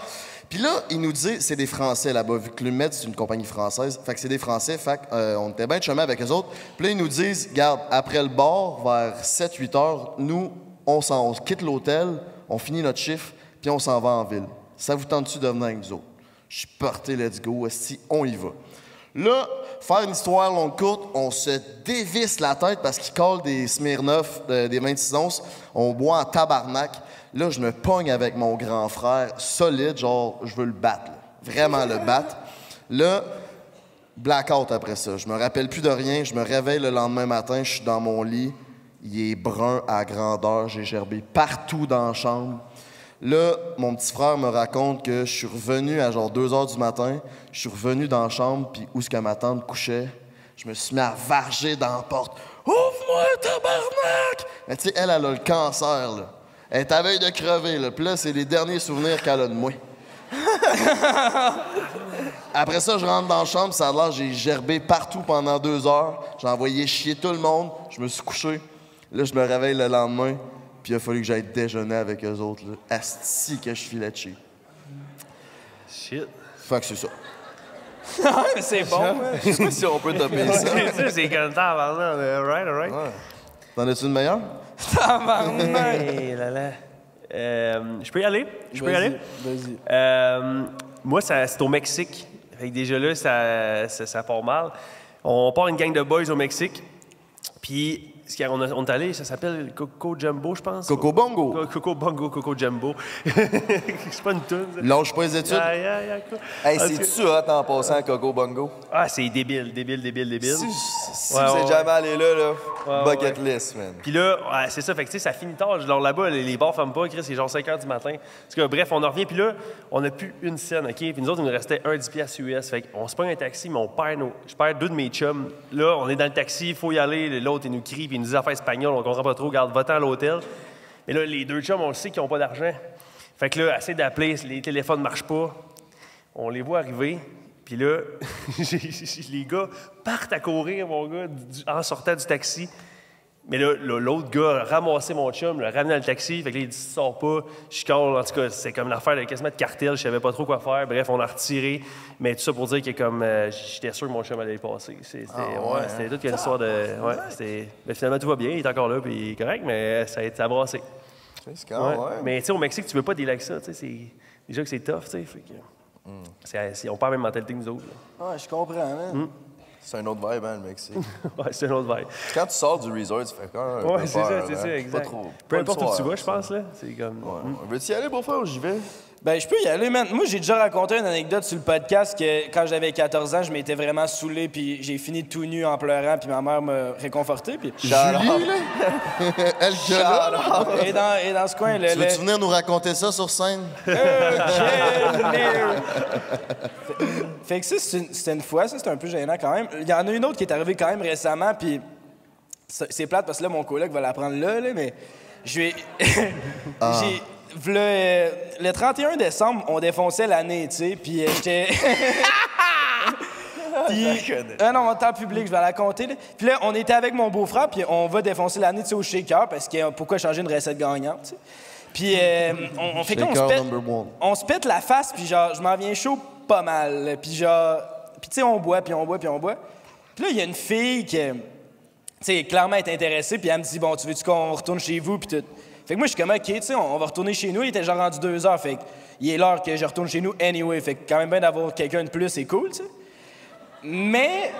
Puis là, ils nous disent, c'est des Français là-bas, vu que le Med, c'est une compagnie française. Fait que c'est des Français, fait que, euh, était bien de chemin avec eux autres. Puis là, ils nous disent, garde, après le bar, vers 7-8 heures, nous, on, s'en, on quitte l'hôtel, on finit notre chiffre, puis on s'en va en ville. Ça vous tente-tu de venir avec nous autres? Je suis parti, let's go, si on y va. Là, faire une histoire longue courte, on se dévisse la tête parce qu'il colle des Smirnoff, euh, des 26 onces. On boit en tabarnak. Là, je me pogne avec mon grand frère, solide, genre, je veux le battre. Vraiment le battre. Là, blackout après ça. Je me rappelle plus de rien. Je me réveille le lendemain matin, je suis dans mon lit. Il est brun à grandeur. J'ai gerbé partout dans la chambre. Là, mon petit frère me raconte que je suis revenu à genre 2 heures du matin. Je suis revenu dans la chambre, puis où ce que ma tante couchait, je me suis mis à varger dans la porte. Ouvre-moi, tabarnak! Mais tu sais, elle, elle a le cancer, là. Elle est à veille de crever, là. Puis là, c'est les derniers souvenirs qu'elle a de moi. Après ça, je rentre dans la chambre, ça a l'air, j'ai gerbé partout pendant deux heures. J'ai envoyé chier tout le monde. Je me suis couché. Là, je me réveille le lendemain, puis il a fallu que j'aille déjeuner avec eux autres. Là. Asti que je filais de chier. Shit. Fait que c'est ça. mais c'est bon. hein. Je sais pas si on peut topper ça. c'est c'est comme ça, avant Alright, alright. T'en as-tu une meilleure? Tabarnak. Hey là là. Euh, je peux y aller? Je peux y aller? Vas-y. Euh, moi, ça- c'est au Mexique. Fait que déjà là, ça, ça, ça part mal. On part une gang de boys au Mexique. Puis, ce on, est allé, ça s'appelle Coco Jumbo, je pense. Coco Bongo. Co- Coco Bongo, Coco Jumbo. c'est pas une tune. Lâche pas les études. Hey, c'est-tu hot en passant à Coco Bongo? Ah, c'est débile, débile, débile, débile. Si, si Ouais, vous ouais, êtes ouais. jamais allé là, là, Ouais, bucket ouais. list, man. Puis là, ouais, c'est ça, fait que tu sais, ça finit tard. Genre là-bas, les, les bars ferment pas, Chris, c'est genre 5 h du matin. Parce que bref, on en revient, puis là, on n'a plus une scène, OK? Puis nous autres, il nous restait un 10 piastres US. Fait qu'on se prend un taxi, mais on perd nos. Je perds deux de mes chums. Là, on est dans le taxi, il faut y aller. L'autre, il nous crie, puis il nous dit des affaires espagnoles, on comprend pas trop, garde, va-t'en à l'hôtel. Et là, les deux chums, on le sait qu'ils n'ont pas d'argent. Fait que là, assez d'appeler, les téléphones ne marchent pas. On les voit arriver. Puis là, les gars partent à courir, mon gars, en sortant du taxi. Mais là, l'autre gars a ramassé mon chum, l'a ramené dans le taxi. Fait que là, il dit Sors pas. Je colle. En tout cas, c'est comme l'affaire de quasiment de cartel. Je savais pas trop quoi faire. Bref, on a retiré. Mais tout ça pour dire que comme euh, j'étais sûr que mon chum allait passer. C'était Ah ouais, ouais, c'était hein? toute une histoire de. Ouais, c'était- mais finalement, tout va bien. Il est encore là, puis il est correct, mais ça a, été- brassé. Ouais. Mais tu sais, au Mexique, tu veux pas avec ça. tu sais, c'est- Déjà que c'est tough, tu sais. C'est- on parle même mentalité que nous autres. là. Ouais, je comprends, man. Mm. C'est un autre vibe, hein, le Mexique. ouais, c'est un autre vibe. Quand tu sors du resort, tu fais quand même Ouais, peu c'est ça, c'est hein. ça, exact. Pas trop. Peu importe où tu vas, je pense, là. C'est comme. mm. Veux-tu y aller, beau-frère, ou j'y vais? Ben, je peux y aller, man. Moi, j'ai déjà raconté une anecdote sur le podcast que quand j'avais 14 ans, je m'étais vraiment saoulé, puis j'ai fini tout nu en pleurant, puis ma mère m'a réconforté. Puis... Julie, là? Elle que là? Et dans, et dans ce coin, le. Tu veux-tu venir nous raconter ça sur scène? Fait que ça, c'était une fois, ça, c'était un peu gênant quand même. Il y en a une autre qui est arrivée quand même récemment, puis c'est plate parce que là, mon coloc va la prendre là, là, mais je vais. Ah. Euh, le 31 décembre, on défonçait l'année, tu sais, puis euh, j'étais. Puis, ah non, en temps public, je vais la compter. là. Puis là, on était avec mon beau-frère, puis on va défoncer l'année, tu sais, au shaker, parce que euh, pourquoi changer une recette gagnante, tu sais. Puis euh, on, on fait one. on se pète la face, puis genre, je m'en viens chaud pas mal. Puis genre, puis tu sais, on boit, puis on boit, puis on boit. Puis là, il y a une fille qui, tu sais, clairement est intéressée, puis elle me dit, bon, tu veux-tu qu'on retourne chez vous, puis tout. Fait que moi, je suis comme, OK, tu sais, on, va retourner chez nous. Il était genre rendu deux heures, fait que il est l'heure que je retourne chez nous anyway. Fait que quand même bien d'avoir quelqu'un de plus, c'est cool, tu sais. Mais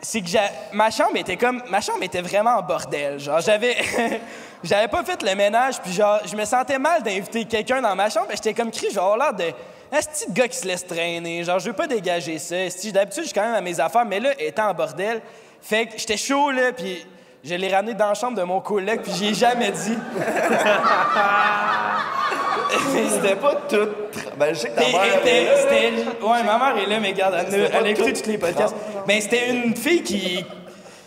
c'est que ma chambre était comme ma chambre était vraiment en bordel. Genre j'avais j'avais pas fait le ménage. Puis genre je me sentais mal d'inviter quelqu'un dans ma chambre. J'étais comme cri genre l'air de un petit gars qui se laisse traîner. Genre je veux pas dégager ça. Esti, d'habitude je suis quand même à mes affaires. Mais là étant en bordel. Fait que j'étais chaud là. Puis je l'ai ramené dans la chambre de mon collègue puis j'y ai jamais dit C'était pas tout. Ben, je sais que ta mère. est là. Ouais, ma mère est là, mais regarde, elle, elle a écouté tous les podcasts. Mais c'était une fille qui.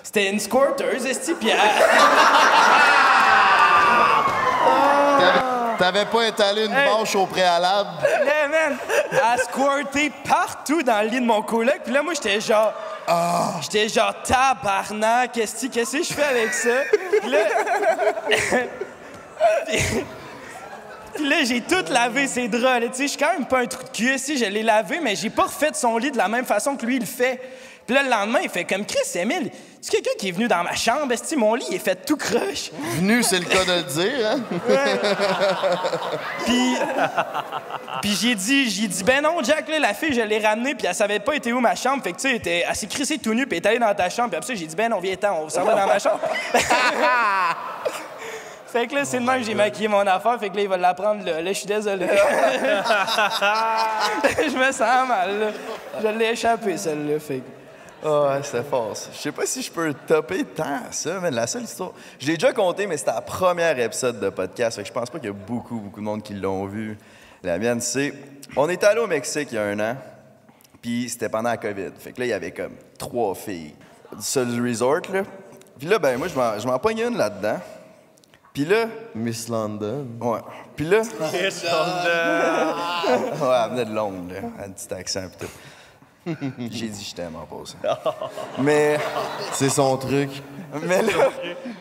C'était une squirteuse, esti, puis elle. T'avais pas étalé une Hey. bâche au préalable? Là, man, elle squirtait partout dans le lit de mon coloc. Puis là, moi, j'étais genre. J'étais genre tabarnak, qu'est-ce que je fais avec ça? Puis là. Puis là, j'ai tout lavé ses draps. Tu sais, je suis quand même pas un trou de cul. Si je l'ai lavé, mais j'ai pas refait son lit de la même façon que lui, il le fait. Puis là, le lendemain, il fait comme Chris, Emile, tu quelqu'un qui est venu dans ma chambre? Esti, mon lit, il est fait tout croche? Venu, c'est le cas de le dire, hein? Puis, puis j'ai dit, j'ai dit, ben non, Jack, là, la fille, je l'ai ramenée, puis elle savait pas été où ma chambre. Fait que, tu sais, elle était- elle s'est crissée tout nu, puis elle est allée dans ta chambre. Puis après ça, j'ai dit, ben non, viens-t'en, on s'en va dans ma chambre. fait que là, c'est de même que j'ai maquillé mon affaire. Fait que là, il va la prendre là. Là, je suis désolé. je me sens mal, là. Je l'ai échappé, celle-là. Fait que- Ah ouais, c'était fort. ça. Je sais pas si je peux topper tant ça, mais la seule histoire. Je l'ai déjà compté, mais c'était la première épisode de podcast. Fait que je pense pas qu'il y a beaucoup, beaucoup de monde qui l'ont vu. La mienne, c'est. On est allé au Mexique il y a un an, puis c'était pendant la COVID. Fait que là, il y avait comme trois filles. Du seul resort, là. Puis là, ben, moi, je m'en- je m'en pogne une là-dedans. Puis là. Miss London. Ouais. Puis là. Miss ouais, elle venait de Londres, là. Elle a un petit accent pis tout. J'ai dit je t'aime en passant. Mais. C'est son truc. Mais là,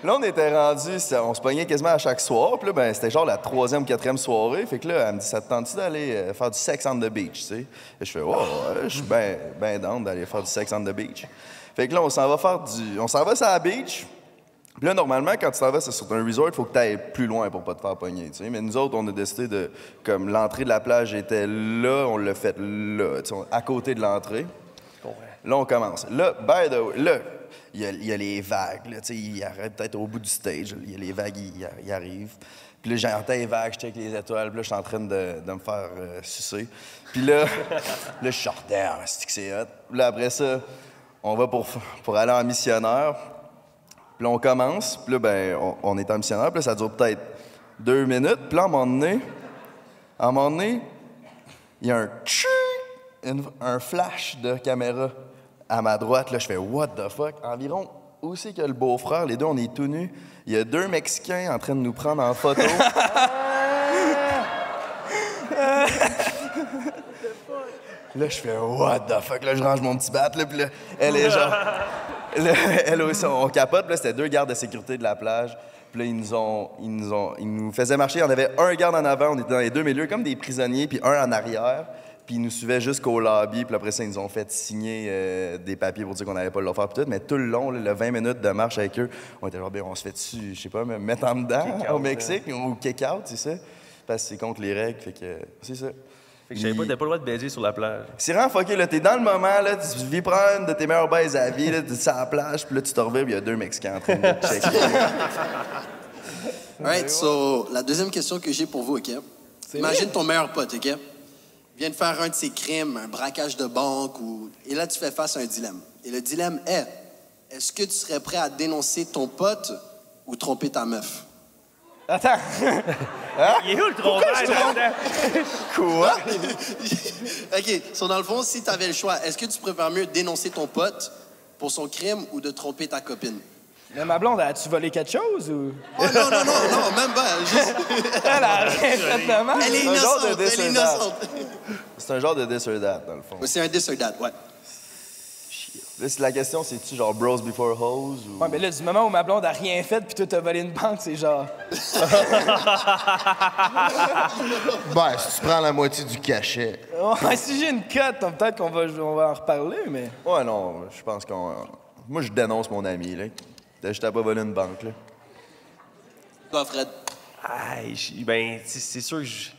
là, on était rendu, on se pognait quasiment à chaque soir. Puis là, ben, c'était genre la troisième quatrième soirée. Fait que là, elle me dit, ça te tente-tu d'aller euh, faire du sex on the beach, tu sais? Et je fais, ouais, ouais, je suis bien ben down d'aller faire du sex on the beach. Fait que là, on s'en va faire du. On s'en va sur la beach. Puis là, normalement, quand tu t'en vas sur un resort, il faut que tu ailles plus loin pour pas te faire pogner. tu sais. Mais nous autres, on a décidé de. Comme l'entrée de la plage était là, on l'a fait là, tu sais, à côté de l'entrée. Là, on commence. Là, by the way, là, il y a, il y a les vagues. Là, tu sais, il arrête peut-être au bout du stage. Il y a les vagues, ils ils arrivent. Puis là, j'entends les vagues, je check les étoiles. Puis là, je suis en train de, de me faire euh, sucer. Puis là, là, je sortais, c'est que c'est hot? Puis là, après ça, on va pour, pour aller en missionnaire. Puis là, on commence. Puis là, ben, on, on est en missionnaire. Puis là, ça dure peut-être deux minutes. Puis là, à un moment donné, à un moment donné, il y a un tchou, une- un flash de caméra à ma droite. Là, je fais What the fuck? Environ c'est que le beau-frère? Les deux, on est tout nus. Il y a deux Mexicains en train de nous prendre en photo. Là, je fais What the fuck? Là, je range mon petit bat. Là, puis là, elle est genre. elle aussi, on capote. Puis là, c'était deux gardes de sécurité de la plage. Puis là, ils nous ont. Ils nous, ont, ils nous faisaient marcher. On avait un garde en avant, on était dans les deux milieux, comme des prisonniers, puis un en arrière. Puis ils nous suivaient jusqu'au lobby. Puis après ça, ils nous ont fait signer euh, des papiers pour dire qu'on n'avait pas le faire. Puis tout. Mais tout le long, là, le 20 minutes de marche avec eux, on était genre, Ben, on se fait dessus, je sais pas, me mettre en dedans au Mexique ou kick-out, c'est ça? Parce que c'est contre les règles. Fait que c'est ça. Fait que j'avais pas, t'avais pas le droit de baiser sur la plage. C'est vraiment fucké, là. T'es dans le moment, là. Tu vis prendre une de tes meilleures baises à la vie, là. T'es sur la plage, puis là, tu te reviens, puis il y a deux Mexicains en train de te checker. Alright, so, la deuxième question que j'ai pour vous, OK? Imagine ton meilleur pote, OK? Vient de faire un de ses crimes, un braquage de banque, ou... et là, tu fais face à un dilemme. Et le dilemme est, est-ce que tu serais prêt à dénoncer ton pote ou tromper ta meuf? Attends. Il est où le là-dedans? Quoi? OK, so, dans le fond, si tu avais le choix, est-ce que tu préfères mieux dénoncer ton pote pour son crime ou de tromper ta copine? Mais ma blonde, as-tu volé quelque chose ou? Oh non, non, non, non, même pas. Juste... Elle a rien fait de mal. Elle est innocente, elle est this or innocente. C'est un genre de that, dans le fond. C'est un that, ouais. Là, c'est la question, c'est-tu genre bros before hoes ou. Ouais, mais là, du moment où ma blonde a rien fait puis toi t'as volé une banque, c'est genre. Ben, si tu prends la moitié du cachet. Ouais, si j'ai une cote, peut-être qu'on va, on va en reparler, mais. Ouais, non, je pense qu'on. Moi, je dénonce mon ami, là. T'as juste à pas voler une banque, là. Toi, Fred. Aïe, ben, c'est c'est sûr que je.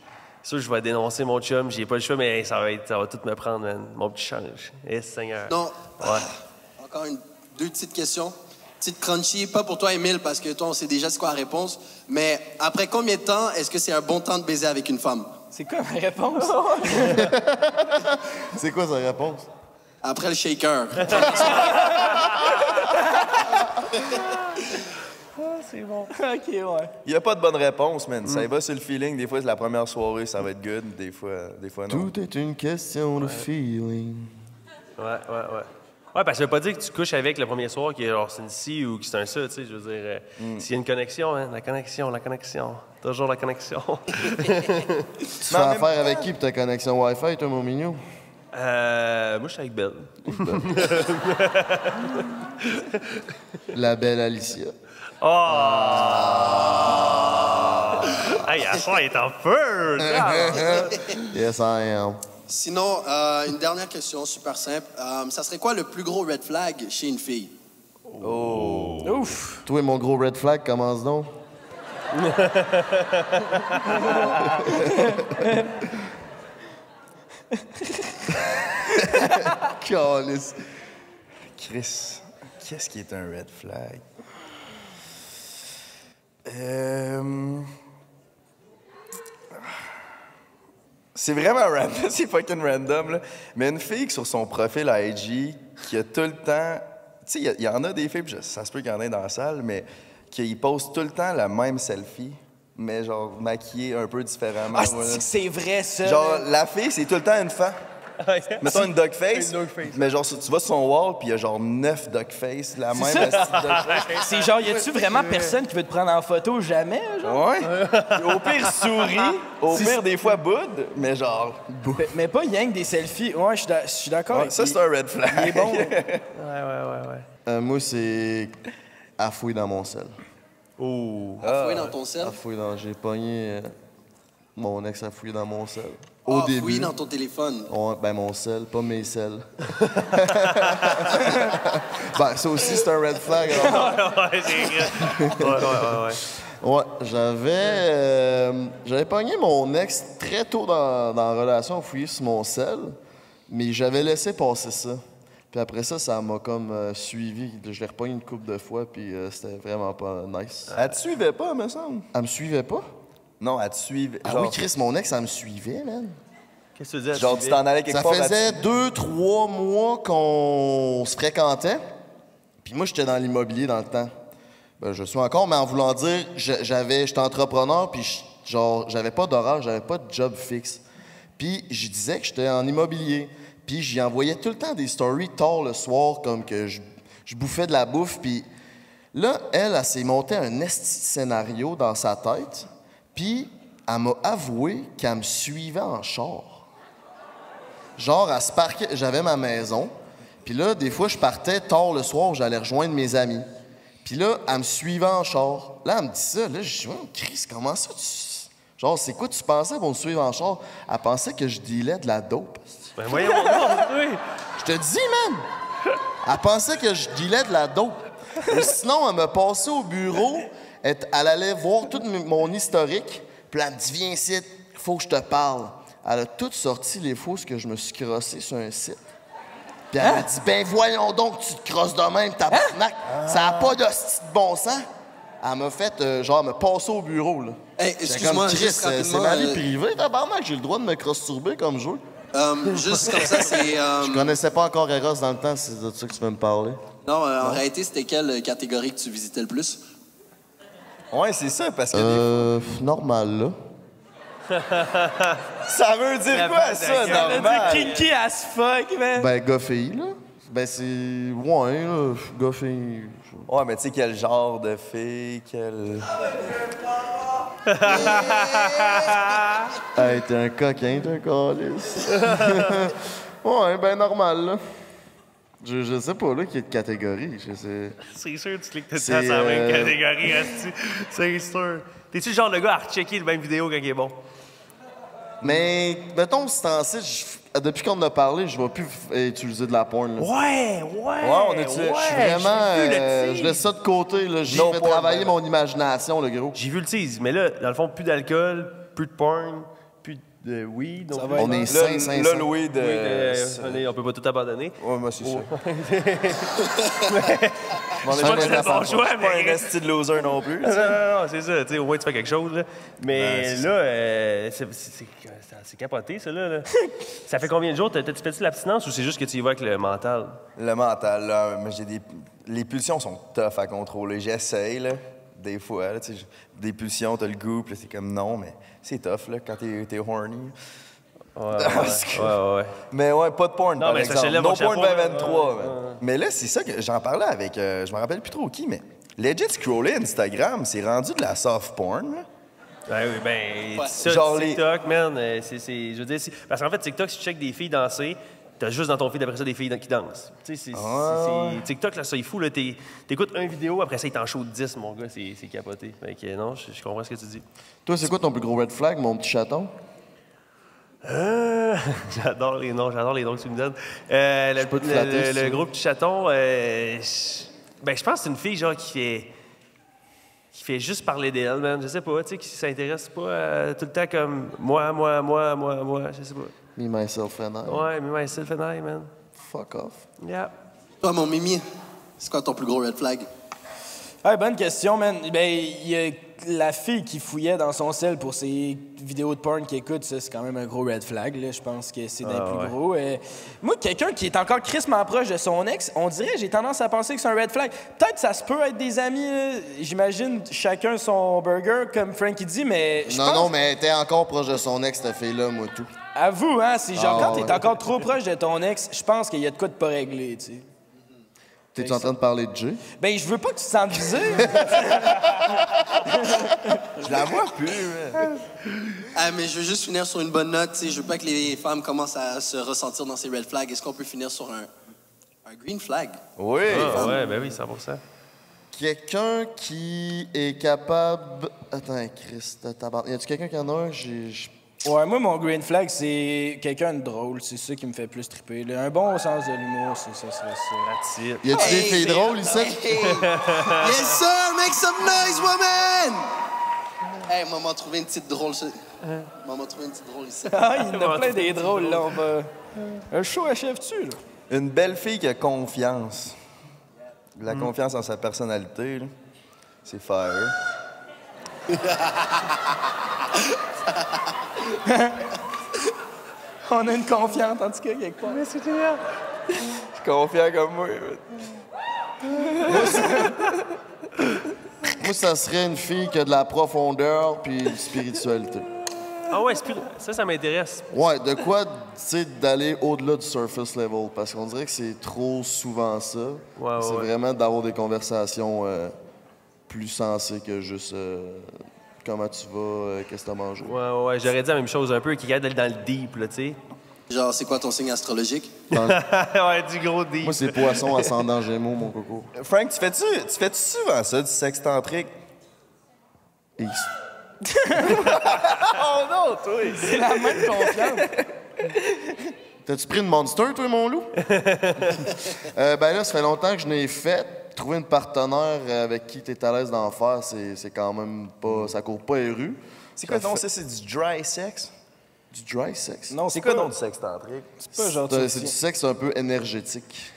Sûr je vais dénoncer mon chum, j'ai pas le choix, mais ça va, être, ça va tout me prendre, man. mon petit change. Eh, Seigneur. Non. Ouais. Encore une, deux petites questions. Petite crunchy, pas pour toi, Emile, parce que toi, on sait déjà c'est quoi la réponse. Mais après combien de temps est-ce que c'est un bon temps de baiser avec une femme? C'est quoi ma réponse? C'est quoi sa réponse? Après le shaker. c'est bon. ok, ouais. Il y a pas de bonne réponse, man. Ça y va sur le feeling. Des fois, c'est la première soirée, ça va être good. Des fois, des fois non. Tout est une question de feeling. Ouais, ouais, ouais. Ouais, parce que ça veut pas dire que tu couches avec le premier soir, que genre, c'est une ci ou que c'est un ça, tu sais. Je veux dire, euh, s'il y a une connexion, hein, la connexion, la connexion. Toujours la connexion. Tu fais affaire avec qui pour ta connexion Wi-Fi, toi, mon mignon? euh, moi, je suis avec Belle. La belle Alicia. Oh! hey, à soir, il est en feu! yes, I am. Sinon, euh, une dernière question super simple. Euh, ça serait quoi le plus gros red flag chez une fille? Oh. Ouf. Toi, mon gros red flag, commence donc. Chris, qu'est-ce qui est un red flag? Euh... C'est vraiment random, c'est fucking random, là. Mais une fille sur son profil IG, qui a tout le temps. Tu sais, il y en a des filles, puis ça se peut qu'il y en ait dans la salle, mais qui postent tout le temps la même selfie, mais genre maquillée un peu différemment. Ah, voilà. c'est vrai, ça. Genre, la fille, c'est tout le temps une femme. Mettons une dog face, mais genre, tu vas sur son wall, puis il y a genre neuf dog face, la même C'est genre, y a-tu vraiment personne qui veut te prendre en photo jamais, genre? Ouais. Au pire, souris. Au pire, des fois, boude, mais genre. Mais, mais pas rien que des selfies. Ouais, je suis d'accord. Ouais, ça, c'est un red flag. Il est bon. Ouais, ouais, ouais, ouais. Euh, moi, c'est à fouiller dans mon sel. Oh. À fouiller dans ton sel? À fouiller dans... J'ai pogné euh, mon ex à fouiller dans mon sel. Au Ah, début. dans ton téléphone? Ouais, ben mon sel, pas mes selles. ben, ça aussi, c'est un red flag. alors. ouais, c'est vrai. Ouais, ouais, ouais, ouais. Ouais, j'avais euh, j'avais pogné mon ex très tôt dans, dans la relation, fouillé sur mon sel, mais j'avais laissé passer ça. Puis après ça, ça m'a comme euh, suivi. Je l'ai repogné une couple de fois, puis euh, c'était vraiment pas nice. Elle te suivait pas, me semble. Elle me suivait pas? Non, elle te suivait. Ah oui, Chris, mon ex, elle me suivait, man. Qu'est-ce que tu dis? Genre, tu t'en allais quelque Ça part. faisait elle te- deux, trois mois qu'on se fréquentait. Puis moi, j'étais dans l'immobilier dans le temps. Ben, je suis encore, mais en voulant dire, j'avais, j'étais entrepreneur, puis genre, j'avais pas d'horaire, j'avais pas de job fixe. Puis je disais que j'étais en immobilier. Puis j'y envoyais tout le temps des stories tard le soir, comme que je, je bouffais de la bouffe. Puis là, elle, elle, s'est montée un esti de scénario dans sa tête. Puis elle m'a avoué qu'elle me suivait en char. Genre, à se j'avais ma maison. Puis là, des fois, je partais tard le soir, j'allais rejoindre mes amis. Puis là, elle me suivait en char. Là, elle me dit ça. Là, je dis, oh, Chris, comment ça tu. Genre, c'est quoi tu pensais pour me suivre en char? Elle pensait que je dealais de la dope. Ben voyons oui. Je te dis, man! Elle pensait que je dealais de la dope. Ou sinon, elle me passait au bureau, elle, elle allait voir tout mon historique, puis elle me dit, viens ici, faut que je te parle. Elle a tout sorti les fausses que je me suis crossé sur un site. Puis elle m'a dit, ben voyons donc, tu te crosses de même, tabarnak. Ça n'a pas de bon sens. Elle m'a fait, euh, genre, me passer au bureau, là. Hey, excuse-moi, juste euh, c'est ma vie euh, privée, tabarnak, j'ai le droit de me cross-turber comme jeu. Euh, juste comme ça, c'est. euh, Je connaissais pas encore Eros dans le temps, c'est de ça que tu veux me parler. Non, euh, en réalité, c'était quelle catégorie que tu visitais le plus? Ouais, c'est ça, parce que. Euh, normal, là. Ça veut dire quoi, ça, normal? kinky as fuck, man. Ben, gars-fille, là. Ben, c'est. Ouais, là. Gars-fille. Ouais, mais tu sais, quel genre de fille, quel. Hey, t'es un coquin, t'es un calice. ouais, ben, normal, là. Je, je sais pas, là, qu'il y a de catégories. Je sais. C'est sûr, tu cliques tout le temps C'est, sur la même euh, catégorie. C'est sûr. T'es-tu le genre de gars à rechecker le même vidéo quand il est bon? Mais, mettons, c'est en site, je- depuis qu'on en a parlé, je vais plus utiliser de la porn, là. Ouais, ouais. on utilise- ouais, Je suis vraiment. euh, je laisse ça de côté, là. No fait porn, travailler ben. mon imagination, le gros. J'ai vu le tease, mais là, dans le fond, plus d'alcool, plus de porn, de weed. non Ça va On est Là, sain, sain, là, sain. le weed, Oui, euh, de- on, est- on peut pas tout abandonner. Ouais, moi, c'est ça. Je sais pas que c'est un bon choix, Je suis pas un mais... esti de loser non plus. Non, non, non, c'est ça. Tu sais, au moins, tu fais quelque chose. Là. Mais c'est là, euh, c'est- capoté, ça. Là, là. ça fait combien de jours? T'as- T'as-tu fait l'abstinence ou c'est juste que tu y vas avec le mental? Le mental, là, mais j'ai des. Les pulsions sont tough à contrôler. J'essaye, là, des fois. Là, des pulsions, t'as le goût, puis là, c'est comme non, mais c'est tough, là, quand t'es t'es horny. Ouais, ouais, ouais, ouais. Mais ouais, pas de porn, Non, par mais ça, exemple. No porn chapeau, 2023. ouais, man. ouais. Mais là, c'est ça que j'en parlais avec. euh, je me rappelle plus trop qui, mais. Legit scroller Instagram, c'est rendu de la soft porn, là. Ouais, oui, ben, Ouais. ça, Genre les- TikTok, man, euh, c'est, c'est- je veux dire, parce qu'en fait, TikTok, si tu checkes des filles danser, t'as juste dans ton feed après ça des filles qui dansent. Tu sais, c'est, Ah. TikTok, là, ça, il fout, là, t'es- t'écoutes une vidéo, après ça, il t'en show 10, mon gars, c'est, capoté. Fait que, non, je, je comprends ce que tu dis. Toi, c'est quoi ton plus gros red flag, mon petit chaton? Euh, j'adore les noms, j'adore les noms que tu me donnes. Euh, le, peux te le- flatter, le- si tu le veux. gros petit chaton, euh, je- ben, je pense que c'est une fille, genre, qui fait qui fait juste parler d'elle, man. Je sais pas, tu sais, qui s'intéresse pas à tout le temps comme moi, moi, moi, moi, moi, je sais pas. Me, myself and I. Ouais, mais myself and I, man. Fuck off. Yeah. Toi, mon Mimi, c'est quoi ton plus gros red flag? Ouais, bonne question, man. Ben, il y a la fille qui fouillait dans son sel pour ses vidéos de porn qu'il écoute, c'est quand même un gros red flag. Là. Je pense que c'est des Ah, plus ouais. gros. Euh, moi, quelqu'un qui est encore crissement proche de son ex, on dirait, j'ai tendance à penser que c'est un red flag. Peut-être ça se peut être des amis. J'imagine chacun son burger, comme Frankie dit, mais Non, pense... non, mais elle était encore proche de son ex, cette fille-là, moi, tout. Avoue, hein, c'est genre Ah, quand t'es ouais. encore trop proche de ton ex, je pense qu'il y a de quoi de pas réglé, tu sais. T'es-tu en train de parler de Jay? Ben, je veux pas que tu te sentes visé. Je la vois plus, mais... Ah, mais je veux juste finir sur une bonne note. tu sais, Je veux pas que les femmes commencent à se ressentir dans ces red flags. Est-ce qu'on peut finir sur un, un green flag? Oui. Ah, ouais, ben oui, 100 Quelqu'un qui est capable. Attends, Christ, tabarnak. Y a-tu quelqu'un qui en a un? J'ai. Ouais, moi, mon green flag, c'est quelqu'un de drôle. C'est ça qui me fait plus triper. là. Un bon sens de l'humour, c'est ça, serait ça. Y a-tu des filles drôles ici? Yes, sir! Make some noise, woman! Hey, maman, trouvé une petite drôle. ça. Maman, trouvé une petite drôle ici. Ah, il y en a plein des drôles, là. On va... Un show achève-tu, là? Une belle fille qui a confiance. La confiance en sa personnalité, là, c'est fire. On a une confiante, en tout cas, quelque part. c'est génial. Confiant comme moi. Moi, ça serait une fille qui a de la profondeur puis de spiritualité. Ah ouais, ça, ça m'intéresse. Ouais, de quoi, tu sais, d'aller au-delà du surface level? Parce qu'on dirait que c'est trop souvent ça. Ouais, c'est ouais. vraiment d'avoir des conversations euh, plus sensées que juste euh, comment tu vas, euh, qu'est-ce que t'as mangé? Ouais, ouais, j'aurais dit la même chose un peu, qui est capable d'aller dans le deep, là, tu sais. Genre, c'est quoi ton signe astrologique? ouais, du gros deep. Moi, c'est poisson ascendant gémeaux, mon coco. Frank, tu fais-tu tu fais souvent ça, du sexe tantrique? Oh non, toi! C'est la même confiance. T'as-tu pris une monster, toi, mon loup? Euh, ben là, ça fait longtemps que je n'ai fait. Trouver une partenaire avec qui t'es à l'aise d'en faire, c'est c'est quand même pas. Ça court pas les rues. C'est quoi Ça non, fait- ça, c'est du dry sex? Du dry sex? Non, C'est quoi donc du sexe tantrique? C'est pas genre... C'est c'est du sexe un peu énergétique.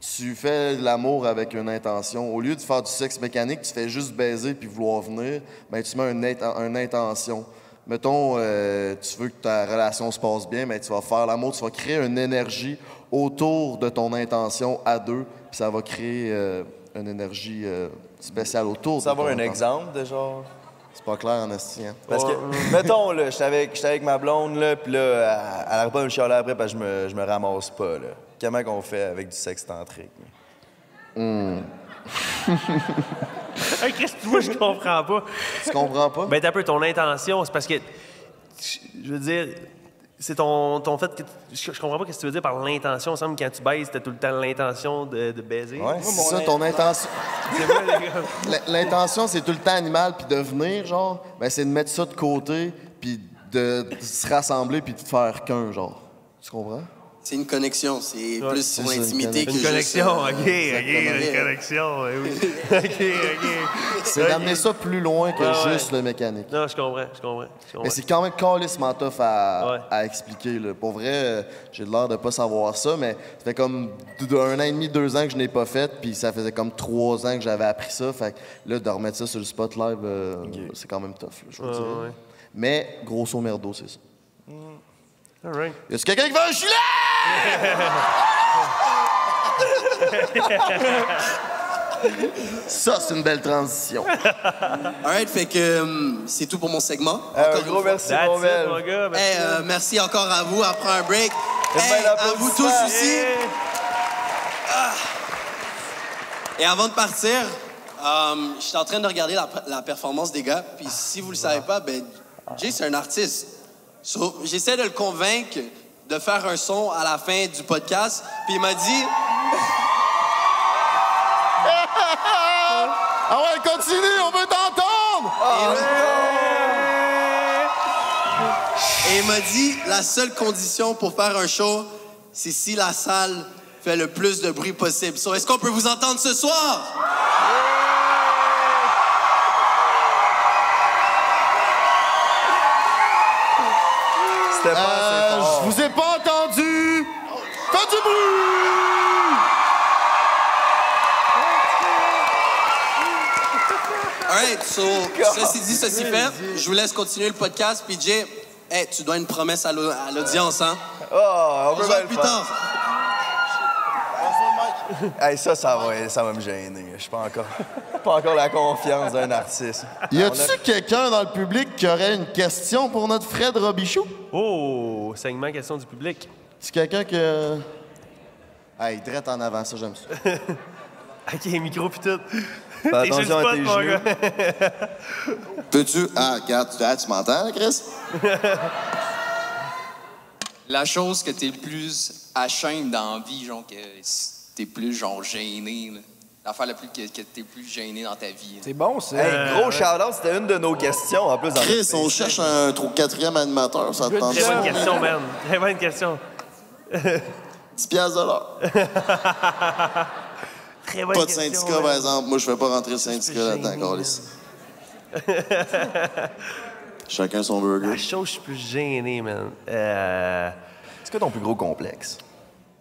Tu fais l'amour avec une intention. Au lieu de faire du sexe mécanique, tu fais juste baiser puis vouloir venir, ben tu mets une, une intention. Mettons, euh, tu veux que ta relation se passe bien, mais tu vas faire l'amour, tu vas créer une énergie autour de ton intention à deux, puis ça va créer euh, une énergie euh, spéciale autour Ça ton avoir un exemple de genre? C'est pas clair en esti, hein? Parce que, mettons, là, j'étais avec, j'étais avec ma blonde, là, puis là, elle- arrête pas de me chialer après parce que je me, je me ramasse pas, là. Comment qu'on fait avec du sexe tantrique? là? Hmm. Hey, Chris, moi, je comprends pas. Tu comprends pas? Ben, t'as un peu ton intention. C'est parce que, je veux dire, c'est ton, ton fait que. Je, je comprends pas ce que tu veux dire par l'intention. Il me semble que quand tu baises, t'as tout le temps l'intention de, de baiser. Ouais, c'est ça, ton intention. C'est vrai, les gars. L- L'intention, c'est tout le temps animal, puis de venir, genre, ben, c'est de mettre ça de côté, puis de, de se rassembler, puis de faire qu'un, genre. Tu comprends? C'est une connexion. C'est Ouais, plus l'intimité que Une juste, connexion, euh, ok, ok, une connexion, oui, oui. ok, ok. C'est d'amener ça plus loin que Ouais, ouais. juste le mécanique. Non, je comprends, je comprends. je comprends. Mais c'est quand même calissement tough à, Ouais. à expliquer. Là. Pour vrai, euh, j'ai l'air de pas savoir ça, mais ça fait comme un an et demi, deux ans que je n'ai pas fait, puis ça faisait comme trois ans que j'avais appris ça. Fait que là, de remettre ça sur le spot live, euh, c'est quand même tough, là, je vous Ouais, dirais. ouais. Mais grosso merdo, c'est ça. All right. Y quelqu'un qui veut un gilet? ça, c'est une belle transition. Alright, fait que hum, c'est tout pour mon segment. Euh, Encore un une gros merci, mon it, bel. mon gars. merci. Hey, euh, merci encore à vous après un break. Hey, à vous tous aussi. Ah. Et avant de partir, euh, j'étais en train de regarder la, la performance des gars. Puis si vous le savez pas, ben Jay c'est un artiste. So, j'essaie de le convaincre de faire un son à la fin du podcast. Puis il m'a dit, Ah ouais, continue, on veut t'entendre! et il m'a dit, la seule condition pour faire un show, c'est si la salle fait le plus de bruit possible. So, est-ce qu'on peut vous entendre ce soir? C'était pas Euh, assez fort. je vous ai pas entendu! Faites du bruit! All Alright, so, ceci dit, ceci fait, je vous laisse continuer le podcast. Puis Jay, hey, tu dois une promesse à l'au- à l'audience, hein? Oh, on peut voit le plus faire. tard. Hey, ça, ça va, ça va me gêner. Je suis pas encore, pas encore la confiance d'un artiste. Y a-tu quelqu'un dans le public qui aurait une question pour notre Fred Robichou? Oh, segment question du public. C'est quelqu'un que. Hey, drette en avant, ça, j'aime ça. Ok, micro pis tout. Fais attention à tes mon genoux. gars. Peux-tu. Ah, regarde, tu, ah, tu m'entends, Chris? La chose que t'es le plus ashamed dans la vie, genre que t'es plus genre gêné, là. L'affaire la plus que, que t'es plus gêné dans ta vie. C'est bon, ça. Hey, gros shout-out, c'était une de nos questions en plus. dans Chris, notre on cherche un trop quatrième animateur, ça te tente Très bonne question, man. Très bonne question. 10 piastres de l'heure. Très bonne Pas de question. syndicat, man. par exemple. Moi, je fais pas rentrer le syndicat là-dedans, Carlis. Chacun son burger. La chose, je suis plus gêné, man. Euh... C'est quoi ton plus gros complexe?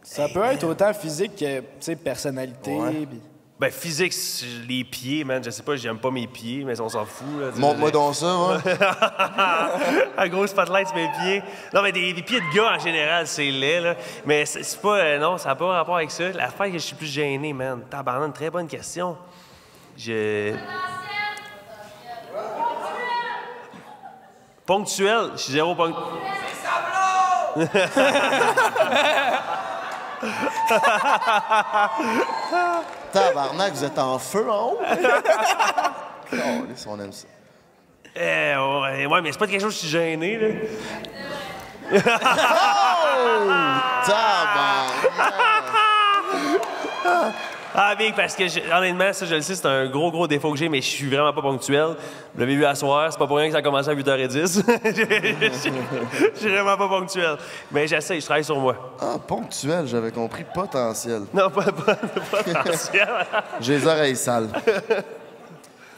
Ça peut être autant physique que, tu sais, personnalité. puis- Ben, physique, c'est les pieds, man. Je sais pas, j'aime pas mes pieds, mais on s'en fout. Montre-moi donc ça, ouais. Un gros spotlight sur mes pieds. Non, mais des, des pieds de gars en général, c'est laid, là. Mais c'est c'est pas. euh, non, ça n'a pas rapport avec ça. L'affaire que je suis plus gêné, man. Tabarnak, très bonne question. Je. Ponctuel. Je suis zéro ponctuel. Tabarnak, vous êtes en feu en haut? On aime ça. Eh, ouais, ouais, mais c'est pas quelque chose que je suis gêné, là. Ah, bien, parce que, je- honnêtement, ça, je le sais, c'est un gros, gros défaut que j'ai, mais je suis vraiment pas ponctuel. Vous l'avez vu à soir, c'est pas pour rien que ça a commencé à 8h10. Je suis vraiment pas ponctuel. Mais j'essaie, je travaille sur moi. Ah, ponctuel, j'avais compris potentiel. Non, pas, pas, pas potentiel. J'ai les oreilles sales.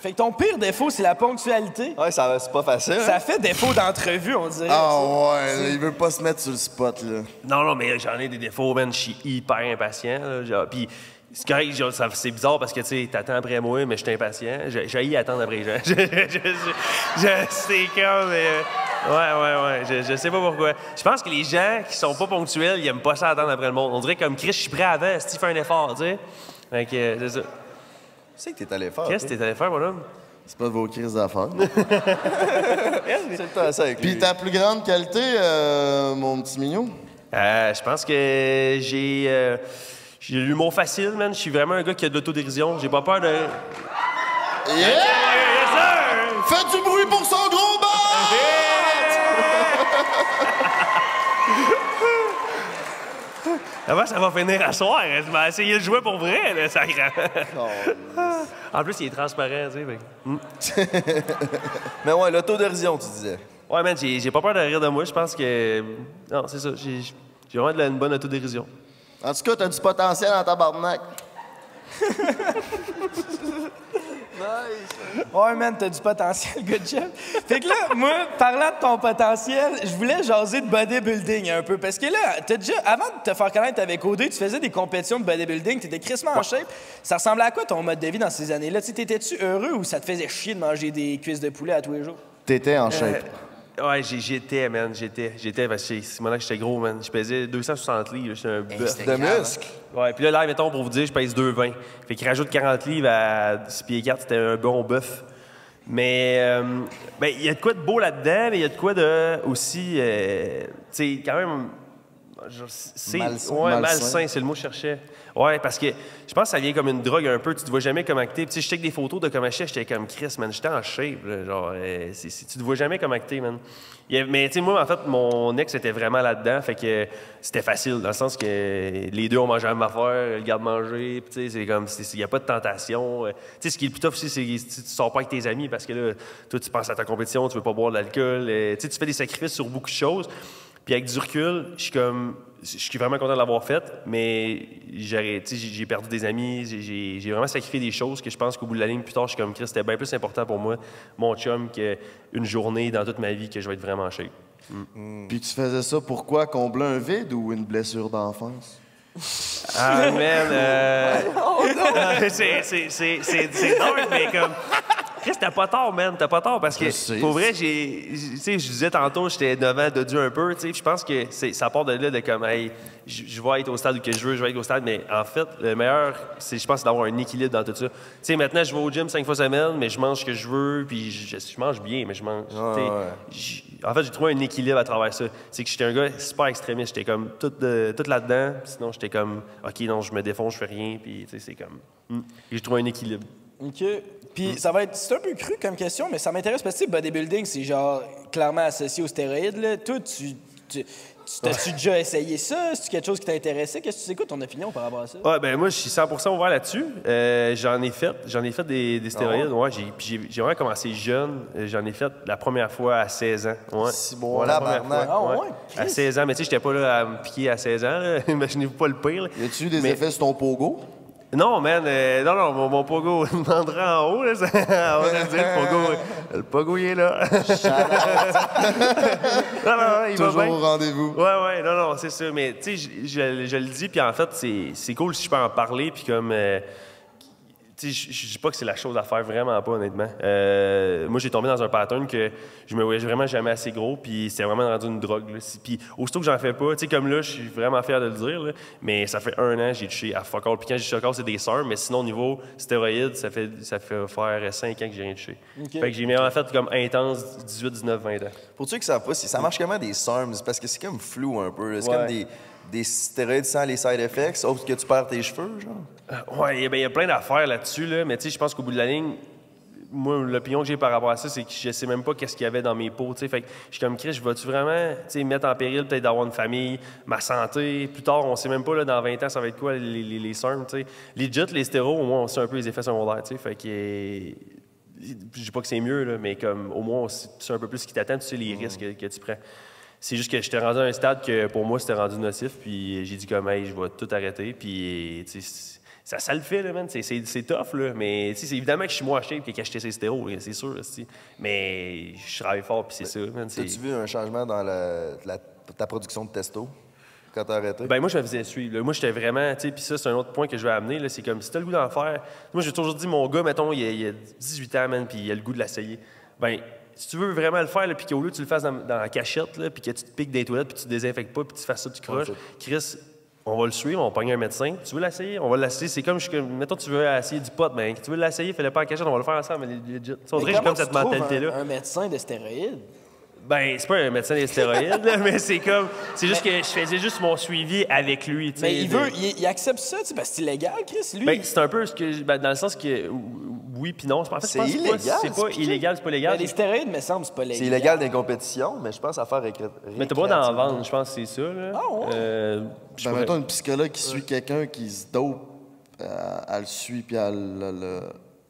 Fait que ton pire défaut, c'est la ponctualité. Ouais, ça, c'est pas facile. Ça fait défaut d'entrevue, on dirait. Ah ouais, là, il veut pas se mettre sur le spot, là. Non, non, mais j'en ai des défauts, man. Je suis hyper impatient. là, genre, Puis c'est correct, genre, ça- c'est bizarre parce que tu sais, t'attends après moi, mais je suis impatient. J'ai attendre après les gens. Je, je- je- je- c'est comme. euh, ouais, ouais, ouais. Je, je sais pas pourquoi. Je pense que les gens qui sont pas ponctuels, ils aiment pas ça attendre après le monde. On dirait comme Chris, je suis prêt avant, si tu fais un effort, tu sais. Fait que, euh, c'est ça. Tu sais que t'es allé faire. Qu'est-ce que t'es allé faire, mon homme? C'est pas de vos crises d'affaires. C'est Puis ta plus grande qualité, euh, mon petit mignon? Euh, je pense que j'ai. J'ai l'humour facile, man. Je suis vraiment un gars qui a de l'autodérision. J'ai pas peur de. Yeah! Yes, sir! Fais du bruit pour son gros bas! Avant, ça va finir à soir. Je vais essayer de jouer pour vrai, là, ça grand. en plus, il est transparent, tu sais. que- Hmm. Mais ouais, l'autodérision, tu disais. Ouais, man, j'ai pas peur de rire de moi. Je pense que. Non, c'est ça. J'ai j'ai vraiment de la- une bonne autodérision. En tout cas, t'as du potentiel en tabarnak. Ouais, man, t'as du potentiel, good job. Fait que là, moi, parlant de ton potentiel, je voulais jaser de bodybuilding un peu. Parce que là, t'as déjà, avant de te faire connaître avec OD, tu faisais des compétitions de bodybuilding, t'étais crissement en shape. Ça ressemblait à quoi ton mode de vie dans ces années-là? T'étais-tu heureux ou ça te faisait chier de manger des cuisses de poulet à tous les jours? T'étais en shape. Euh, ouais, j'étais, man. J'étais. J'étais parce que c'est maintenant que j'étais gros, man. Je pesais 260 livres. J'étais un bœuf. c'était De muscle? Ouais, puis là, là, mettons, pour vous dire, je pèse 2,20. Fait qu'il rajoute 40 livres à 6 pieds 4, c'était un bon bœuf. Mais, euh, ben, il y a de quoi de beau là-dedans, mais il y a de quoi de aussi, euh, tu sais, quand même, c'est Malsain. ouais, Malsain. malsain, c'est le mot que je cherchais. Ouais, parce que je pense que ça vient comme une drogue un peu. Tu te vois jamais comme acté. Tu sais, je check des photos de comment j'étais, j'étais comme Chris, man. J'étais en shape, là, genre, euh, tu te vois jamais comme acté, man. Mais tu sais, moi, en fait, mon ex était vraiment là-dedans, fait que c'était facile, dans le sens que les deux, on mangeait la même affaire, le garde-manger, puis tu sais, c'est comme, il n'y a pas de tentation. Euh, Tu sais, ce qui est le plus tough aussi, c'est que tu tu sors pas avec tes amis parce que là, toi, tu penses à ta compétition, tu veux pas boire de l'alcool. euh, tu sais, tu fais des sacrifices sur beaucoup de choses. Puis avec du recul, je suis comme. Je suis vraiment content de l'avoir fait, mais j'ai perdu des amis, j'ai- vraiment sacrifié des choses que je pense qu'au bout de la ligne, plus tard, je suis comme Chris, c'était bien plus important pour moi, mon chum, qu'une journée dans toute ma vie que je vais être vraiment shape. Mm. Puis tu faisais ça pourquoi? Combler un vide ou une blessure d'enfance? Ah, man, euh, c'est- c'est c'est- c'est- c'est dark, mais comme. Chris, t'as pas tort, man. T'as pas tort parce que, pour vrai, j'ai. Tu sais, je disais tantôt, j'étais devant de Dieu un peu, tu sais. Je pense que c'est- ça part de là, de comme, hey, je vais être au stade que je veux, je vais être au stade. Mais en fait, le meilleur, c'est, je pense, c'est d'avoir un équilibre dans tout ça. Tu sais, maintenant, je vais au gym cinq fois semaine, mais je mange ce que je veux, puis je, je mange bien, mais je mange. En fait, j'ai trouvé un équilibre à travers ça. C'est que j'étais un gars super extrémiste. J'étais comme tout, de- tout là-dedans. Sinon, j'étais comme, OK, non, je me défonce, je fais rien. Puis, tu sais, c'est comme. hmm. J'ai trouvé un équilibre. OK. Puis ça va être. C'est un peu cru comme question, mais ça m'intéresse parce que tu sais, bodybuilding, c'est genre clairement associé aux stéroïdes. Là. Toi, tu. tu tu- T'as-tu déjà essayé ça? C'est quelque chose qui t'a intéressé? Qu'est-ce que tu sais quoi ton opinion par rapport à ça? Ouais, ben moi, je suis 100% ouvert là-dessus. Euh, j'en ai fait, j'en ai fait des, des stéroïdes. Ah ouais, j'ai, puis j'ai, j'ai vraiment commencé jeune. Euh, J'en ai fait la première fois à 16 ans. Ouais. bon, Ouais, la première fois, Ah ouais. ouais, À Christ. 16 ans, mais tu sais, j'étais pas là à me piquer à 16 ans. là. Imaginez-vous pas le pire. là. Y a-tu eu des Mais- effets sur ton pogo? Non, man, euh, non, non, mon, mon pogo il demandera en haut. Là, ça- on va le dire, le pogo, le pogo, il est là. non, non, il va Toujours bien. au rendez-vous. Ouais, ouais, non, non, c'est ça. Mais, tu sais, je, je- je le dis, puis en fait, c'est cool si je peux en parler, puis comme. euh, je je dis pas que c'est la chose à faire, vraiment pas, honnêtement. Euh, moi, j'ai tombé dans un pattern que je me voyais vraiment jamais assez gros, puis c'était vraiment rendu une drogue. Là. Puis aussitôt que j'en fais pas, tu sais, comme là, je suis vraiment fier de le dire, là, mais ça fait un an j'ai touché à fuck all. Puis quand j'ai touché all, c'est des sœurs, mais sinon, au niveau stéroïdes, ça fait, ça fait faire 5 ans que j'ai rien touché. Ok. Fait que j'ai vraiment fait comme intense 18, 19, 20 ans. Pour ceux qui savent pas, si ça marche comment des SARMs? Parce que c'est comme flou un peu. C'est Ouais. comme des, des stéroïdes sans les side effects, sauf que tu perds tes cheveux, genre. Euh, Ouais, il y a- ben, y a plein d'affaires là-dessus, là, mais je pense qu'au bout de la ligne, moi, l'opinion que j'ai par rapport à ça, c'est que je sais même pas qu'est-ce qu'il y avait dans mes pots. Fait que je suis comme, Chris, je vais-tu vraiment, mettre en péril peut-être d'avoir une famille, ma santé, plus tard, on sait même pas, là, dans 20 ans, ça va être quoi, les, les, les SERM, tu sais. Legit, les stéros, au moins, on sait un peu les effets secondaires, tu sais. Fait que... Je dis pas que c'est mieux, là, mais comme, au moins, on sait un peu plus ce qui t'attend, tu sais les risques que, que tu prends. C'est juste que j'étais rendu à un stade que pour moi, c'était rendu nocif, puis j'ai dit comme, hey, je vais tout arrêter, puis tu sais, ça, ça le fait, là, man. C'est- C'est c'est tough, là. Mais c'est évidemment que je suis moins acheté que ces stéros, là, c'est sûr, esti. Mais je travaille fort, puis c'est ça, man. As-tu vu un changement dans la- la- ta production de testo quand t'as arrêté? Ben moi, je me faisais suivre. là. Moi, j'étais vraiment, tu sais, puis ça, c'est un autre point que je vais amener. C'est comme si t'as le goût d'en faire. Moi, j'ai toujours dit, mon gars, mettons, il a, il a 18 ans, man, puis il a le goût de l'essayer. Ben, si tu veux vraiment le faire, puis qu'au lieu que tu le fasses dans, dans la cachette, puis que tu te piques des toilettes, puis tu te désinfectes pas, puis tu fasses ça, tu croches, Chris, on va le suivre, on va pogner un médecin. Tu veux l'essayer? On va l'essayer. C'est comme, je, mettons, tu veux essayer du pot, ben, tu veux l'essayer, fais-le pas en cachette, on va le faire ensemble, mais. Tu On Mais dirait que j'ai comment comme cette mentalité-là. Un, un médecin de stéroïdes? Ben, c'est pas un médecin des stéroïdes, là, mais c'est comme. C'est juste que je faisais juste mon suivi avec lui. Mais il veut, il, il accepte ça, tu sais, parce que c'est illégal, Chris, lui. Ben, c'est un peu ce que. ben, dans le sens que. Oui, puis non. En fait, je C'est pense que c'est pas- illégal, C'est pas illégal, c'est pas légal. Les stéroïdes, me semble, c'est pas légal. C'est illégal dans les compétitions, mais je pense à faire récré... Mais t'as pas d'en vendre, je pense que c'est ça, là. Ah, ouais? Euh, je Ben, mettons une psychologue qui suit quelqu'un qui se dope, euh, elle le suit puis elle, le- le-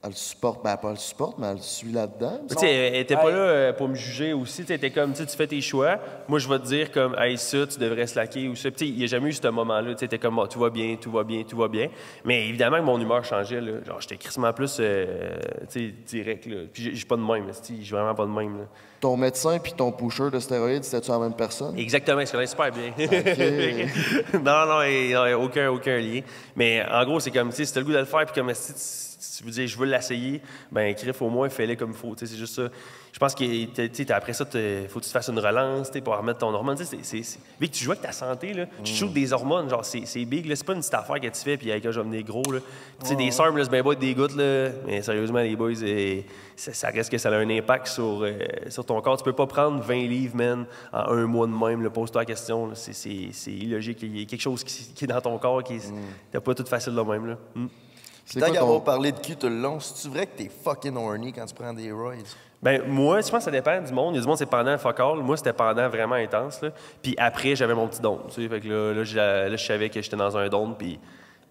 elle le supporte. Ben, pas elle le supporte, mais elle le suit là-dedans. Tu sais, elle était pas là euh, pour me juger aussi. Tu était comme, tu fais tes choix. Moi, je vais te dire comme, hey, ça, tu devrais slacker ou ça. Puis, il n'y a jamais eu ce moment-là. Tu t'es comme, tout va bien, tout va bien, tout va bien. Mais évidemment que mon humeur changeait, là. Genre, j'étais crissement plus, euh, tu sais, direct, là. Puis, j'ai- j'ai pas de même, je suis vraiment pas de même, là. Ton médecin puis ton pusher de stéroïdes, c'était-tu la même personne? Exactement, ils se connaissent super bien. non, non, il n'y a aucun, aucun lien. Mais en gros, c'est comme, tu sais, si tu as le goût de le faire, puis comme si tu, si tu veux dire, je veux l'essayer, ben, Criff, au moins, fais-le comme il faut. C'est juste ça. Je pense que, après ça, il faut que tu te fasses une relance, pour remettre ton hormone. Vu que tu joues avec ta santé, là, tu Mm. shoots des hormones, genre, c'est big, là. C'est pas une petite affaire que tu fais, puis avec un je vais venir gros, là. Des SARM, là, c'est bien beau des gouttes, là. Mais sérieusement, les boys, euh, ça, ça reste que ça a un impact sur, euh, sur ton corps. Tu peux pas prendre 20 livres, man, en un mois de même. Pose-toi la question. C'est- illogique. Il y a quelque chose qui, qui est dans ton corps qui n'est pas tout facile de même, là. Mm. Tant qu'à avoir parlé de cul tout le long, c'est-tu vrai que t'es fucking horny quand tu prends des roids? Ben, moi, je pense que ça dépend du monde. Il y a du monde, c'est pendant fuck all. Moi, c'était pendant vraiment intense. Là. Puis après, j'avais mon petit don. Tu sais, fait que là, là, je, là, je savais que j'étais dans un don. Puis...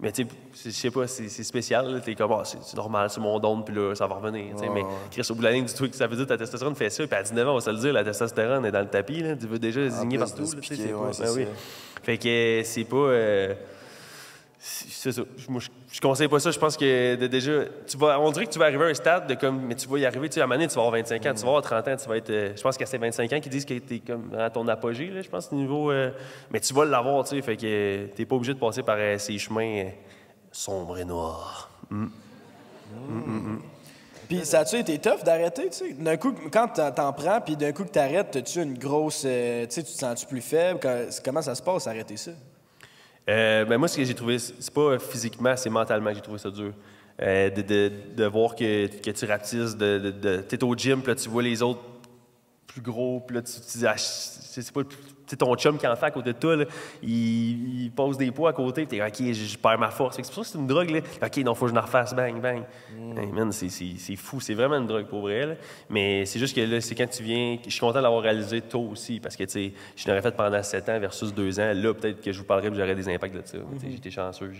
Mais tu sais, c'est- je sais pas, c'est c'est spécial. là. T'es comme, ah, c'est c'est normal, c'est mon don, puis là, ça va revenir. tu mais. Chris, au bout de la ligne du truc, ça veut dire que ta testostérone fait ça. Puis à 19 ans, on va se le dire, la testostérone est dans le tapis. Là. Tu veux déjà zigner plus partout. là, tu piquer, c'est ouais, pas- c'est ben oui. Fait que euh, c'est pas. euh, c'est ça. Moi, je, je conseille pas ça. Je pense que déjà, tu vas, on dirait que tu vas arriver à un stade de comme, mais tu vas y arriver. Tu à un tu vas avoir 25 ans, tu vas avoir 30 ans, tu vas être. euh, je pense qu'à ces 25 ans, qui disent que t'es comme à ton apogée, là, je pense, au niveau. euh, mais tu vas l'avoir, tu sais. Fait que t'es pas obligé de passer par euh, ces chemins sombres et noirs. Mm. Mm, mm. Puis ça a-tu été tough d'arrêter, tu sais? D'un coup, quand t'en- prends, puis d'un coup que t'arrêtes, t'as-tu une grosse... tu sais, tu te sens-tu plus faible? Comment ça se passe, arrêter ça? Euh, ben moi, ce que j'ai trouvé, c'est pas physiquement, c'est mentalement que j'ai trouvé ça dur. Euh, de, de, de voir que, que tu rapetisses, de, de, t'es au gym, puis là, tu vois les autres plus gros, puis là, tu, tu dis, ah, c'est pas c'est ton chum qui en fait à côté de toi, là, il, il pose des poids à côté, puis t'es OK, je, perds ma force. C'est pour ça que c'est une drogue, là. OK, non, faut que je la refasse, bang, bang. Hey, man, c'est- fou, c'est vraiment une drogue pour vrai, là. Mais c'est juste que là, c'est quand tu viens, je suis content d'avoir réalisé tôt aussi, parce que, tu sais, je l'aurais fait pendant 7 ans versus 2 ans. Là, peut-être que je vous parlerai, j'aurais des impacts de ça. Sais, J'étais chanceux,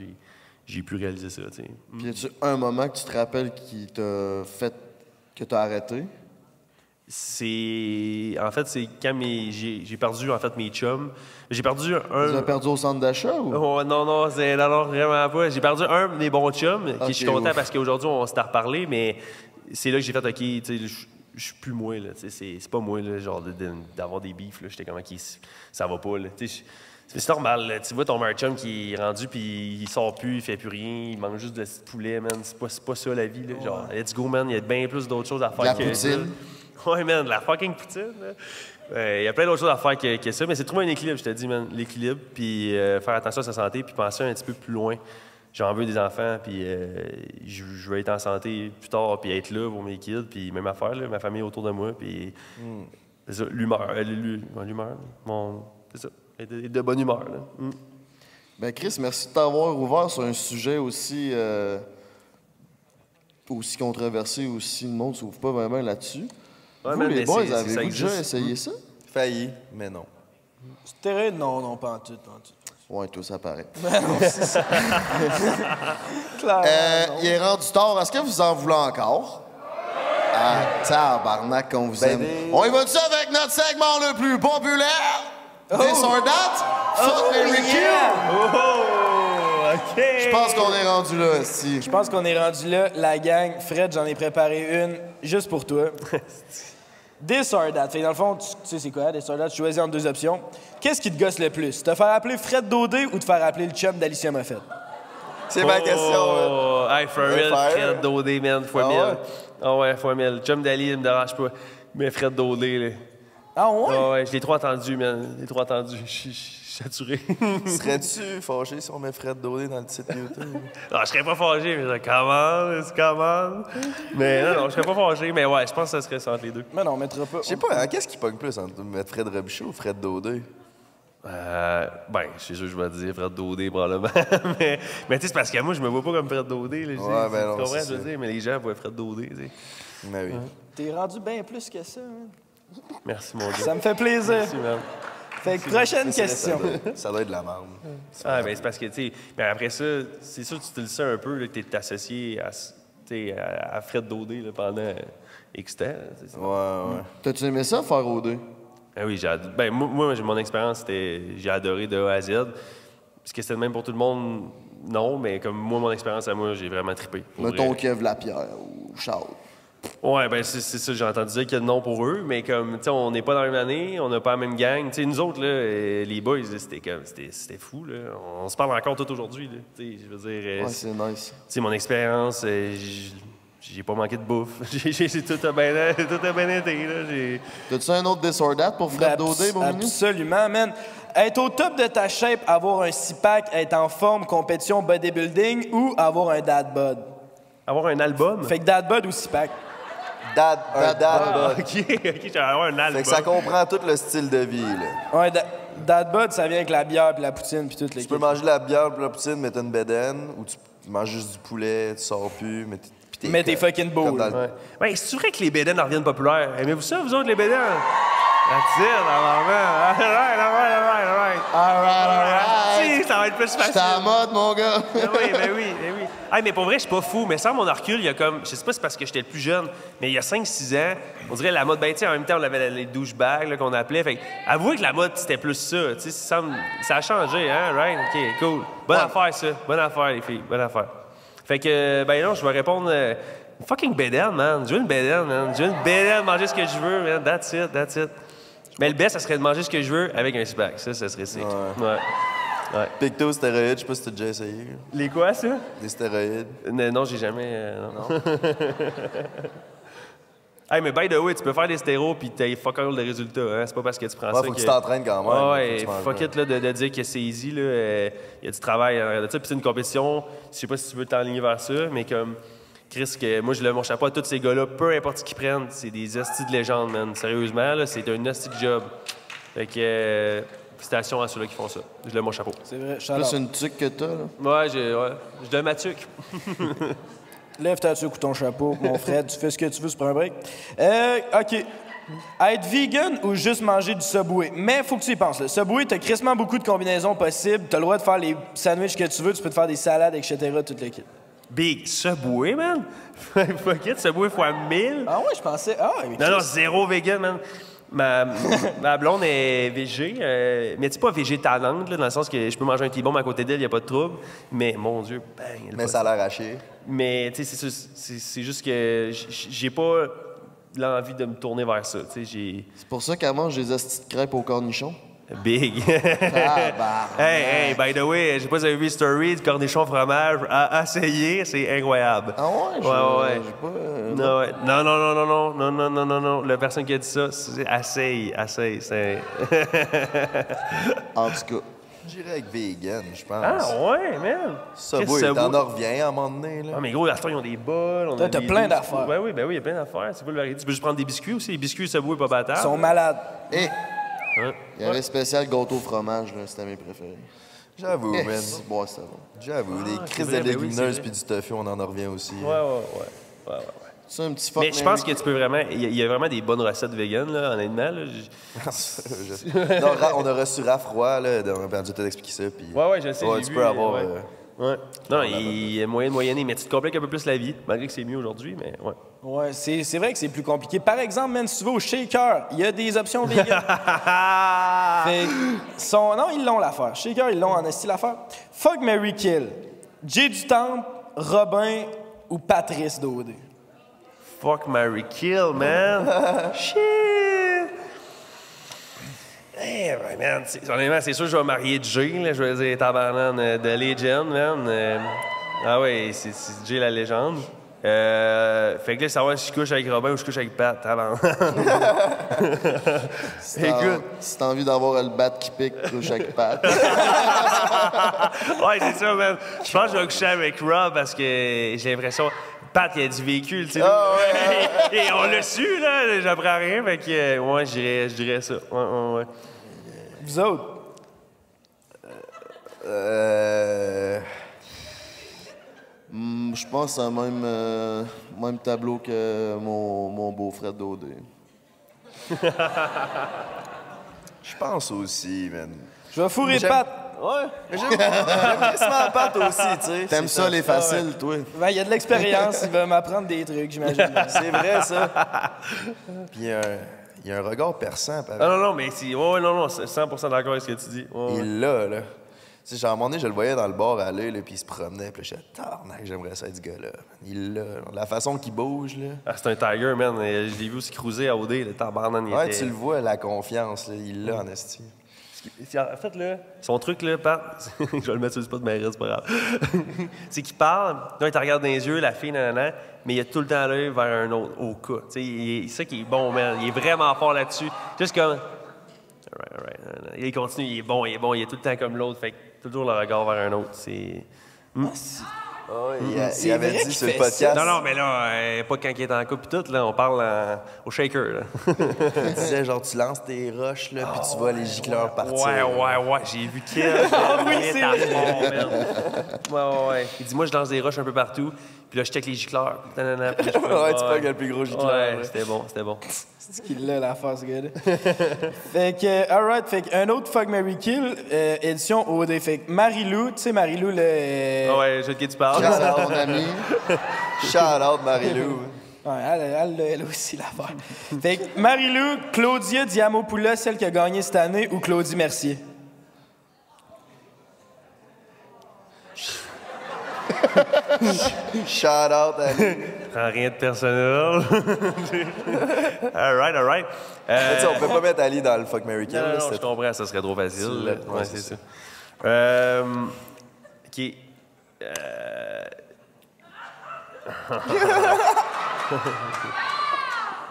j'ai- pu réaliser ça. Puis y a-tu un moment que tu te rappelles qui t'a fait que t'as arrêté? C'est. En fait, c'est quand mes- j'ai perdu en fait mes chums. J'ai perdu un. Tu l'as perdu au centre d'achat ou? Oh, non, non, c'est, non, non, vraiment pas. J'ai perdu un de mes bons chums, qui je suis content ouf. parce qu'aujourd'hui, on s'est reparlé, mais c'est là que j'ai fait, OK, tu sais, je suis plus moi, là. C'est, pas moi, là, genre, de- de- d'avoir des beefs, là. J'étais comme, OK, ça va pas, là. C'est normal, là. Tu vois ton meilleur chum qui est rendu, puis il sort plus, il fait plus rien, il mange juste de poulet, man. C'est pas, pas ça, la vie, là. Genre, let's go, man. Il y a bien plus d'autres choses à faire La que poutine. Ouais, man, la fucking poutine, Il y a plein d'autres choses à faire que, que ça, mais c'est trouver un équilibre, je te dis, man. L'équilibre, puis euh, faire attention à sa santé, puis penser un petit peu plus loin. J'en veux des enfants, puis euh, je, je veux être en santé plus tard, puis être là pour mes kids, puis même affaire, là, ma famille autour de moi, puis c'est ça, l'humeur, euh, l'humeur, mon, c'est ça, être de, de bonne humeur, là. Mm. Ben Chris, merci de t'avoir ouvert sur un sujet aussi aussi controversé, aussi le monde ne s'ouvre pas vraiment là-dessus. Ouais, Vous, man, les mais boys, c'est- ça déjà existe. essayé ça? Failli, mais non. Stéroïde? Non, non, pas en tout, pas en tout. Ouais, toi, ça paraît. Ben. Clairement, Euh, non. il est rendu tard. Est-ce que vous en voulez encore? Ah, tabarnak qu'on vous aime. On y va-tu avec notre segment le plus populaire? This or that? Fuck Ricky? OK! Je pense qu'on est rendu là, si. Je pense qu'on est rendu là, la gang. Fred, j'en ai préparé une juste pour toi. This or that. Fait que dans le fond, tu, tu sais c'est quoi, this or that? Tu choisis entre deux options. Qu'est-ce qui te gosse le plus? Te faire appeler Fred Daudé ou te faire appeler le chum d'Alicia Moffett? C'est ma question, Oh, hey, for real. Fred Daudé, man, fois Ah mille. ouais? Ah ouais, fois mille. Chum d'Ali, il me dérange pas. Mais Fred Daudé, là. Ah ouais? Ah ouais, je l'ai trop entendu, man. Je l'ai trop entendu. Suis- saturé. Serais-tu fâché si on met Fred Daudé dans le titre YouTube? Non, je serais pas fâché, mais je comment, c'est comment. Mais non, non, je serais pas fâché, mais ouais, je pense que ça serait ça entre les deux. Mais non, on mettra pas. Je sais pas, hein, qu'est-ce qui pogne plus entre mettre Fred Robichaud ou Fred Daudé? Euh, ben, je suis sûr que je vais te dire Fred Daudé, probablement. mais mais tu sais, c'est parce que moi, je me vois pas comme Fred Daudé. Là, Ouais, ben tu non, comprends, c'est je veux dire, mais les gens voient Fred Daudé, tu sais. Mais oui. T'es rendu bien plus que ça, man. Merci, mon gars. Ça me fait plaisir. Merci, man. Fait que prochaine question. Ça doit, ça doit être de la merde. Ah, ben c'est parce que, tu sais, ben après ça, c'est sûr que tu te le sais un peu, là, que tu es associé à, Fred Daudé là, pendant X temps. Ouais, ouais. T'as-tu aimé ça, faire au deux? Ah oui, j'ai ben, moi, mon expérience, c'était j'ai adoré de A à Z. Est-ce que c'était le même pour tout le monde? Non, mais comme moi, mon expérience à moi, j'ai vraiment trippé. vrai. Kev Lapierre ou Charles. Ouais, ben c'est c'est ça, j'ai entendu dire qu'il y a de non pour eux, mais comme, tu sais, on n'est pas dans la même année, on n'a pas la même gang. Tu sais, nous autres, là, euh, les boys, là, c'était comme, c'était c'était fou, là. On se parle encore tout aujourd'hui, là. Tu sais, je veux dire... euh, Ouais, c'est nice. Tu sais, mon expérience, euh, j'ai pas manqué de bouffe. J'ai j'ai- tout bien tout bien été, là. J'ai... T'as-tu un autre that pour Fred Ben, Daudé, mon? Absolument, man. Être au top de ta shape, avoir un six-pack, être en forme, compétition bodybuilding ou avoir un dad bod? Avoir un album? Fait que dad bod ou six-pack? Dad, un Dad dad, Ah, bod. OK, OK, j'ai avoir un album. Fait que ça comprend tout le style de vie, là. Ouais, da- dad bod, ça vient avec la bière puis la poutine puis toutes les Tu peux manger la bière puis la poutine, mais t'as une bedaine, ou tu tu manges juste du poulet, tu sors plus, mais t'es- puis t'es Mais t'es comme- fucking beau, comme dans là. le- Ouais. Ouais, c'est vrai que les bédaines en reviennent populaires. Aimez-vous ça, vous autres, les bédaines? That's it, normalement. All right, all right, all right, all right. All right, all right. Si, ça va être plus facile. J'étais à la mode, mon gars. Ben oui, ben oui, ben oui. Hey, mais pour vrai, je suis pas fou. Mais sans mon recul, il y a comme. Je sais pas si c'est parce que j'étais le plus jeune, mais il y a 5-6 ans, on dirait la mode. Ben, tu en même temps, on avait les douchebags qu'on appelait. Fait que, avouez que la mode, c'était plus ça. Tu sais, ça, a changé, hein, right? OK, cool. Bonne affaire, ça. Bonne affaire, les filles. Bonne affaire. Fait que, ben non, je vais répondre. euh, fucking bédaine, man. Je veux une bédaine, man. Je veux une bédaine, manger ce que je veux, man. That's it, that's it. Mais le best, ça serait de manger ce que je veux avec un six-pack. Ça, ça serait sick. Ouais. Ouais. Picto, stéroïdes, je sais pas si t'as déjà essayé. Les quoi, ça? Des stéroïdes. Non, non, j'ai jamais. euh, non. hey, mais by the way, tu peux faire des stéros puis t'as fuck all de résultats. Hein? C'est pas parce que tu prends Ouais, ça. faut que tu t'entraînes quand même, Ouais, faut ouais, que tu manges fuck bien. it là, de, de dire que c'est easy. Il y a du travail en arrière de ça. Puis c'est une compétition. Je sais pas si tu veux t'enligner vers ça, mais comme. Chris, que moi, je lève mon chapeau à tous ces gars-là, peu importe ce qu'ils prennent, c'est des hosties de légende, man. Sérieusement, là, c'est un hostie de job. Fait que, euh, félicitations à ceux-là qui font ça. Je lève mon chapeau. C'est vrai, Plus une tuque que t'as, là. Ouais, j'ai, ouais. Je donne ma tuque. Lève ta tuque ou ton chapeau, mon frère, tu fais ce que tu veux, c'est pas un break. Euh, OK. Être vegan ou juste manger du Subway? Mais faut que tu y penses. Le Subway, t'as crissement beaucoup de combinaisons possibles. T'as le droit de faire les sandwichs que tu veux, tu peux te faire des salades, etc., tout le kit. Big Subway, man. Fuck it, Subway fois 1000. Ah ouais, je pensais. Ah, mais Non, non, zéro vegan, man. Ma, ma blonde est végé, euh, mais tu sais pas végétalante, là, dans le sens que je peux manger un T-bomb à côté d'elle, y a pas de trouble. Mais mon Dieu, bang. elle Mais ça a l'air haché. Mais tu sais, c'est ça, c'est c'est juste que j'ai pas l'envie de me tourner vers ça. Tu sais, j'ai. C'est pour ça qu'elle mange des hosties de crêpes au cornichon. Big. Hey, hey, by the way, je sais pas si vous avez vu Story, du cornichon fromage à essayer, c'est incroyable. Ah ouais? je- Ouais, ouais. pas, euh, Non, ouais. non, non, non, non, non, non, non, non, non, non. La personne qui a dit ça, c'est essaye, essaye, c'est. en tout cas. J'irais avec vegan, je pense. Ah ouais, man. Ça, oui, t'en reviens à un moment donné, là. Ah, mais gros, à ils ont des bols. t'as plein d'affaires. Ouais, oui, ben oui, il y a plein d'affaires. C'est pas le variété. Tu peux juste prendre des biscuits aussi. Les biscuits, ça boue pas battable. Ils sont malades. Eh, Hein? il y avait spécial gâteau au fromage, là, c'était mes préférés. J'avoue, man. bon, c'était bon. J'avoue, des c'est crises de ben légumineuses vrai. puis du tofu, on en en revient aussi. Ouais, ouais, ouais. ouais, ouais, ouais. C'est un petit fuck Mais je pense que tu peux vraiment. Il y, a- il y a vraiment des bonnes recettes vegan, là, honnêtement. Là. Je- non, Ra- on a reçu Raph Roy, là, on a dû t'expliquer ça. Puis... Ouais, ouais, je sais. Ouais, tu vu, peux avoir. ouais. euh, Ouais. Non, il y a moyen de moyenner, mais tu te compliques un peu plus la vie, malgré que c'est mieux aujourd'hui, mais ouais. Ouais, c'est c'est vrai que c'est plus compliqué. Par exemple, man, si tu vas au shaker, il y a des options vegan. fait son, non, ils l'ont l'affaire. Shaker, ils l'ont en esti l'affaire. Fuck Mary Kill. Jay du Temple, Robin ou Patrice Daudé. Fuck Mary Kill, man. Shit. Eh, ben, man, c'est- honnêtement, c'est sûr que je vais marier Jay, là. Je vais dire tabarnane euh, de Legend, man. Euh, ah ouais, c'est c'est Jay la légende. Euh, fait que là, savoir si je couche avec Robin ou je couche avec Pat, tabarnane. Si t'as Écoute. si t'as envie d'avoir le bat qui pique, couche avec Pat. ouais, c'est ça, man. Je pense que je vais coucher avec Rob parce que j'ai l'impression. Pat, il a du véhicule, tu sais. Et on l'a su, là. J'apprends rien. Fait que, euh, ouais, je dirais, je dirais ça. Ouais, ouais, ouais. Vous autres? Euh. Hmm, Je pense à même, euh, même tableau que mon, mon beau-frère Dodé. Je pense aussi, man. Je vais fourrer J'aime- Pat. Ouais. Mais j'aime j'aime crissement Pat aussi, tu sais. T'aimes ça, les faciles, toi? Ben, il y a de l'expérience, il va m'apprendre des trucs, j'imagine. C'est vrai, ça. Puis il y a un- il y a un regard perçant, par Ah non, non, mais c'est. Ouais, non, non, c'est 100% d'accord avec ce que tu dis. Ouais, ouais. Il l'a, là. Sais, genre, à un moment donné, je le voyais dans le bar aller, là, puis il se promenait, puis je disais, j'aimerais ça être ce gars-là. Il l'a. La façon qu'il bouge, là. Ah, c'est un Tiger, man. Et Je l'ai vu aussi cruiser à OD, le tabarnan. il Ouais, était- tu le vois, la confiance, là, il l'a en esti. En fait, là, son truc, là, Pat, je vais le mettre sur le spot, mais c'est pas grave. c'est qu'il parle, là, il te regarde dans les yeux, la fille, nanana, mais il a tout le temps l'œil vers un autre, au cas. C'est ça qui est bon, man. Il est vraiment fort là-dessus. Juste comme. Alright, nanana. Il continue, il est bon, il est bon, il est tout le temps comme l'autre. Fait toujours le regard vers un autre. C'est. Hmm. il, a- il avait dit sur le podcast. Non, non, mais là, euh, pas quand il est en couple pis tout, là, on parle en- au shaker, là. Il disait, genre, tu lances tes roches, là, puis tu vois les gicleurs partir. Ouais, ouais, ouais, j'ai vu quel. Ah oui, c'est. Ouais, ouais, ouais. Il dit, moi, je lance des roches un peu partout, puis là, je check les gicleurs. Nanana, puis là, je fais, Ouais, tu pognes le plus gros gicleur, Ouais, c'était bon, c'était bon. C'est qu'il l'a l'affaire, ce gars-là. fait que, alright, fait que un autre Fuck Mary Kill, euh, édition OD. Fait que Marie-Lou, tu sais, Marie-Lou, le. Ah ouais, je sais de qui tu parles. Shout out, mon ami. Shout out, Marie-Lou. Ouais, elle, elle, elle, a aussi l'affaire. fait que Marie-Lou, Claudia Diamopoulos, celle qui a gagné cette année, ou Claudie Mercier? Shout out, Ali. Prends rien de personnel. all right, all right. Sais, on peut pas mettre Ali dans le fuck Mary Kill. Non, non, non, je comprends, ça serait trop facile. Ouais, ouais, c'est c'est ça. Euh, ok. Euh...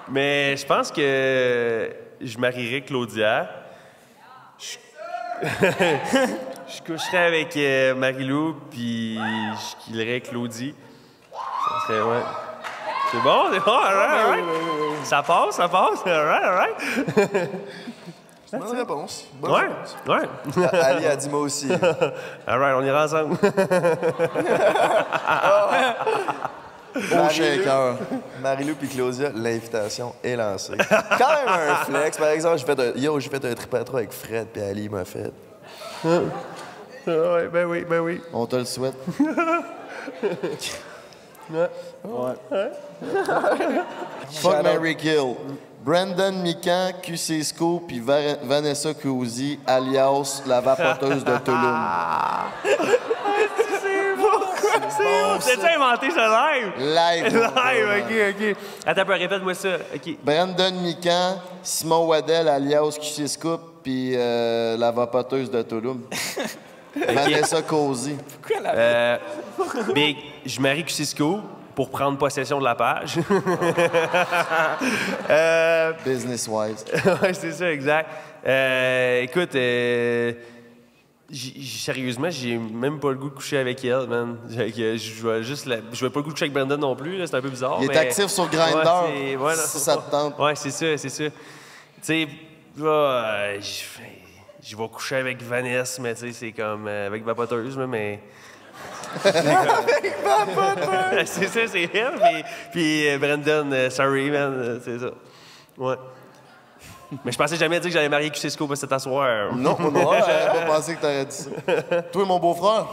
Mais je pense que je marierais Claudia. Je, je coucherais avec euh, Marilou, puis je killerais Claudie. Ça serait, ouais. C'est bon, c'est bon, alright, alright. Ça passe, ça passe, alright, alright. Bonne réponse. Bonne Ouais, réponse. ouais. Ali a dit moi aussi. Alright, on ira ensemble. Au shaker. Marilou puis Claudia, l'invitation est lancée. Quand même un flex. Par exemple, j'ai fait un, yo, j'ai fait un trip à trois avec Fred puis Ali m'a fait. Ouais, ben oui, ben oui. On te le souhaite. Ouais. Ouais. Fuck Mary Kill. Brandon Mikan, QC Scoop, puis Va- Vanessa Cousy, alias la vapoteuse de Tulum. C'est bon, c'est bon. T'as-tu inventé ça live? Live. Live, ok, ok. Attends répète-moi ça. Ok. Brandon Mikan, Simon Waddell, alias QC Scoop, puis euh, la vapoteuse de Tulum. Vanessa Cousy. Euh, Big, je marie Cisco pour prendre possession de la page. euh, Business-wise. ouais, c'est ça, exact. Euh, écoute, euh, j- j- sérieusement, j'ai même pas le goût de coucher avec elle, man. Fait que Je vais juste la- je vais pas le goût de coucher avec Brandon non plus, là, c'est un peu bizarre. Il est mais- actif sur Grindr, Ouais, c'est- ouais, non, si ça te tente. Ouais, c'est ça, c'est ça. Tu sais, là, euh, je vais coucher avec Vanessa, mais tu sais, c'est comme euh, avec vapoteuse, là, mais. Avec vapoteuse! c'est ça, c'est elle. Puis, puis euh, Brandon, euh, sorry, man, euh, c'est ça. Ouais. Mais je pensais jamais dire que j'allais marier Cusco pour cet asseoir. Non, moi, non, j'avais pas pensé que t'aurais dit ça. Toi, mon beau-frère?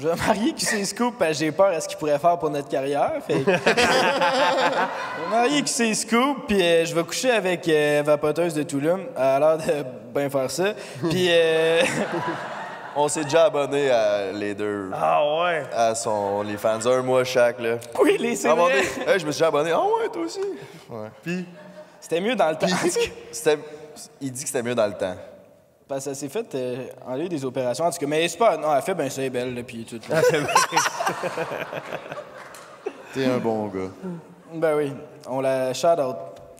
Je vais marier QC Scoop parce que j'ai peur à ce qu'il pourrait faire pour notre carrière. Fait que- je vais marier QC Scoop, puis euh, je vais coucher avec euh, Vapoteuse de. Elle a l'air de bien faire ça. Puis. euh, On s'est déjà abonné à les deux. Ah ouais? À son les fans un mois chaque là. Oui, les c'est À vrai. hey, je me suis déjà abonné. Ah ouais, toi aussi. Ouais. Puis. C'était mieux dans le temps. C'était il dit que c'était mieux dans le temps. Parce que ça s'est fait euh, enlever des opérations. En tout cas, mais c'est pas. Non, elle fait bien ça, elle est belle, là, puis tout. là. T'es un bon gars. Ben oui, on la shout out.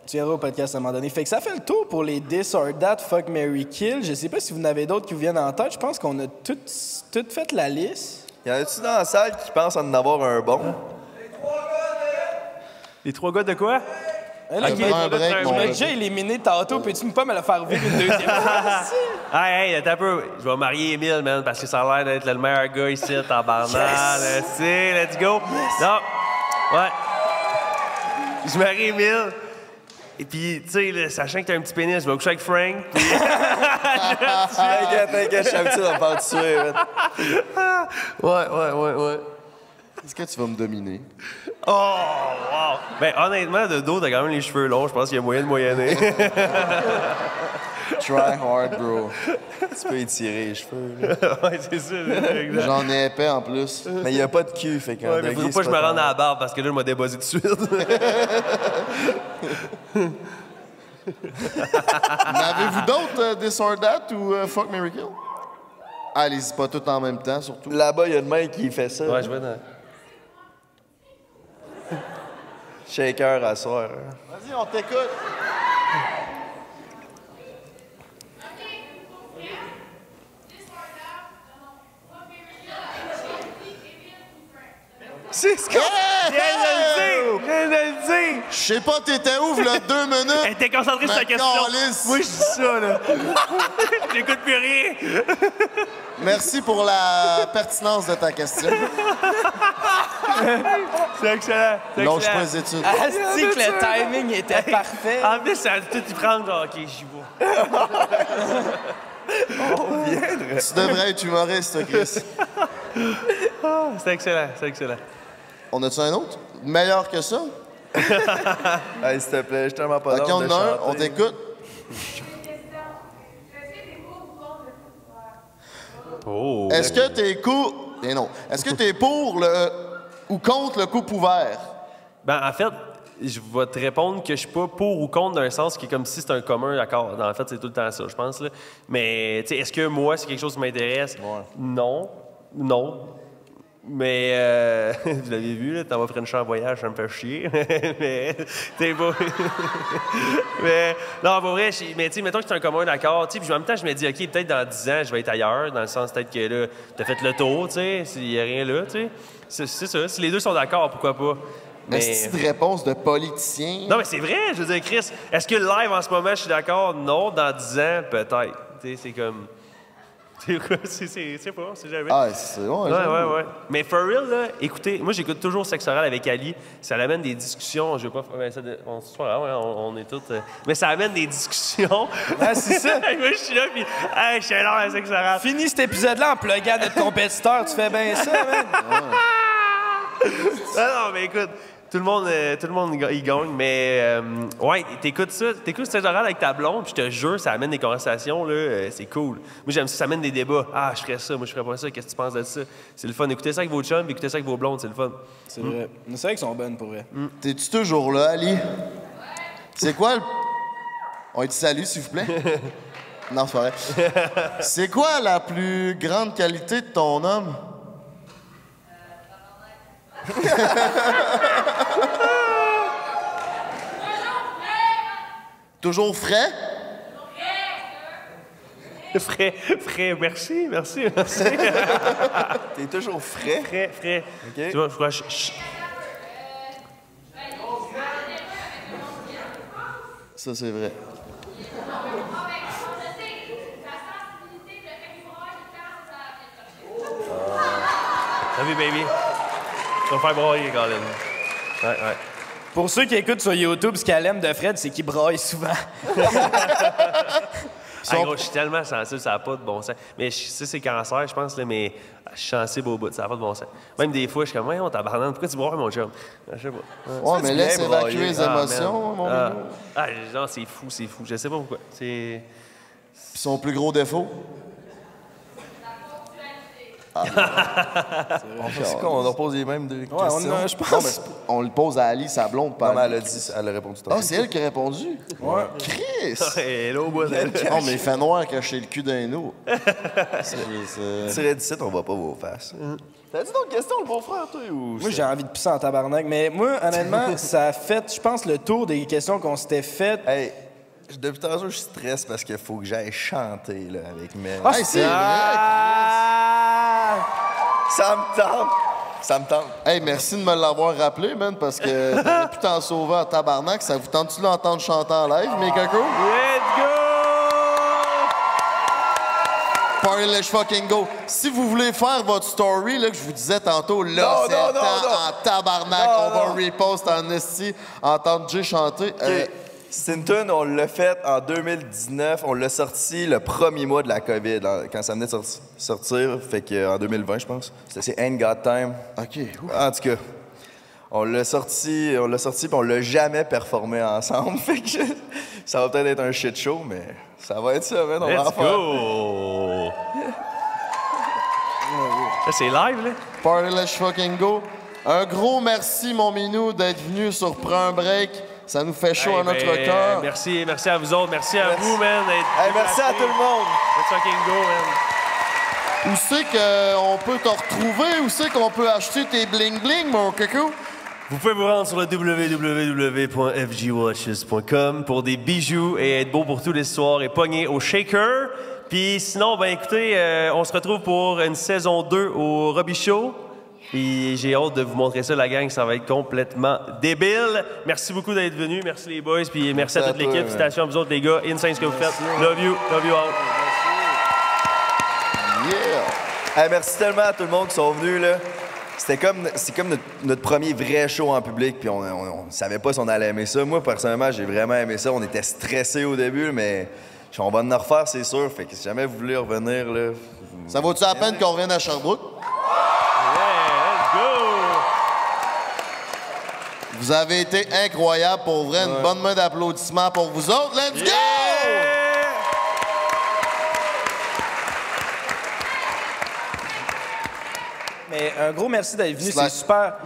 Tu viendras au podcast à un moment donné. Fait que ça fait le tour pour les This or That, Fuck, Mary Kill. Je sais pas si vous en avez d'autres qui vous viennent en tête. Je pense qu'on a tout, tout fait la liste. Y en a-tu dans la salle qui pensent en avoir un bon? Les trois gars de quoi? Hey, là, Ok, je un m'ai- break, je mon gars. déjà éliminé tantôt. Peux-tu pas me le faire vivre une deuxième fois? Hey, hey, attends un peu. Je vais marier Emile, man, parce que ça a l'air d'être le meilleur gars ici, en barnard. C'est, let's go. Non. Ouais. Je marie Emile. Et puis, tu sais, là, sachant que t'as un petit pénis, je vais coucher avec Frank. puis- T'inquiète, t'inquiète, je suis habitué de me faire tuer. man. ouais, ouais, ouais, ouais. Est-ce que tu vas me dominer? Oh, wow! Ben, honnêtement, de dos, t'as quand même les cheveux longs. Je pense qu'il y a moyen de moyenner. Try hard, bro. Tu peux étirer les cheveux. là. ouais, c'est ça. exact. J'en ai épais en plus. Mais il n'y a pas de cul, fait qu'un Ouais, mais faut pas que je me rende à la barbe parce que là, je m'a débossé tout de suite. N'avez-vous d'autres euh, This or That ou euh, Fuck Mary Kill? Allez-y pas tout en même temps, surtout. Là-bas, il y a une main qui fait ça. ouais, je vais dans. Shaker à soir. Vas-y, on t'écoute. C'est ce que. Viens de le dire! Viens de le dire! Je sais pas, t'étais où, v'là deux minutes? Elle était concentrée sur la question. calisse. Moi, je dis ça, là. J'écoute plus rien. Merci pour la pertinence de ta question. C'est excellent. Lâche pas les études. Asti que le timing était parfait. En plus, ça a tout y prendre. genre, OK, j'y vais. Tu devrais être humoriste, Chris. Ah, C'est excellent. C'est excellent. On a-tu un autre? Meilleur que ça? Hey, s'il te plaît, je tellement pas Ok, on de en a un, on t'écoute. Oh. Est-ce que t'es coup... Eh non. Est-ce que t'es pour le... ou contre le coupe ouvert? Ben, en fait, je vais te répondre que je suis pas pour ou contre d'un sens qui est comme si c'était un commun accord. En fait, c'est tout le temps ça, je pense. Là. Mais est-ce que moi, c'est quelque chose qui m'intéresse? Non. Non. Mais euh, vous l'avez vu, là, t'en vas French en voyage, ça me fait chier. mais t'es beau. mais non, pour vrai, mais tu mettons que c'est un commun sais, Puis en même temps, je me dis, OK, peut-être dans 10 ans, je vais être ailleurs, dans le sens peut-être que là, t'as fait le tour, tu sais, s'il n'y a rien là, tu sais. C'est ça. Si les deux sont d'accord, pourquoi pas? Mais c'est une réponse de politicien? Non, mais c'est vrai, je veux dire, Chris, est-ce que live en ce moment, je suis d'accord? Non, dans 10 ans, peut-être. Tu sais, c'est comme. C'est quoi? C'est c'est- c'est pas, c'est jamais. Ah, c'est ouais, Ouais, ouais, ouais. Mais for real, là, écoutez, moi, j'écoute toujours Sexe oral avec Ali. Ça amène des discussions. Je veux pas. ouais, ça, de- on, ouais, on, on est tous. euh, mais ça amène des discussions. Ah, c'est ça. moi, je suis là, puis. Hey, je suis là à Sexe oral. Finis cet épisode-là en pluguant notre compétiteur. Tu fais bien ça, man. non, non, mais écoute, tout le monde, euh, tout le monde y gagne, mais euh, ouais, t'écoutes ça, t'écoutes cette oral avec ta blonde, puis je te jure, ça amène des conversations, là, euh, c'est cool. Moi, j'aime ça, ça amène des débats. Ah, je ferais ça, moi, je ferais pas ça, qu'est-ce que tu penses de ça? C'est le fun. Écoutez ça avec vos chums, puis écoutez ça avec vos blondes, c'est le fun. C'est vrai. C'est vrai qu'ils sont bonnes pour vrai. T'es-tu toujours là, Ali? C'est quoi le. On dit salut, s'il vous plaît? non, c'est pas vrai. C'est quoi la plus grande qualité de ton homme? Toujours frais? Frais, frais, merci, merci, merci. T'es toujours frais? Frais, frais. Tu vois, je crois, je- je- Ça, c'est vrai. Salut, baby. Tu vas faire broyer, Colin. Ouais, ouais. Pour ceux qui écoutent sur YouTube, ce qu'elle aime de Fred, c'est qu'il braille souvent. Gros, je suis tellement sensible, ça n'a pas de bon sens. Mais je sais, c'est cancer, je pense, là, mais je suis sensible au bout, ça n'a pas de bon sens. Même des fois, je suis comme, ouais, on tabarnak, pourquoi tu bois, mon chum? Je sais pas. Ouais, mais laisse évacuer les Ah, émotions, mon ah. Ah, non, c'est fou, c'est fou. Je sais pas pourquoi. C'est. Puis son plus gros défaut? On fait quoi? On leur pose les mêmes deux Ouais, questions. on, a- je pense. Non, mais on le pose à Ali, sa blonde. pas Non, mais à elle a dit, elle a répondu Ah, c'est elle qui a répondu? Ouais. Chris! Elle est au bout d'elle. Oh, mais il fait noir cacher le cul d'un eau. C'est- c'est- Tirez d'ici, on voit pas vos faces. T'as dit d'autres questions, le beau-frère, toi? Ou Moi, j'ai envie de pisser en tabarnak. Mais moi, honnêtement, ça a fait, je pense, le tour des questions qu'on s'était faites. Hey, depuis tantôt, je stresse parce qu'il faut que j'aille chanter là, avec Mel. Ah, Hey, c'est c'est Ça me tente! Ça me tente. Hey, merci de me l'avoir rappelé, man, parce que t'aurais pu t'en sauver en tabarnak. Ça vous tente-tu de l'entendre chanter en live, mes cocos? Let's go! Party let's fucking go. Si vous voulez faire votre story, là, que je vous disais tantôt, là, c'est en tabarnak. Non, On va repost en esti, entendre Jay chanter. Euh, Tune, on l'a faite en 2019. On l'a sorti le premier mois de la COVID, quand ça venait de sorti- sortir. Fait que, en 2020, je pense. C'était c'est Ain't Got Time. OK. En tout cas, on l'a sorti, on l'a sorti, puis on l'a jamais performé ensemble. Fait que ça va peut-être être un shit show, mais ça va être ça, man. On va en faire. go! Ça, c'est live, là? Party let's fucking go. Un gros merci, mon minou, d'être venu sur Prends un break. Ça nous fait chaud Hey, à notre ben, cœur. Merci, merci à vous autres. Merci à Merci. vous, man. d'être Hey, merci à tout le monde. Let's fucking go, man. Où c'est qu'on peut te retrouver? Où c'est qu'on peut acheter tes bling-bling, mon coco? Vous pouvez vous rendre sur le www.fgwatches.com pour des bijoux et être beau pour tous les soirs et pogner au shaker. Puis sinon, ben écoutez, euh, on se retrouve pour une saison 2 au Robbie Show. Puis j'ai hâte de vous montrer ça, la gang. Ça va être complètement débile. Merci beaucoup d'être venus. Merci les boys. Puis merci, Merci à toute l'équipe. man. Félicitations à vous autres, les gars. Insane ce que vous faites. Love you. Love you all. Yeah! Hey, merci tellement à tout le monde qui sont venus, là. C'était comme, c'est comme notre, notre premier vrai show en public, puis on, on, on savait pas si on allait aimer ça. Moi, personnellement, j'ai vraiment aimé ça. On était stressés au début, mais on va en refaire, c'est sûr. Fait que si jamais vous voulez revenir, là... Ça vaut-tu la peine qu'on revienne à Sherbrooke? Vous avez été incroyable pour vrai. Une bonne main d'applaudissements pour vous autres. Let's go! mais un gros merci d'être venu. C'est super,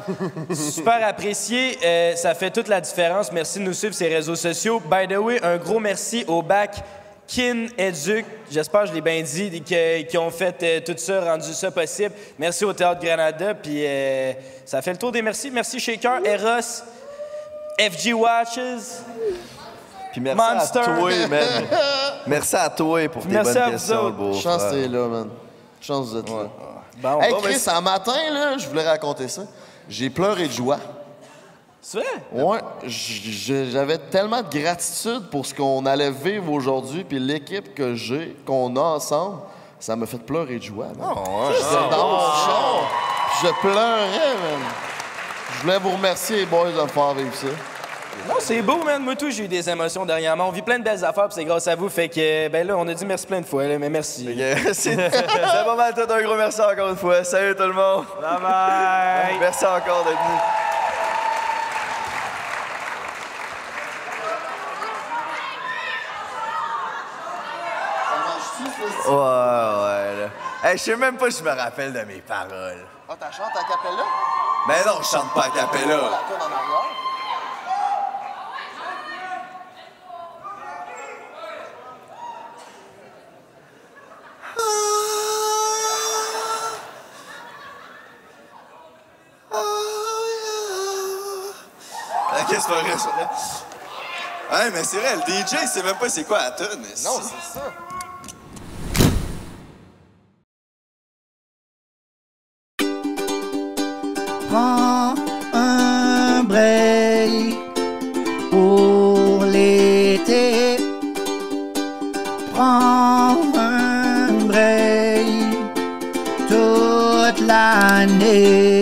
super apprécié. Euh, ça fait toute la différence. Merci de nous suivre sur les réseaux sociaux. By the way, un gros merci au bac Kin Educ. J'espère que je l'ai bien dit, qui, qui ont fait euh, tout ça, rendu ça possible. Merci au Théâtre Granada. Puis euh, ça fait le tour des merci. Merci Shaker, Eros, FG Watches. Puis merci Monster. à toi, man. Merci à toi pour tes Merci à bonnes vous questions, autres. beau Chance frère. t'es là, man. Chance d'être là. Bon, hey, bon, ben, Chris, un matin, là, je voulais raconter ça. J'ai pleuré de joie. C'est vrai? Ouais, j'avais tellement de gratitude pour ce qu'on allait vivre aujourd'hui, puis l'équipe que j'ai, qu'on a ensemble, ça m'a fait pleurer de joie. man. ouais. J'étais dans mon char, je pleurais, man. Je voulais vous remercier, les boys, de me faire vivre ça. Non, c'est beau, man. Moi, tout, j'ai eu des émotions dernièrement. On vit plein de belles affaires, puis c'est grâce à vous. Fait que, ben là, on a dit merci plein de fois, là, mais merci. C'est c'est pas mal tout. Un gros merci encore une fois. Salut tout le monde. Bye bye. Merci encore d'être venu. Ouais, ouais, là. Hey, je sais même pas si je me rappelle de mes paroles. Ah, t'as chanté à Capella? Mais non, je chante pas à Capella. La tourne en arrière? C'est vrai, c'est vrai. Ouais, mais c'est vrai, le DJ, c'est même pas c'est quoi la tune. Non, c'est ça. Prends un break pour l'été. Prends un break toute l'année.